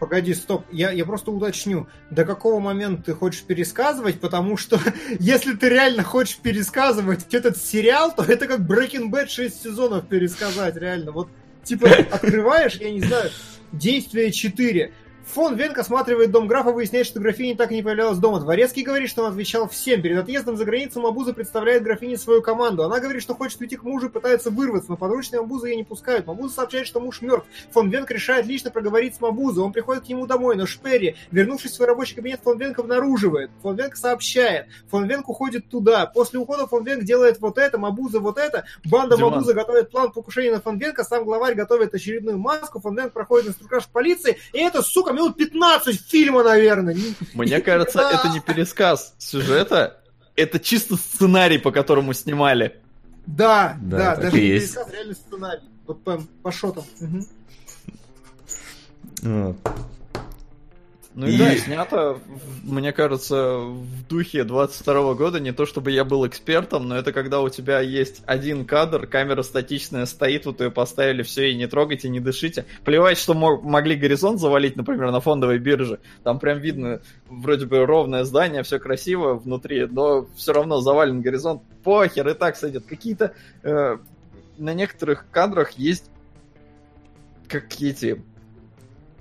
Погоди, стоп, я, я просто уточню, до какого момента ты хочешь пересказывать, потому что если ты реально хочешь пересказывать этот сериал, то это как Breaking Bad 6 сезонов пересказать, реально. Вот Типа, открываешь, я не знаю, действие 4. Фон Венк осматривает дом графа, выясняет, что графиня так и не появлялась дома. Дворецкий говорит, что он отвечал всем. Перед отъездом за границу Мабуза представляет графине свою команду. Она говорит, что хочет уйти к мужу и пытается вырваться, но подручные Мабуза ее не пускают. Мабуза сообщает, что муж мертв. Фон Венк решает лично проговорить с Мабуза. Он приходит к нему домой, но Шперри, вернувшись в свой рабочий кабинет, Фон Венк обнаруживает. Фон Венк сообщает. Фон Венк уходит туда. После ухода Фон Венк делает вот это, Мабуза вот это. Банда Диман. Мабуза готовит план покушения на Фон Венка, сам главарь готовит очередную маску. Фон Венк проходит инструктаж полиции, и это, сука, минут 15 фильма, наверное. Мне кажется, это не пересказ сюжета, это чисто сценарий, по которому снимали. Да, да, даже не пересказ, реально сценарий. Вот прям по шотам. Ну и, и да, снято, мне кажется, в духе 22 года, не то чтобы я был экспертом, но это когда у тебя есть один кадр, камера статичная стоит, вот ее поставили, все, и не трогайте, не дышите. Плевать, что мог, могли горизонт завалить, например, на фондовой бирже, там прям видно вроде бы ровное здание, все красиво внутри, но все равно завален горизонт, похер, и так сойдет. Какие-то э, на некоторых кадрах есть как эти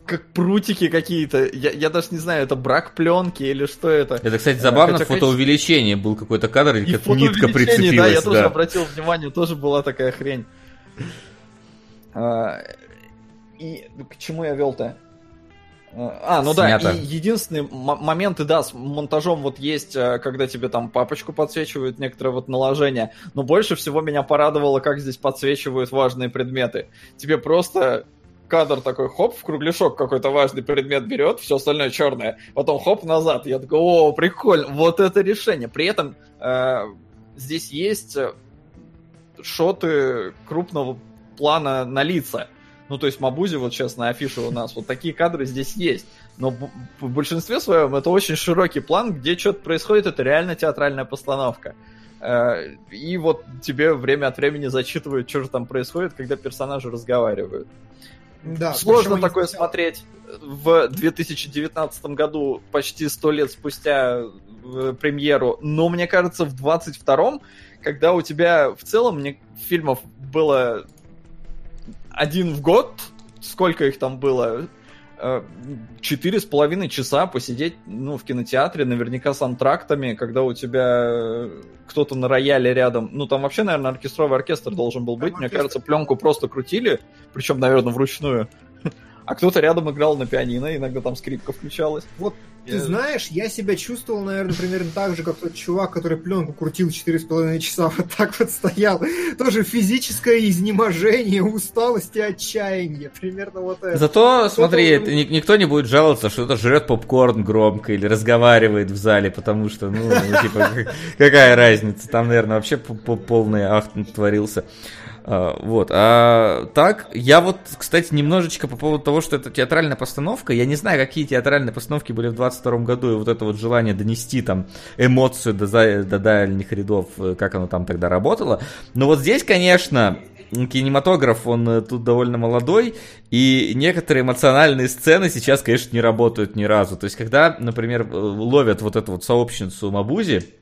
как прутики какие-то. Я, я даже не знаю, это брак пленки или что это. Это, кстати, забавно, Хотя, фотоувеличение был какой-то кадр, и как нитка прицепилась. Да, я да. тоже обратил внимание, тоже была такая хрень. А, и к чему я вел-то? А, ну Снято. да, и единственные моменты, да, с монтажом вот есть, э, когда тебе там папочку подсвечивают, некоторые вот наложения, но больше всего меня порадовало, как здесь подсвечивают важные предметы. Тебе просто кадр такой, хоп, в кругляшок какой-то важный предмет берет, все остальное черное, потом хоп назад. Я такой, о, прикольно, вот это решение. При этом э, здесь есть э, шоты крупного плана на лица. Ну, то есть Мабузи, вот сейчас на афише у нас, вот такие кадры здесь есть. Но в большинстве своем это очень широкий план, где что-то происходит, это реально театральная постановка. Э, и вот тебе время от времени зачитывают, что же там происходит, когда персонажи разговаривают. Да, Сложно такое не... смотреть. В 2019 году, почти сто лет спустя э, премьеру, но мне кажется, в 22-м, когда у тебя в целом мне фильмов было один в год, сколько их там было, четыре с половиной часа посидеть ну, в кинотеатре, наверняка с антрактами, когда у тебя э, кто-то на рояле рядом. Ну, там вообще, наверное, оркестровый оркестр должен был быть. Там Мне оркестр. кажется, пленку просто крутили, причем, наверное, вручную. А кто-то рядом играл на пианино, иногда там скрипка включалась. Вот ты я... знаешь, я себя чувствовал, наверное, примерно так же, как тот чувак, который пленку крутил 4,5 часа, вот так вот стоял. Тоже физическое изнеможение, усталость и отчаяние. Примерно вот это. Зато, Кто-то смотри, уже... никто не будет жаловаться, что кто-то жрет попкорн громко или разговаривает в зале, потому что, ну, ну типа, какая разница? Там, наверное, вообще полный ахт творился. А, вот. А так, я вот, кстати, немножечко по поводу того, что это театральная постановка. Я не знаю, какие театральные постановки были в 22 году, и вот это вот желание донести там эмоцию до, до дальних рядов, э, как оно там тогда работало. Но вот здесь, конечно, кинематограф, он э, тут довольно молодой, и некоторые эмоциональные сцены сейчас, конечно, не работают ни разу. То есть, когда, например, э, ловят вот эту вот сообщницу Мабузи,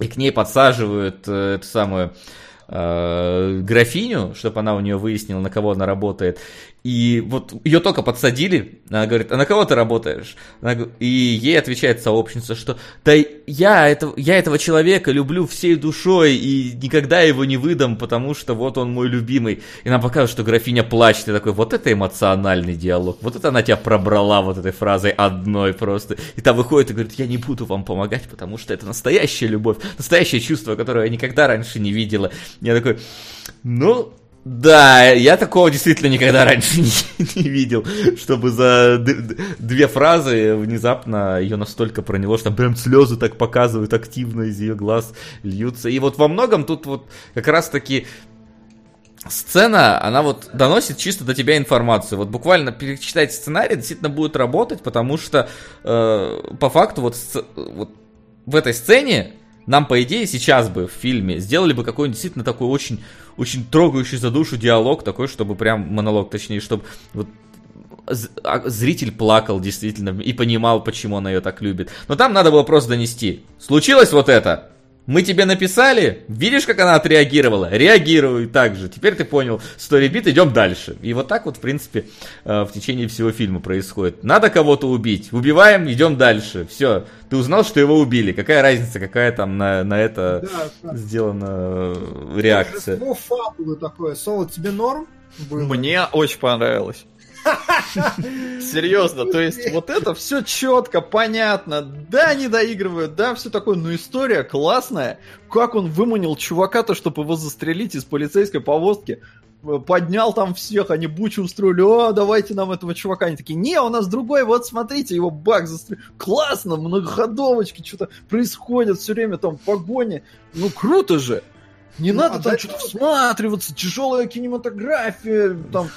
и к ней подсаживают э, эту самую э, графиню, чтобы она у нее выяснила, на кого она работает. И вот ее только подсадили, она говорит, а на кого ты работаешь? Она, и ей отвечает сообщница, что да я, это, я этого человека люблю всей душой и никогда его не выдам, потому что вот он мой любимый. И нам показывают, что графиня плачет, и такой, вот это эмоциональный диалог, вот это она тебя пробрала вот этой фразой одной просто. И та выходит и говорит, я не буду вам помогать, потому что это настоящая любовь, настоящее чувство, которое я никогда раньше не видела. Я такой, ну, да, я такого действительно никогда раньше не, не видел, чтобы за две фразы внезапно ее настолько проняло, что прям слезы так показывают активно из ее глаз льются. И вот во многом тут вот как раз таки сцена, она вот доносит чисто до тебя информацию. Вот буквально перечитать сценарий действительно будет работать, потому что э, по факту вот, вот в этой сцене нам, по идее, сейчас бы в фильме сделали бы какой-нибудь действительно такой очень, очень трогающий за душу диалог, такой, чтобы прям монолог, точнее, чтобы вот а, зритель плакал действительно и понимал, почему она ее так любит. Но там надо было просто донести. Случилось вот это. Мы тебе написали, видишь, как она отреагировала? Реагируй так же. Теперь ты понял, сторибит, идем дальше. И вот так вот, в принципе, э, в течение всего фильма происходит. Надо кого-то убить. Убиваем, идем дальше. Все. Ты узнал, что его убили. Какая разница, какая там на, на это да, да. сделана э, реакция? Ну, фабулы такое. Соло, тебе норм? Было? Мне очень понравилось. Серьезно, то есть вот это все четко, понятно, да, не доигрывают, да, все такое, но история классная. Как он выманил чувака-то, чтобы его застрелить из полицейской повозки, поднял там всех, они бучу устроили, о, давайте нам этого чувака. Они такие, не, у нас другой, вот смотрите, его баг застрелил. Классно, многоходовочки, что-то происходит все время, там погони. Ну, круто же. Не ну, надо а там что-то всматриваться, тяжелая кинематография, там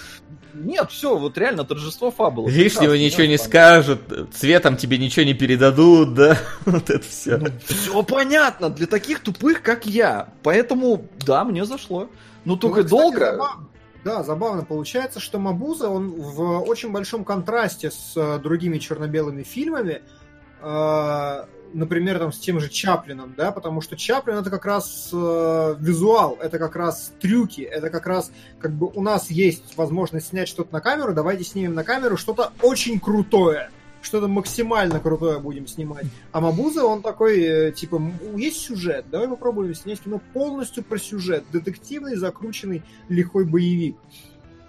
нет, все, вот реально торжество фабулы. Лишнего ничего не скажут, цветом тебе ничего не передадут, да, вот это все. Ну, все понятно, для таких тупых, как я. Поэтому, да, мне зашло. Ну, только ну, кстати, долго... Забавно. Да, забавно получается, что Мабуза, он в очень большом контрасте с э, другими черно-белыми фильмами. Э, например, там, с тем же Чаплином, да, потому что Чаплин это как раз э, визуал, это как раз трюки, это как раз, как бы у нас есть возможность снять что-то на камеру, давайте снимем на камеру что-то очень крутое, что-то максимально крутое будем снимать. А Мабуза, он такой, э, типа, есть сюжет, давай попробуем снять кино полностью про сюжет, детективный, закрученный, лихой боевик.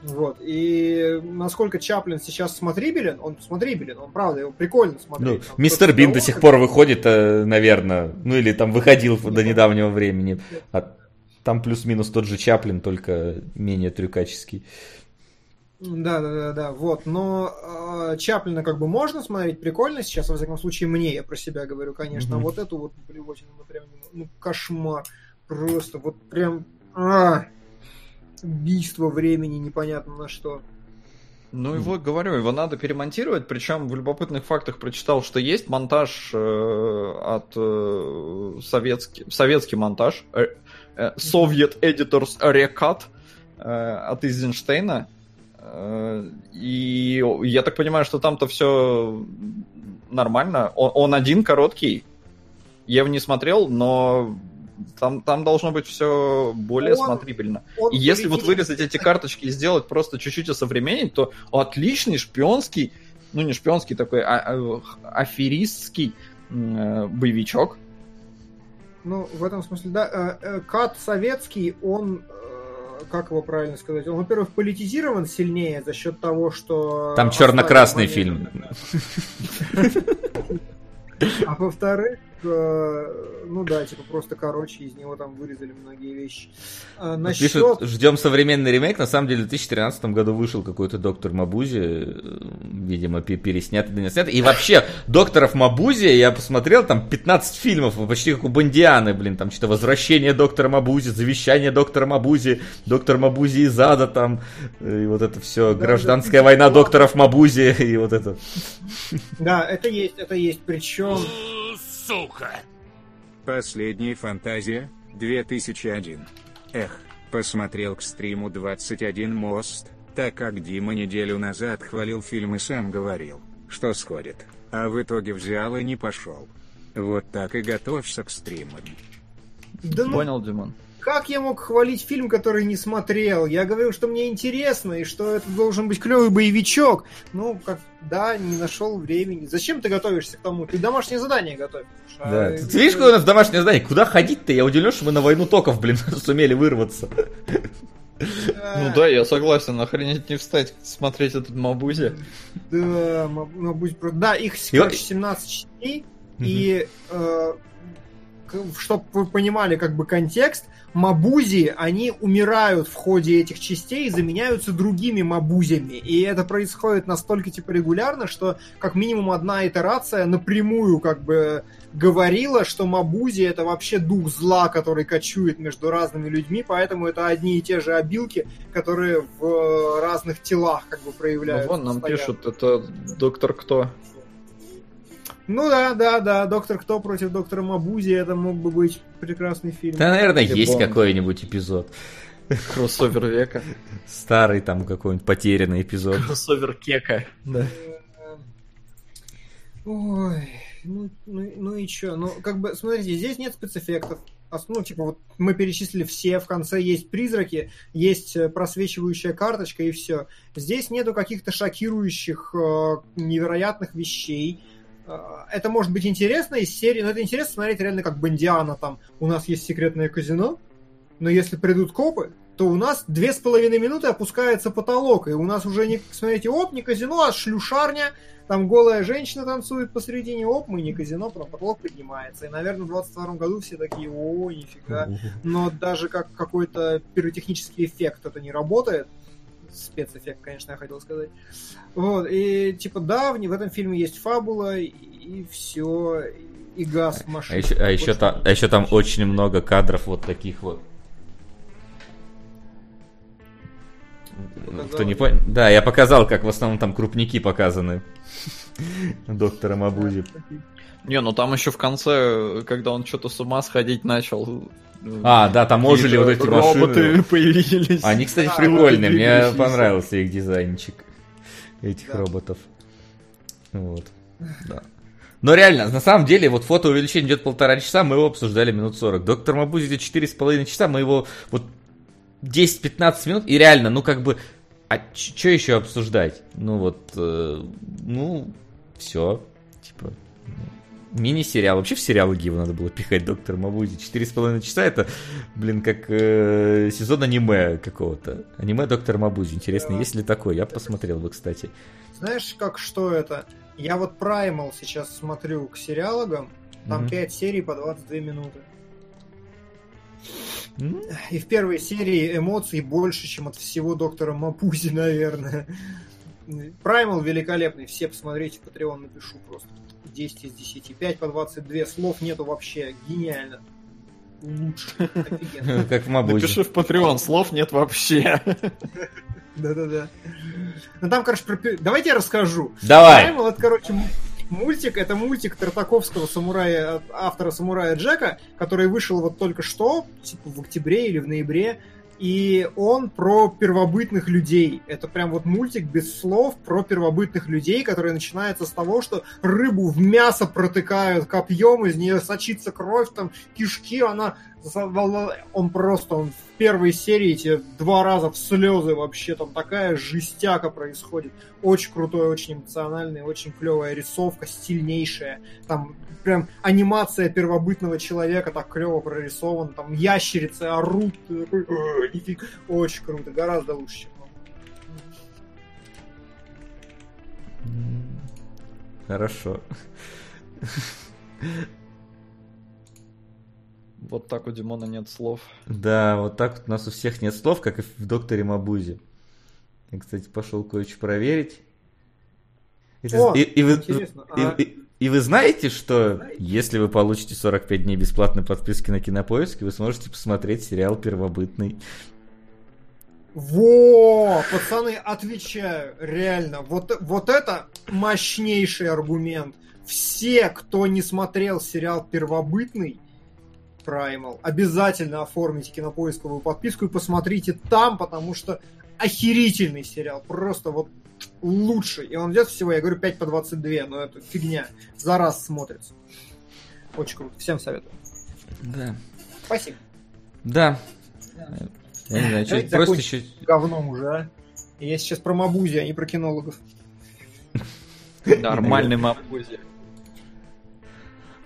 Вот. И насколько Чаплин сейчас смотрибелен, он смотрибелен, он правда, его прикольно смотреть. Ну, мистер Бин до сих пор выходит, э, наверное, ну или там выходил до недавнего времени. А там плюс-минус тот же Чаплин, только менее трюкаческий. Да, да, да, да, вот. Но э, Чаплина как бы можно смотреть, прикольно сейчас, во всяком случае, мне, я про себя говорю, конечно. Mm-hmm. А вот эту вот блевотину, ну прям, ну кошмар. Просто вот прям... А! Убийство времени непонятно на что. Ну вот говорю, его надо перемонтировать, причем в любопытных фактах прочитал, что есть монтаж э, от э, советский, советский монтаж, э, э, Soviet Editors Recut э, от Эйзенштейна. Э, и я так понимаю, что там-то все нормально. Он, он один короткий. Я его не смотрел, но там, там должно быть все более он, смотрибельно. Он и если вот вырезать эти карточки и сделать просто чуть-чуть осовременить, то отличный шпионский, ну не шпионский такой, а, а, аферистский э, боевичок. Ну, в этом смысле, да. Э, э, Кат советский, он э, как его правильно сказать? Он, во-первых, политизирован сильнее за счет того, что... Там черно-красный фильм. А во-вторых, ну да, типа просто короче, из него там вырезали многие вещи. А, насчет... Пишут, ждем современный ремейк. На самом деле в 2013 году вышел какой-то доктор Мабузи, э, видимо, переснятый, да не снятый. И вообще, докторов Мабузи, я посмотрел, там 15 фильмов, почти как у Бондианы, блин, там что-то возвращение доктора Мабузи, завещание доктора Мабузи, доктор Мабузи из ада там, и вот это все, да, гражданская да, война докторов Мабузи, и вот это. Да, это есть, это есть, причем сука! Последняя фантазия, 2001. Эх, посмотрел к стриму 21 мост, так как Дима неделю назад хвалил фильм и сам говорил, что сходит, а в итоге взял и не пошел. Вот так и готовься к стримам. Да ну... Понял, Димон. Как я мог хвалить фильм, который не смотрел? Я говорил, что мне интересно, и что это должен быть клевый боевичок. Ну, как, да, не нашел времени. Зачем ты готовишься к тому? Ты домашнее задание готовишь. Да. А, ты видишь, какое у нас домашнее задание? Куда ходить-то? Я удивлен, что мы на войну токов, блин, сумели вырваться. Ну да, я согласен, охренеть не встать, смотреть этот Мабузи. Да, Мабузи, да, их, короче, 17 частей, и э, чтобы вы понимали как бы контекст, мабузи, они умирают в ходе этих частей и заменяются другими мабузями. И это происходит настолько типа регулярно, что как минимум одна итерация напрямую как бы говорила, что мабузи это вообще дух зла, который кочует между разными людьми, поэтому это одни и те же обилки, которые в разных телах как бы проявляются. Ну, вон нам постоянно. пишут, это доктор кто? Ну да, да, да, Доктор Кто против Доктора Мабузи, это мог бы быть прекрасный фильм. Да, наверное, Или есть какой-нибудь эпизод. Кроссовер века. Старый там какой-нибудь потерянный эпизод. Кроссовер кека. Да. Ой. Ну, ну, ну и чё? Ну, как бы, смотрите, здесь нет спецэффектов. Ну, типа, вот мы перечислили все, в конце есть призраки, есть э, просвечивающая карточка и все. Здесь нету каких-то шокирующих, э, невероятных вещей. Э, это может быть интересно из серии, но это интересно смотреть реально как Бондиана там. У нас есть секретное казино, но если придут копы, то у нас две с половиной минуты опускается потолок, и у нас уже не, смотрите, оп, не казино, а шлюшарня, там голая женщина танцует посредине, оп, мы не казино, потом потолок поднимается. И, наверное, в 22 году все такие, о, нифига. Но даже как какой-то пиротехнический эффект это не работает. Спецэффект, конечно, я хотел сказать. Вот, и типа, да, в, в этом фильме есть фабула, и, и все, и газ в машине. А еще, а, еще там, а еще там очень много кадров вот таких вот Показал. Кто не понял? Да, я показал, как в основном там крупники показаны доктором Абузи. Не, ну там еще в конце, когда он что-то с ума сходить начал. А, да, там ожили вот эти роботы машины. появились. Они, кстати, прикольные. Мне понравился их дизайнчик этих роботов. Вот. Да. Но реально, на самом деле, вот фото увеличение идет полтора часа, мы его обсуждали минут 40. Доктор Мабузи идет четыре с половиной часа, мы его вот 10-15 минут, и реально, ну как бы, а что еще обсуждать? Ну вот, э, ну, все, типа, мини-сериал. Вообще в сериалы Гива надо было пихать Доктор Мабузи. Четыре с половиной часа это, блин, как э, сезон аниме какого-то. Аниме Доктор Мабузи. Интересно, есть ли такой? Я посмотрел бы, кстати. Знаешь, как что это? Я вот Primal сейчас смотрю к сериалогам. Там mm-hmm. 5 серий по 22 минуты. И в первой серии эмоций больше, чем от всего доктора Мапузи, наверное. Праймал великолепный, все посмотрите, Patreon напишу просто. 10 из 10. 5 по 22, слов нету вообще, гениально. Лучше, офигенно. Как в Мабузе. Напиши в Patreon, слов нет вообще. Да-да-да. Ну там, короче, про... давайте я расскажу. Давай. Праймал, это, короче, мультик, это мультик Тартаковского самурая, автора самурая Джека, который вышел вот только что, типа в октябре или в ноябре, и он про первобытных людей. Это прям вот мультик без слов про первобытных людей, который начинается с того, что рыбу в мясо протыкают копьем, из нее сочится кровь, там кишки, она он просто, он в первой серии эти два раза в слезы вообще, там такая жестяка происходит. Очень крутой, очень эмоциональный, очень клевая рисовка, стильнейшая. Там прям анимация первобытного человека так клево прорисована. Там ящерицы орут. Очень круто, гораздо лучше, чем Хорошо. Вот так у Димона нет слов. Да, вот так вот у нас у всех нет слов, как и в докторе Мабузе. Я, кстати, пошел кое-что проверить. О, и, и, вы, и, а... и, и вы знаете, что знаете? если вы получите 45 дней бесплатной подписки на Кинопоиске, вы сможете посмотреть сериал «Первобытный». Во, пацаны, отвечаю, реально, вот, вот это мощнейший аргумент. Все, кто не смотрел сериал «Первобытный», Primal. Обязательно оформите кинопоисковую подписку и посмотрите там, потому что охерительный сериал. Просто вот лучший. И он идет всего, я говорю, 5 по 22, но это фигня. За раз смотрится. Очень круто. Всем советую. Да. Спасибо. Да. Я не знаю, что просто еще... Говном уже, а? Я сейчас про Мабузи, а не про кинологов. Нормальный Мабузи.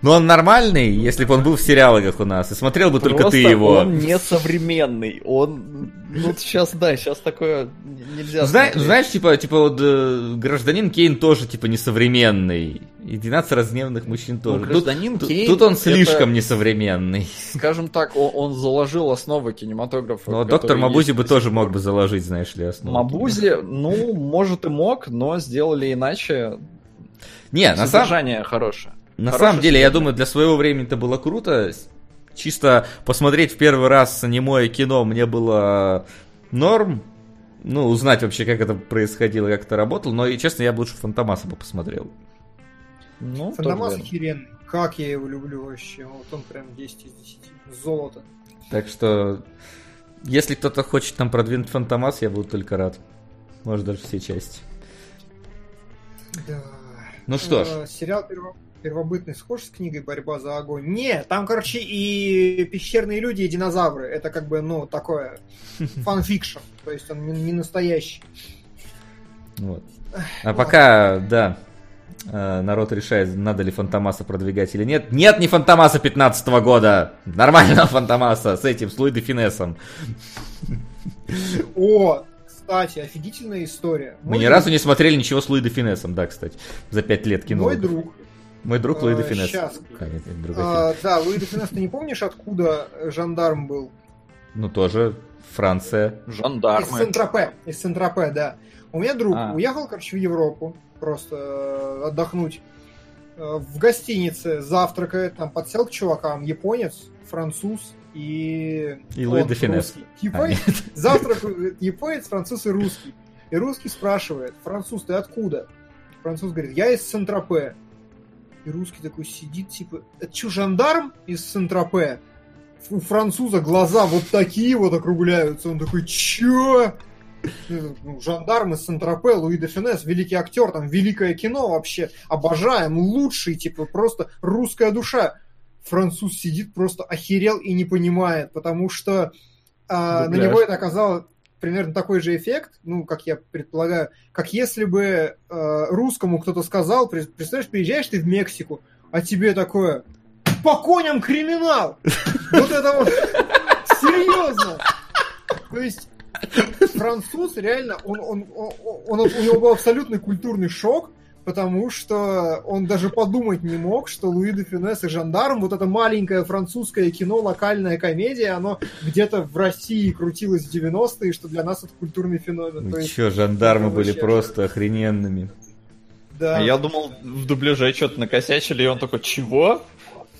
Но он нормальный, если бы он был в сериалах у нас, и смотрел бы Просто только ты его. он не современный, он... Ну, сейчас, да, сейчас такое нельзя Зна- Знаешь, типа, типа вот э, гражданин Кейн тоже, типа, несовременный. И 12 разгневанных мужчин ну, тоже. Ну, гражданин тут, Кейн... Тут он слишком это, несовременный. Скажем так, он, он заложил основы кинематографа. Ну, доктор Мабузи бы тоже мог бы заложить, знаешь ли, основы. Мабузи, ну, может и мог, но сделали иначе. Не, на самом... хорошее. На самом деле, я думаю, для своего времени это было круто. Чисто посмотреть в первый раз аниме кино мне было норм. Ну, узнать вообще, как это происходило, как это работало. Но, и честно, я бы лучше Фантомаса бы посмотрел. Ну, Фантомас охеренный. Как я его люблю вообще. Вот он прям 10 из 10. Золото. Так что, если кто-то хочет там продвинуть Фантомас, я буду только рад. Может, даже все части. Да. Ну что ж. Э, сериал Первобытный схож с книгой «Борьба за огонь». Не, там, короче, и пещерные люди, и динозавры. Это как бы, ну, такое fan fiction. То есть он не настоящий. Вот. А пока, да, э, народ решает, надо ли Фантомаса продвигать или нет. Нет, не Фантомаса 15 -го года. Нормального Фантомаса с этим, с Луи де Финесом. О, кстати, офигительная история. Мы ни друг... разу не смотрели ничего с Луи де Финесом, да, кстати, за пять лет кино. Мой друг. Мой друг Луи де Финес. Сейчас. А, да, Луи де Финес, ты не помнишь, откуда жандарм был? Ну, тоже Франция. Жандармы. Из Сент-Тропе, из Сент-Тропе, да. У меня друг а. уехал, короче, в Европу просто э, отдохнуть. Э, в гостинице завтракает, там подсел к чувакам, японец, француз и... И Луи де Финес. Японец, а, завтракает японец, француз и русский. И русский спрашивает, француз, ты откуда? Француз говорит, я из Сент-Тропе. И русский такой сидит, типа, это что, жандарм из Сент-Тропе? У француза глаза вот такие вот округляются. Он такой, чё? ну, жандарм из Сент-Тропе, Луи де Финес, великий актер, там, великое кино вообще, обожаем, лучший, типа, просто русская душа. Француз сидит, просто охерел и не понимает, потому что а, на него это оказало примерно такой же эффект, ну, как я предполагаю, как если бы э, русскому кто-то сказал, представляешь, приезжаешь ты в Мексику, а тебе такое, по коням криминал! Вот это вот, серьезно! То есть француз реально, он, он, он, он, у него был абсолютный культурный шок, потому что он даже подумать не мог, что Луи де Финес и Жандарм, вот это маленькое французское кино, локальная комедия, оно где-то в России крутилось в 90-е, что для нас это культурный феномен. Ну что, Жандармы были вообще... просто охрененными. Да. А я думал, в дубляже что-то накосячили, и он такой, чего?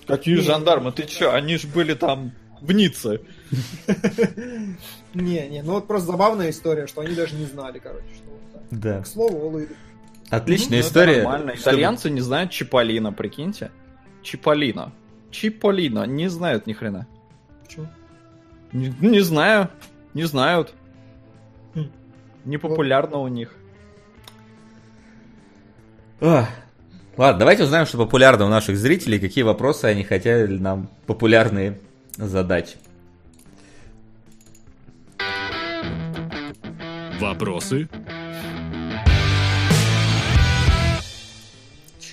Какие жандармы? Ты чё? Они же были там в Ницце. Не, не, ну вот просто забавная история, что они даже не знали, короче, что вот Да. К слову, Луи. Отличная ну, история. Нормально. Итальянцы не знают Чиполлино, прикиньте. Чиполлино. Чиполлино. Не знают ни хрена. Почему? Не, не знаю. Не знают. Хм. Непопулярно вот. у них. А, ладно, давайте узнаем, что популярно у наших зрителей, какие вопросы они хотели нам популярные задать. Вопросы?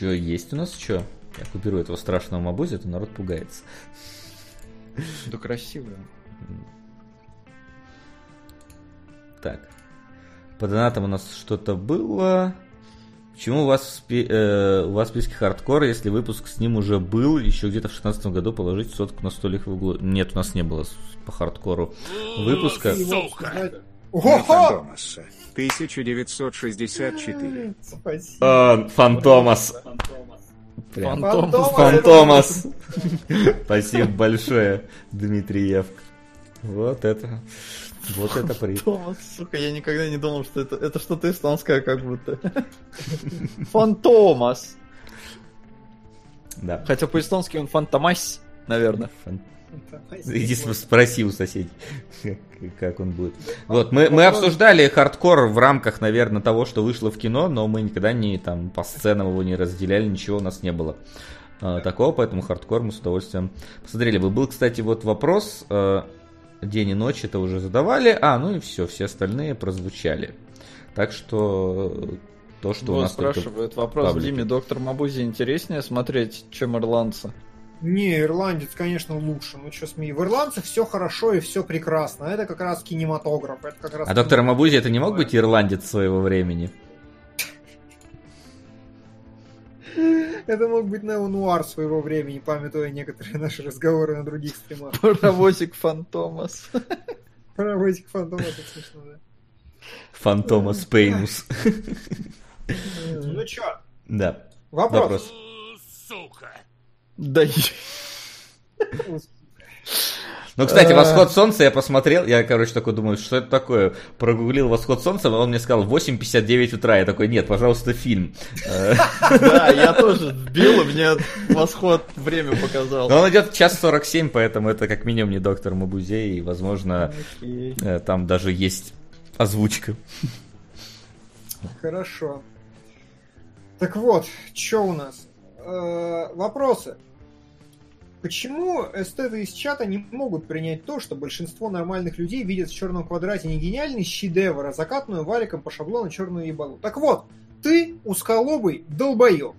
Че, есть у нас что? Я купиру этого страшного мабузи, то народ пугается. Да красиво. Так. По донатам у нас что-то было. Почему у вас, в спи- э, у вас в списке хардкор, если выпуск с ним уже был, еще где-то в 16 году положить сотку на столик в углу? Нет, у нас не было по хардкору выпуска. Сука! 1964. А, Фантомас. Фантомас. Фантомас. Спасибо большое, Дмитриев. Вот это. Вот это при. Фантомас, сука, я никогда не думал, что это, это что-то эстонское как будто. Фантомас. Да. Хотя по-эстонски он фантомас, наверное. Иди спроси у соседей, как он будет. Вот, мы, мы обсуждали хардкор в рамках, наверное, того, что вышло в кино, но мы никогда не там по сценам его не разделяли, ничего у нас не было э, такого, поэтому хардкор мы с удовольствием посмотрели. Вы был, кстати, вот вопрос, э, день и ночь это уже задавали, а, ну и все, все остальные прозвучали. Так что то, что вот у нас спрашивает вопрос Диме, доктор Мабузи интереснее смотреть, чем ирландца? Не, ирландец, конечно, лучше. Ну что смею. В ирландцах все хорошо и все прекрасно. Это как раз кинематограф. Это как раз а доктор Мабузи это не мог быть ирландец своего времени? Это мог быть неонуар своего времени, памятуя некоторые наши разговоры на других стримах. Паровозик Фантомас. Паровозик Фантомас, это смешно, да. Фантомас Пейнус. Ну чё? Да. Вопрос. Сука. Да. Ну, кстати, «Восход солнца» я посмотрел, я, короче, такой думаю, что это такое? Прогуглил «Восход солнца», а он мне сказал 8.59 утра. Я такой, нет, пожалуйста, фильм. Да, я тоже вбил, и мне «Восход» время показал. Но он идет час 47, поэтому это как минимум не доктор Мабузей, и, возможно, э, там даже есть озвучка. Хорошо. Так вот, что у нас? э, вопросы. Почему эстеты из чата не могут принять то, что большинство нормальных людей видят в черном квадрате не гениальный шедевр, а закатную валиком по шаблону черную ебалу? Так вот, ты узколобый долбоеб.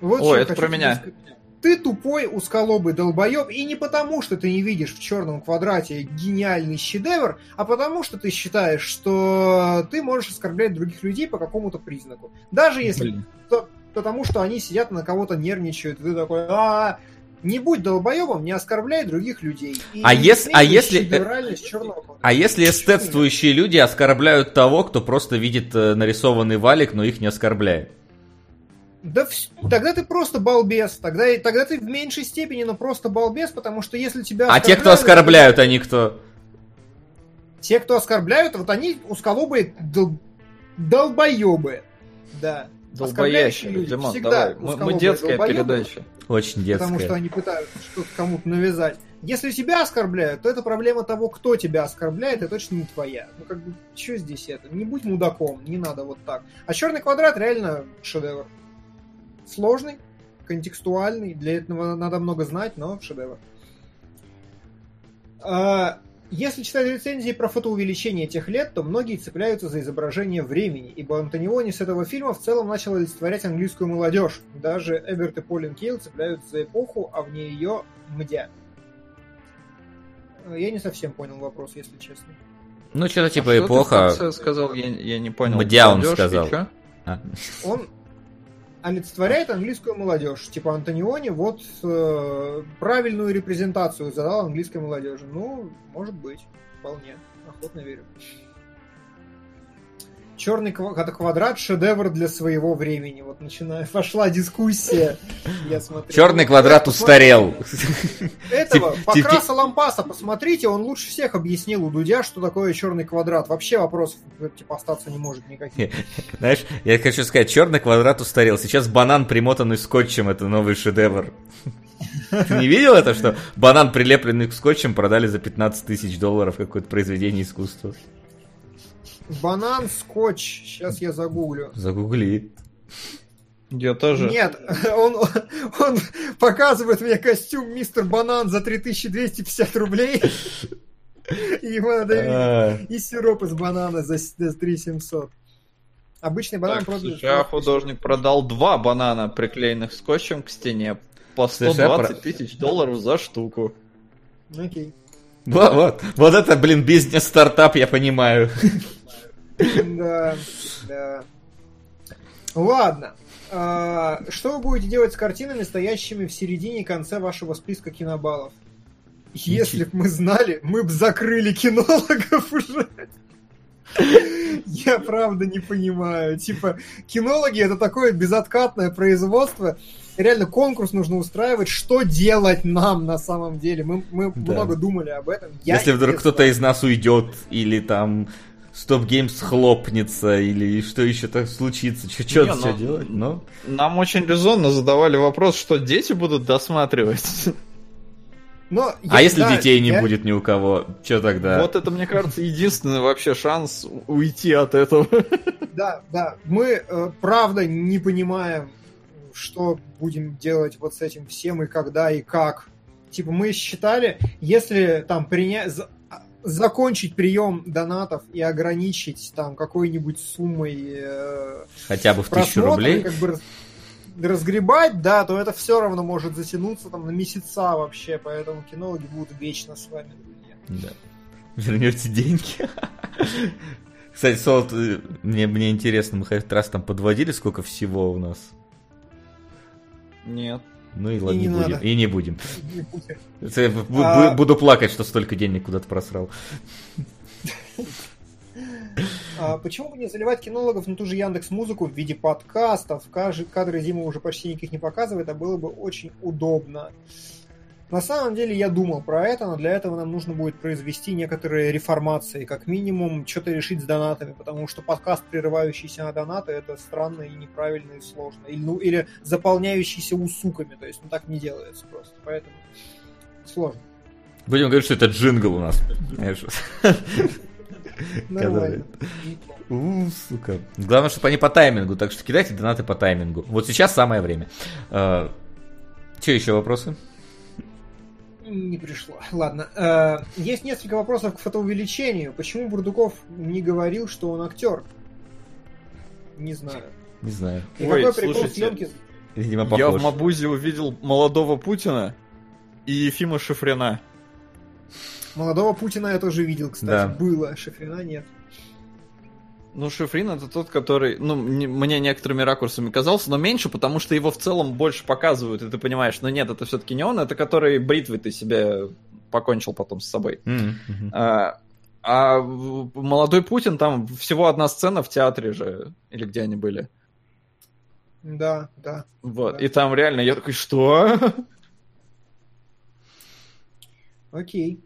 Вот О, это про меня. Сказать. Ты тупой узколобый долбоеб, и не потому, что ты не видишь в черном квадрате гениальный шедевр, а потому, что ты считаешь, что ты можешь оскорблять других людей по какому-то признаку. Даже если... То, потому что они сидят на кого-то нервничают, и ты такой, а, не будь долбоебом, не оскорбляй других людей. И а, если, а, если, а если эстетствующие люди оскорбляют того, кто просто видит э, нарисованный валик, но их не оскорбляет? Да в... тогда ты просто балбес. Тогда, тогда ты в меньшей степени, но просто балбес, потому что если тебя... А те, кто оскорбляют, они кто? Те, кто оскорбляют, вот они узколобые дол... долбоебы. Да. Долбоящие люди. Димон, Всегда давай. Мы, мы детская передача. Очень детская. Потому что они пытаются что-то кому-то навязать. Если тебя оскорбляют, то это проблема того, кто тебя оскорбляет, и точно не твоя. Ну, как бы, что здесь это? Не будь мудаком, не надо вот так. А черный квадрат реально шедевр сложный, контекстуальный, для этого надо много знать, но шедевр. А, если читать рецензии про фотоувеличение тех лет, то многие цепляются за изображение времени, ибо Антониони с этого фильма в целом начал олицетворять английскую молодежь. Даже Эберт и Полин Кейл цепляются за эпоху, а вне ее мдя. Я не совсем понял вопрос, если честно. Ну, что-то типа а эпоха. Что ты сказал, я, я не понял. Мдя он сказал. А. Он олицетворяет английскую молодежь. Типа Антониони вот э, правильную репрезентацию задал английской молодежи. Ну, может быть, вполне. Охотно верю. Черный квадрат шедевр для своего времени. Вот начиная, пошла дискуссия. Я смотрел. Черный квадрат устарел. Этого Покраса Лампаса, посмотрите, он лучше всех объяснил у Дудя, что такое черный квадрат. Вообще вопросов типа остаться не может никаких. Знаешь, я хочу сказать, черный квадрат устарел. Сейчас банан, примотанный скотчем, это новый шедевр. Ты не видел это, что банан, прилепленный скотчем, продали за 15 тысяч долларов какое-то произведение искусства? Банан, скотч. Сейчас я загуглю. Загугли. Я тоже. Нет, он, он показывает мне костюм Мистер Банан за 3250 рублей. И ему надо а. и сироп из банана за 3700. Обычный банан продают. Сейчас художник продал два банана, приклеенных скотчем к стене, по 120 тысяч долларов за штуку. Окей. Вот, вот, вот это, блин, бизнес-стартап, я понимаю. Да, да. Ладно. А, что вы будете делать с картинами, стоящими в середине и конце вашего списка кинобаллов? Если бы мы знали, мы бы закрыли кинологов уже. Я правда не понимаю. Типа, кинологи это такое безоткатное производство. Реально конкурс нужно устраивать, что делать нам на самом деле. Мы, мы да. много думали об этом. Я Если вдруг кто-то из нас уйдет или там Стоп Геймс хлопнется или что еще так случится, что все ну, делать, но... Нам очень резонно задавали вопрос, что дети будут досматривать. Но, я, а если да, детей не я... будет ни у кого, что тогда? Вот это, мне кажется, единственный вообще шанс уйти от этого. Да, да. Мы, э, правда, не понимаем, что будем делать вот с этим всем и когда и как. Типа мы считали, если там принять закончить прием донатов и ограничить там какой-нибудь суммой э, хотя бы в тысячу рублей как бы разгребать, да, то это все равно может затянуться там на месяца вообще, поэтому кинологи будут вечно с вами, друзья. Да. Вернете деньги. Кстати, Солт, э, мне, мне интересно, мы хоть раз там подводили, сколько всего у нас? Нет. Ну и ладно, и не, не будем. И не будем. Не а... Буду плакать, что столько денег куда-то просрал. А почему бы не заливать кинологов на ту же Яндекс Музыку в виде подкастов? Кадры Дима уже почти никаких не показывает, а было бы очень удобно. На самом деле я думал про это, но для этого нам нужно будет произвести некоторые реформации, как минимум что-то решить с донатами, потому что подкаст, прерывающийся на донаты, это странно и неправильно и сложно. Или, ну, или заполняющийся усуками, то есть ну так не делается просто, поэтому сложно. Будем говорить, что это джингл у нас. Нормально. У, сука. Главное, чтобы они по таймингу, так что кидайте донаты по таймингу. Вот сейчас самое время. А, Че еще вопросы? Не пришло. Ладно. Э, есть несколько вопросов к фотоувеличению. Почему Бурдуков не говорил, что он актер? Не знаю. Не знаю. И Ой, какой прикол слушайте, съемки? Видимо, Я в. Мабузе увидел молодого Путина и Ефима Шифрина. Молодого Путина я тоже видел, кстати. Да. Было. Шифрина нет. Ну, Шифрин это тот, который, ну, не- мне некоторыми ракурсами казался, но меньше, потому что его в целом больше показывают, и ты понимаешь, но нет, это все-таки не он, это который бритвой ты себе покончил потом с собой. Мгм. А, а молодой Путин, там всего одна сцена в театре же, или где они были. Да, да. Вот, Да. и там реально я такой, что? Окей.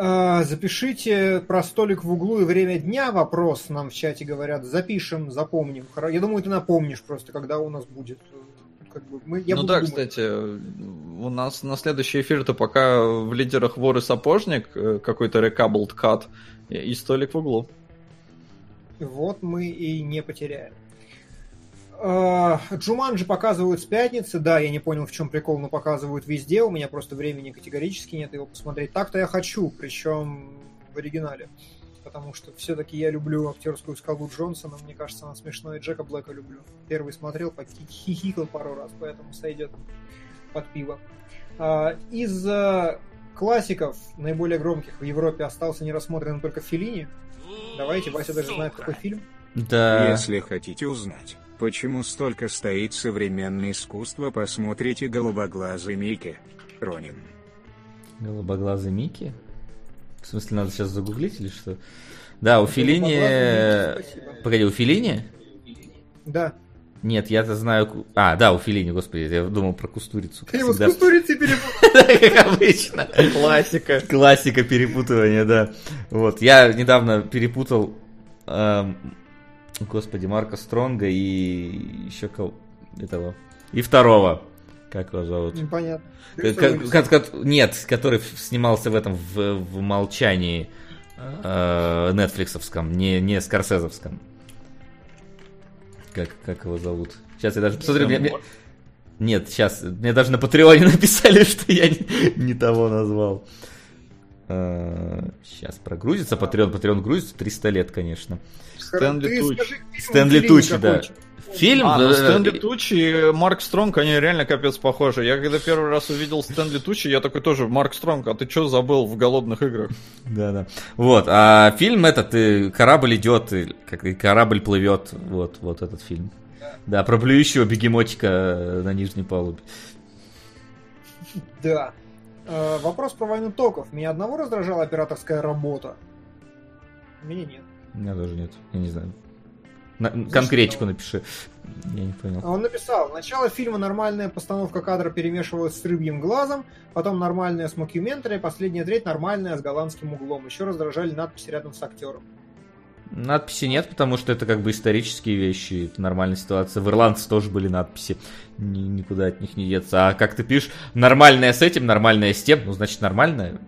А, запишите про столик в углу и время дня вопрос нам в чате говорят. Запишем, запомним. Я думаю, ты напомнишь просто, когда у нас будет. э, Как бы мы, я ну да, думать. кстати, у нас на следующий эфир-то пока в лидерах вор и сапожник, э, какой-то рекаблд кат и столик в углу. Вот мы и не потеряем. А, Джуманджи показывают с пятницы. Да, я не понял, в чем прикол, но показывают везде. У меня просто времени категорически нет его посмотреть. Так-то я хочу, причем в оригинале. Потому что все-таки я люблю актерскую скалу Джонсона. Мне кажется, она смешной. И Джека Блэка люблю. Первый смотрел, хихикал пару раз, поэтому сойдет под пиво. А, Из э, классиков, наиболее громких в Европе, остался нерассмотренным только Филини. Давайте, Вася даже знает, какой фильм. Да. Если хотите узнать, почему столько стоит современное искусство, посмотрите «Голубоглазый Микки». Ронин. Голубоглазый Микки? В смысле, надо сейчас загуглить или что? Да, у Филини... Спасибо. Погоди, у Филини? Да. Нет, я-то знаю... А, да, у Филини, господи, я думал про Кустурицу. Ты его с кустурицей перепутал. Как обычно. Классика. Классика перепутывания, да. Вот, я недавно перепутал, эм, господи, Марка Стронга и еще кого этого. И второго. Как его зовут? Непонятно. Ка- ка- ка- ка- Нет, который снимался в этом в, в молчании э, нетфликсовском, не, не скорсезовском. Как, как его зовут? Сейчас я даже посмотрю. мне- мне- Нет, сейчас. Мне даже на Патреоне написали, что я не, не того назвал. Сейчас прогрузится Патреон. Патреон грузится 300 лет, конечно. Стэнли Ты Туч. скажи, фильм Стэнли Тучи, да. Фильм... А, ну э, Стэнли Тучи и Марк Стронг, они реально капец похожи. Я когда первый раз увидел Стэнли Тучи, я такой тоже, Марк Стронг, а ты что забыл в голодных играх? Да, да. Вот, а фильм этот, и корабль идет, и, как и корабль плывет, вот, вот этот фильм. Да, про блюющего бегемотика э, на нижней палубе. Да. Э, Вопрос про войну токов. Меня одного раздражала операторская работа. Меня нет. У меня тоже нет, я не знаю. На- конкретику напиши. Я не А понял. Он написал, начало фильма нормальная постановка кадра перемешивалась с рыбьим глазом, потом нормальная с мокюментари, последняя треть нормальная с голландским углом. Еще раздражали надписи рядом с актером. Надписи нет, потому что это как бы исторические вещи, это нормальная ситуация. В Ирландце тоже были надписи, ни- никуда от них не деться. А как ты пишешь, нормальная с этим, нормальная с тем, ну значит нормальная.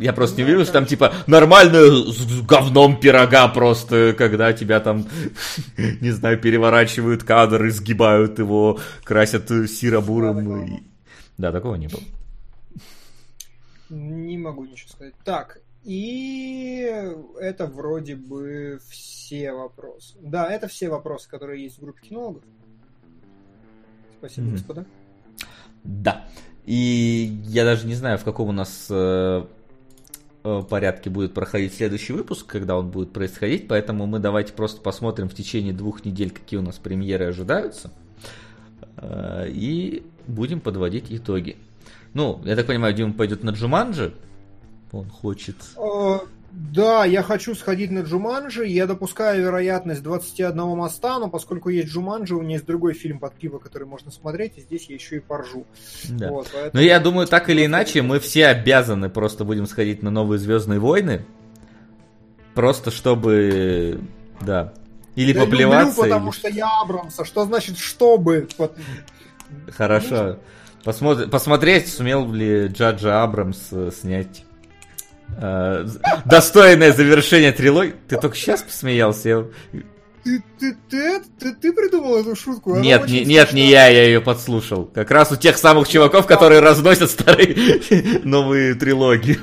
Я просто не да. что там типа нормальная с говном пирога просто, когда тебя там, не знаю, переворачивают кадр, изгибают его, красят сиро-бурым. и- Да, такого не было. Не могу ничего сказать. Так, и это вроде бы все вопросы. Да, это все вопросы, которые есть в группе кинологов. Спасибо, Мгм. господа. Да. И я даже не знаю, в каком у нас э, порядке будет проходить следующий выпуск, когда он будет происходить, поэтому мы давайте просто посмотрим в течение двух недель, какие у нас премьеры ожидаются, э, и будем подводить итоги. Ну, я так понимаю, Дима пойдет на Джуманджи, он хочет... Да, я хочу сходить на Джуманджи. Я допускаю вероятность 21 моста, но поскольку есть Джуманджи, у меня есть другой фильм под пиво, который можно смотреть, и здесь я еще и поржу. Да. Вот, поэтому- Но я думаю, так или иначе, мы все обязаны просто будем сходить на новые Звездные войны. Просто чтобы. Да. Или Я поплеваться. люблю, потому или- что я Абрамса. Что значит чтобы? Хорошо. Посмотри- Посмотреть, сумел ли Джаджа Абрамс э, снять достойное завершение трилогии. Ты только сейчас посмеялся. Я... Ты, ты, ты, ты, ты придумал эту шутку? Она нет, не, нет, не я, я ее подслушал. Как раз у тех самых чуваков, которые разносят старые новые трилогии.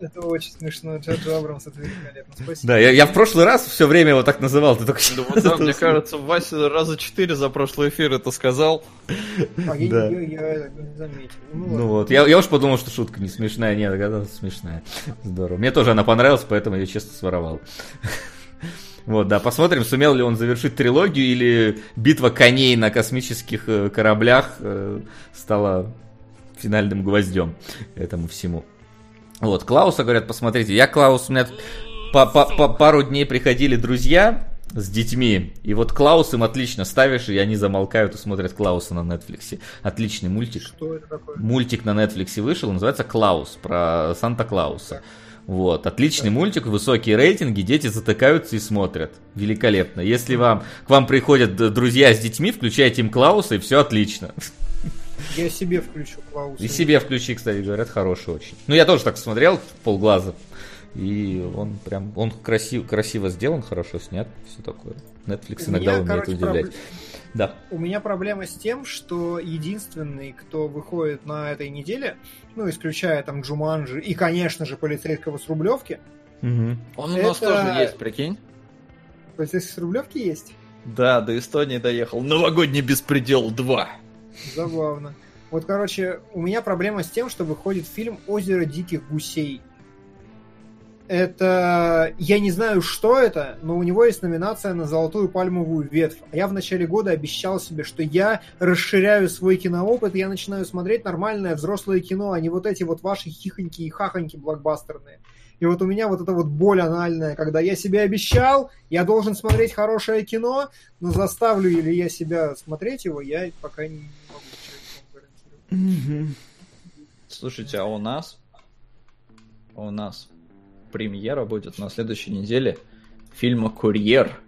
Это очень смешно, Джордж Абрамс, это великолепно, спасибо. Да, я, я в прошлый раз все время его так называл, ты только Ну вот да, мне кажется, Вася раза четыре за прошлый эфир это сказал. А я, да. я, я, я не заметил. Ну, ну вот, я, я уж подумал, что шутка не смешная, нет, оказалось смешная. Здорово. Мне тоже она понравилась, поэтому я честно своровал. Вот, да, посмотрим, сумел ли он завершить трилогию, или битва коней на космических э, кораблях э, стала финальным гвоздем этому всему. Вот, Клауса, говорят, посмотрите. Я, Клаус, у меня по, по, по пару дней приходили друзья с детьми, и вот Клаус им отлично ставишь, и они замолкают и смотрят Клауса на Нетфликсе. Отличный мультик. Что это такое? Мультик на Нетфликсе вышел, называется Клаус, про Санта-Клауса. Вот, отличный мультик, высокие рейтинги, дети затыкаются и смотрят. Великолепно. Если вам, к вам приходят друзья с детьми, включайте им Клауса, и все отлично. Я себе включу Клауса. И себе включи, кстати, говорят, хороший очень. Ну, я тоже так смотрел полглаза. И он прям, он красив, красиво сделан, хорошо снят, все такое. Netflix У иногда меня, умеет короче, удивлять. Проб... Да. У меня проблема с тем, что единственный, кто выходит на этой неделе, ну, исключая там Джуманджи и, конечно же, полицейского с Рублевки. Угу. Он это... у нас тоже есть, прикинь. Полицейский с Рублевки есть? Да, до Эстонии доехал. Новогодний беспредел 2. Забавно. Вот, короче, у меня проблема с тем, что выходит фильм «Озеро диких гусей». Это... Я не знаю, что это, но у него есть номинация на «Золотую пальмовую ветвь». А я в начале года обещал себе, что я расширяю свой киноопыт, я начинаю смотреть нормальное взрослое кино, а не вот эти вот ваши хихоньки и хахоньки блокбастерные. И вот у меня вот эта вот боль анальная, когда я себе обещал, я должен смотреть хорошее кино, но заставлю ли я себя смотреть его, я пока не Слушайте, а у нас, а у нас премьера будет на следующей неделе фильма «Курьер».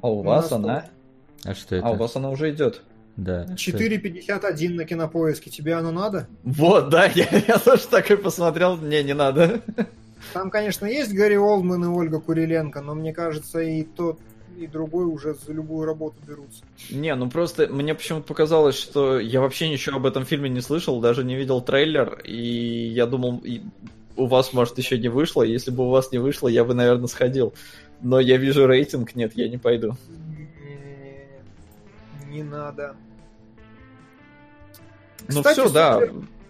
А у, у вас она... А что это? А у вас она уже идет. Да. 4.51 на кинопоиске. Тебе оно надо? Вот, да, я, я тоже так и посмотрел. Не, не надо. Там, конечно, есть Гарри Олдман и Ольга Куриленко, но мне кажется, и тот, и другой уже за любую работу берутся. Не, ну просто мне почему-то показалось, что я вообще ничего об этом фильме не слышал, даже не видел трейлер, и я думал, и у вас, может, еще не вышло, если бы у вас не вышло, я бы, наверное, сходил. Но я вижу рейтинг, нет, я не пойду. Не, не надо. Ну все, да.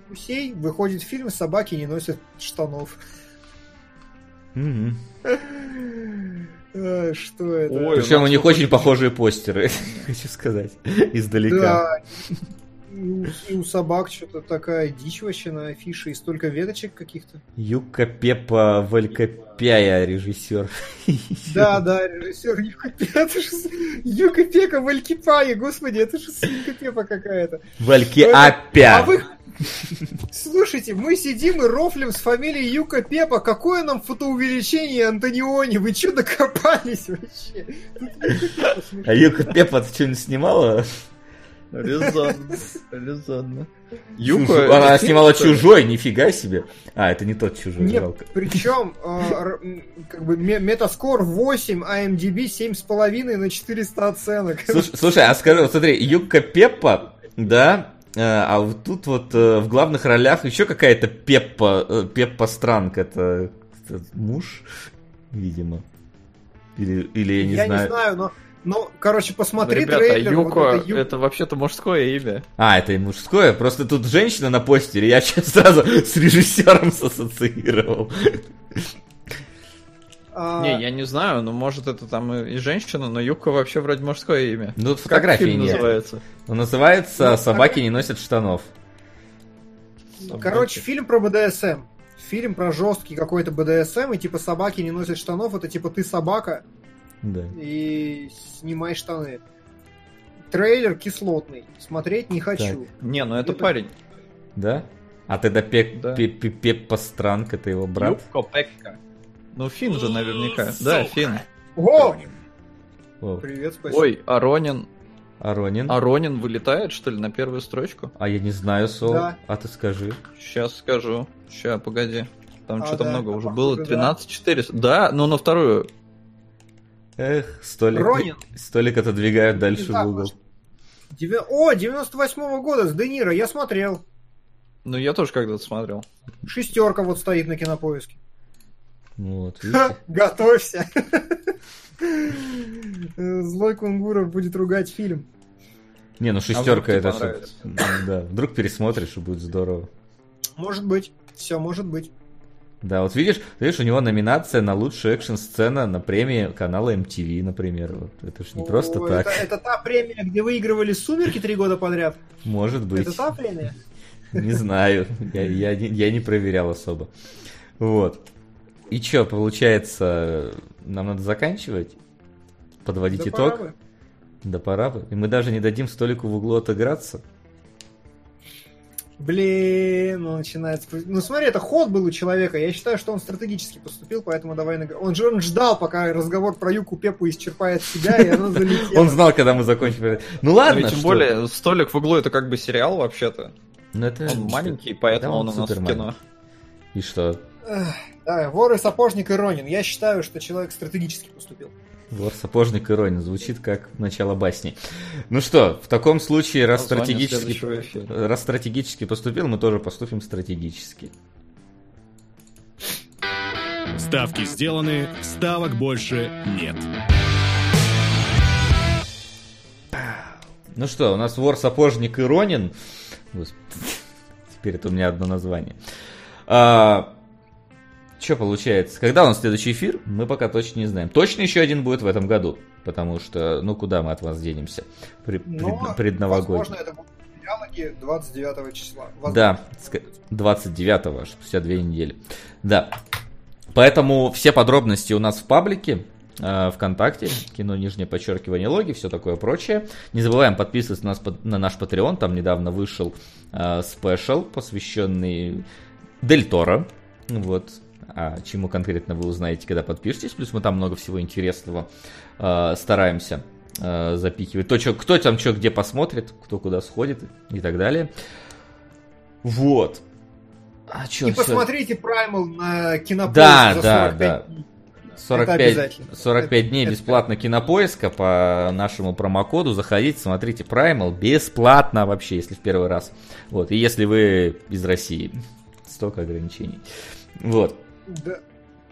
Гусей выходит фильм «Собаки не носят штанов». А, что это? Ой, Причем у них очень похожие постеры, хочу сказать, издалека. Да, и у собак что-то такая дичь вообще на афише, и столько веточек каких-то. Юка Пепа Валькопяя, режиссер. Да, да, режиссер Юка Пепа. Юка Пека Валькипая, господи, это же свинка Пепа какая-то. Вальки Апя. А вы... Слушайте, мы сидим и рофлим с фамилией Юка Пепа. Какое нам фотоувеличение Антониони? Вы что докопались вообще? А Юка Пепа ты что-нибудь снимала? Резонно. Резонно. Юка, она снимала чужой, нифига себе. А, это не тот чужой. Нет, жалко. причем э, как бы метаскор 8, а MDB 7,5 на 400 оценок. Слушай, слушай, а скажи, вот смотри, Юка Пеппа, да, а вот тут вот э, в главных ролях еще какая-то Пеппа, э, Пеппа Странг, это, это муж, видимо. Или, или я не я знаю. Я не знаю, но ну, короче, посмотри Ребята, трейлер. Юко, вот это, Ю... это вообще-то мужское имя. А, это и мужское. Просто тут женщина на постере, я сейчас сразу с режиссером ассоциировал. А... Не, я не знаю, но может это там и женщина, но Юка вообще вроде мужское имя. Ну, тут фотографии как фильм нет. называется? Ну, называется ну, «Собаки не носят штанов». Собаки. Короче, фильм про БДСМ. Фильм про жесткий какой-то БДСМ, и типа собаки не носят штанов, это типа ты собака, да. И снимай штаны. Трейлер кислотный. Смотреть не хочу. Так. Не, ну это, это парень. Да? А тогда Пеп, да. Пеп, Пеп, Пеппа Странг, это его брат? Юбко Пекка. Ну, Фин же наверняка. Сука. Да, Фин. О! О! Привет, спасибо. Ой, Аронин. Аронин. Аронин вылетает, что ли, на первую строчку? А я не знаю, Сол. Да. А ты скажи. Сейчас скажу. Сейчас, погоди. Там а, что-то да. много а уже было. 13 400. Да, но на вторую Эх, столик, Ронин. столик отодвигают дальше Да, в угол. Девя- О, 98-го года с Де Ниро, я смотрел. Ну, я тоже когда-то смотрел. Шестерка вот стоит на кинопоиске. Вот, видите? Готовься. Злой Кунгуров будет ругать фильм. Не, ну А шестерка тебе это что? понравится? Да, вдруг пересмотришь, и будет здорово. Может быть. Все может быть. Да, вот видишь, видишь, у него номинация на лучшую экшн-сцена на премии канала MTV, например. Вот. Это ж не просто О, так. Это, это та премия, где выигрывали «Сумерки» три года подряд? Может быть. Это та премия? Не знаю. Я, я, не- я не проверял особо. Вот. И что, получается, нам надо заканчивать? Подводить Да итог? пора бы. Да пора бы. И мы даже не дадим столику в углу отыграться. Блин, он начинает... Ну смотри, это ход был у человека. Я считаю, что он стратегически поступил, поэтому давай... Он же он ждал, пока разговор про Юку Пепу исчерпает себя, и она залетела. Он знал, когда мы закончим. Ну ладно, тем более, столик в углу это как бы сериал вообще-то. Ну, это... Он маленький, поэтому он у нас в кино. И что? Вор и сапожник и Ронин. Я считаю, что человек стратегически поступил. Вор, сапожник и Ронин. Звучит как начало басни. Ну что, в таком случае, раз Название стратегически, раз стратегически поступил, мы тоже поступим стратегически. Ставки сделаны, ставок больше нет. Ну что, у нас вор, сапожник и Ронин. Господи, теперь это у меня одно название. А, что получается? Когда у нас следующий эфир, мы пока точно не знаем. Точно еще один будет в этом году. Потому что, ну куда мы от вас денемся? При- Но, пред- предновогодний. возможно, это будут диалоги 29 числа. Возможно. Да, ска- 29-го, спустя две недели. Да. Поэтому все подробности у нас в паблике, э, ВКонтакте, кино нижнее подчеркивание логи, все такое прочее. Не забываем подписываться на, нас, на наш Patreon, там недавно вышел э, спешл, посвященный Дель Торо. Вот. А чему конкретно вы узнаете, когда подпишетесь. Плюс мы там много всего интересного э, стараемся э, запихивать. То, чё- кто там что где посмотрит, кто куда сходит и так далее. Вот. А чё, И всё? посмотрите Primal на кинопоиске Да, за да, 45 да. дней. 45, обязательно. 45 дней Это- бесплатно кинопоиска по нашему промокоду. Заходите, смотрите Primal бесплатно вообще, если в первый раз. Вот, и если вы из России. Столько ограничений. Вот. Да,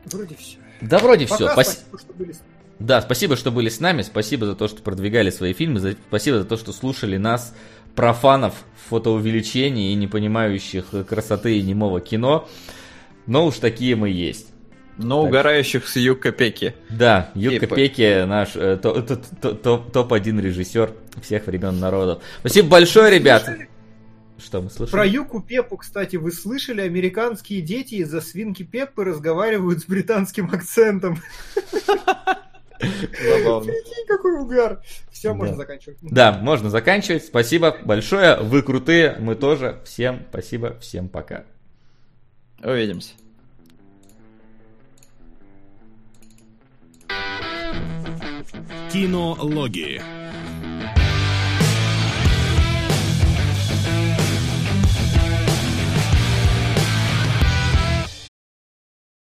вроде все. Да, вроде все. Пока, спасибо, что были с нами. Да, спасибо, что были с нами, спасибо за то, что продвигали свои фильмы, за- спасибо за то, что слушали нас, профанов фотоувеличений и не понимающих красоты и немого кино. Но уж такие мы есть. Но Так. угорающих с Юка Пеки. Да, Юка Типа. Пеки наш э, то- то- то- то- топ-1 режиссер всех времен народов. Спасибо большое, ребят. Что мы слышали? Про Юку Пепу, кстати, вы слышали? Американские дети из-за свинки Пеппы разговаривают с британским акцентом. Забавно. Прикинь, какой угар. Все, Да. можно заканчивать. Да, можно заканчивать. Спасибо большое. Вы крутые, мы тоже. Всем спасибо, всем пока. Увидимся. Кинологии.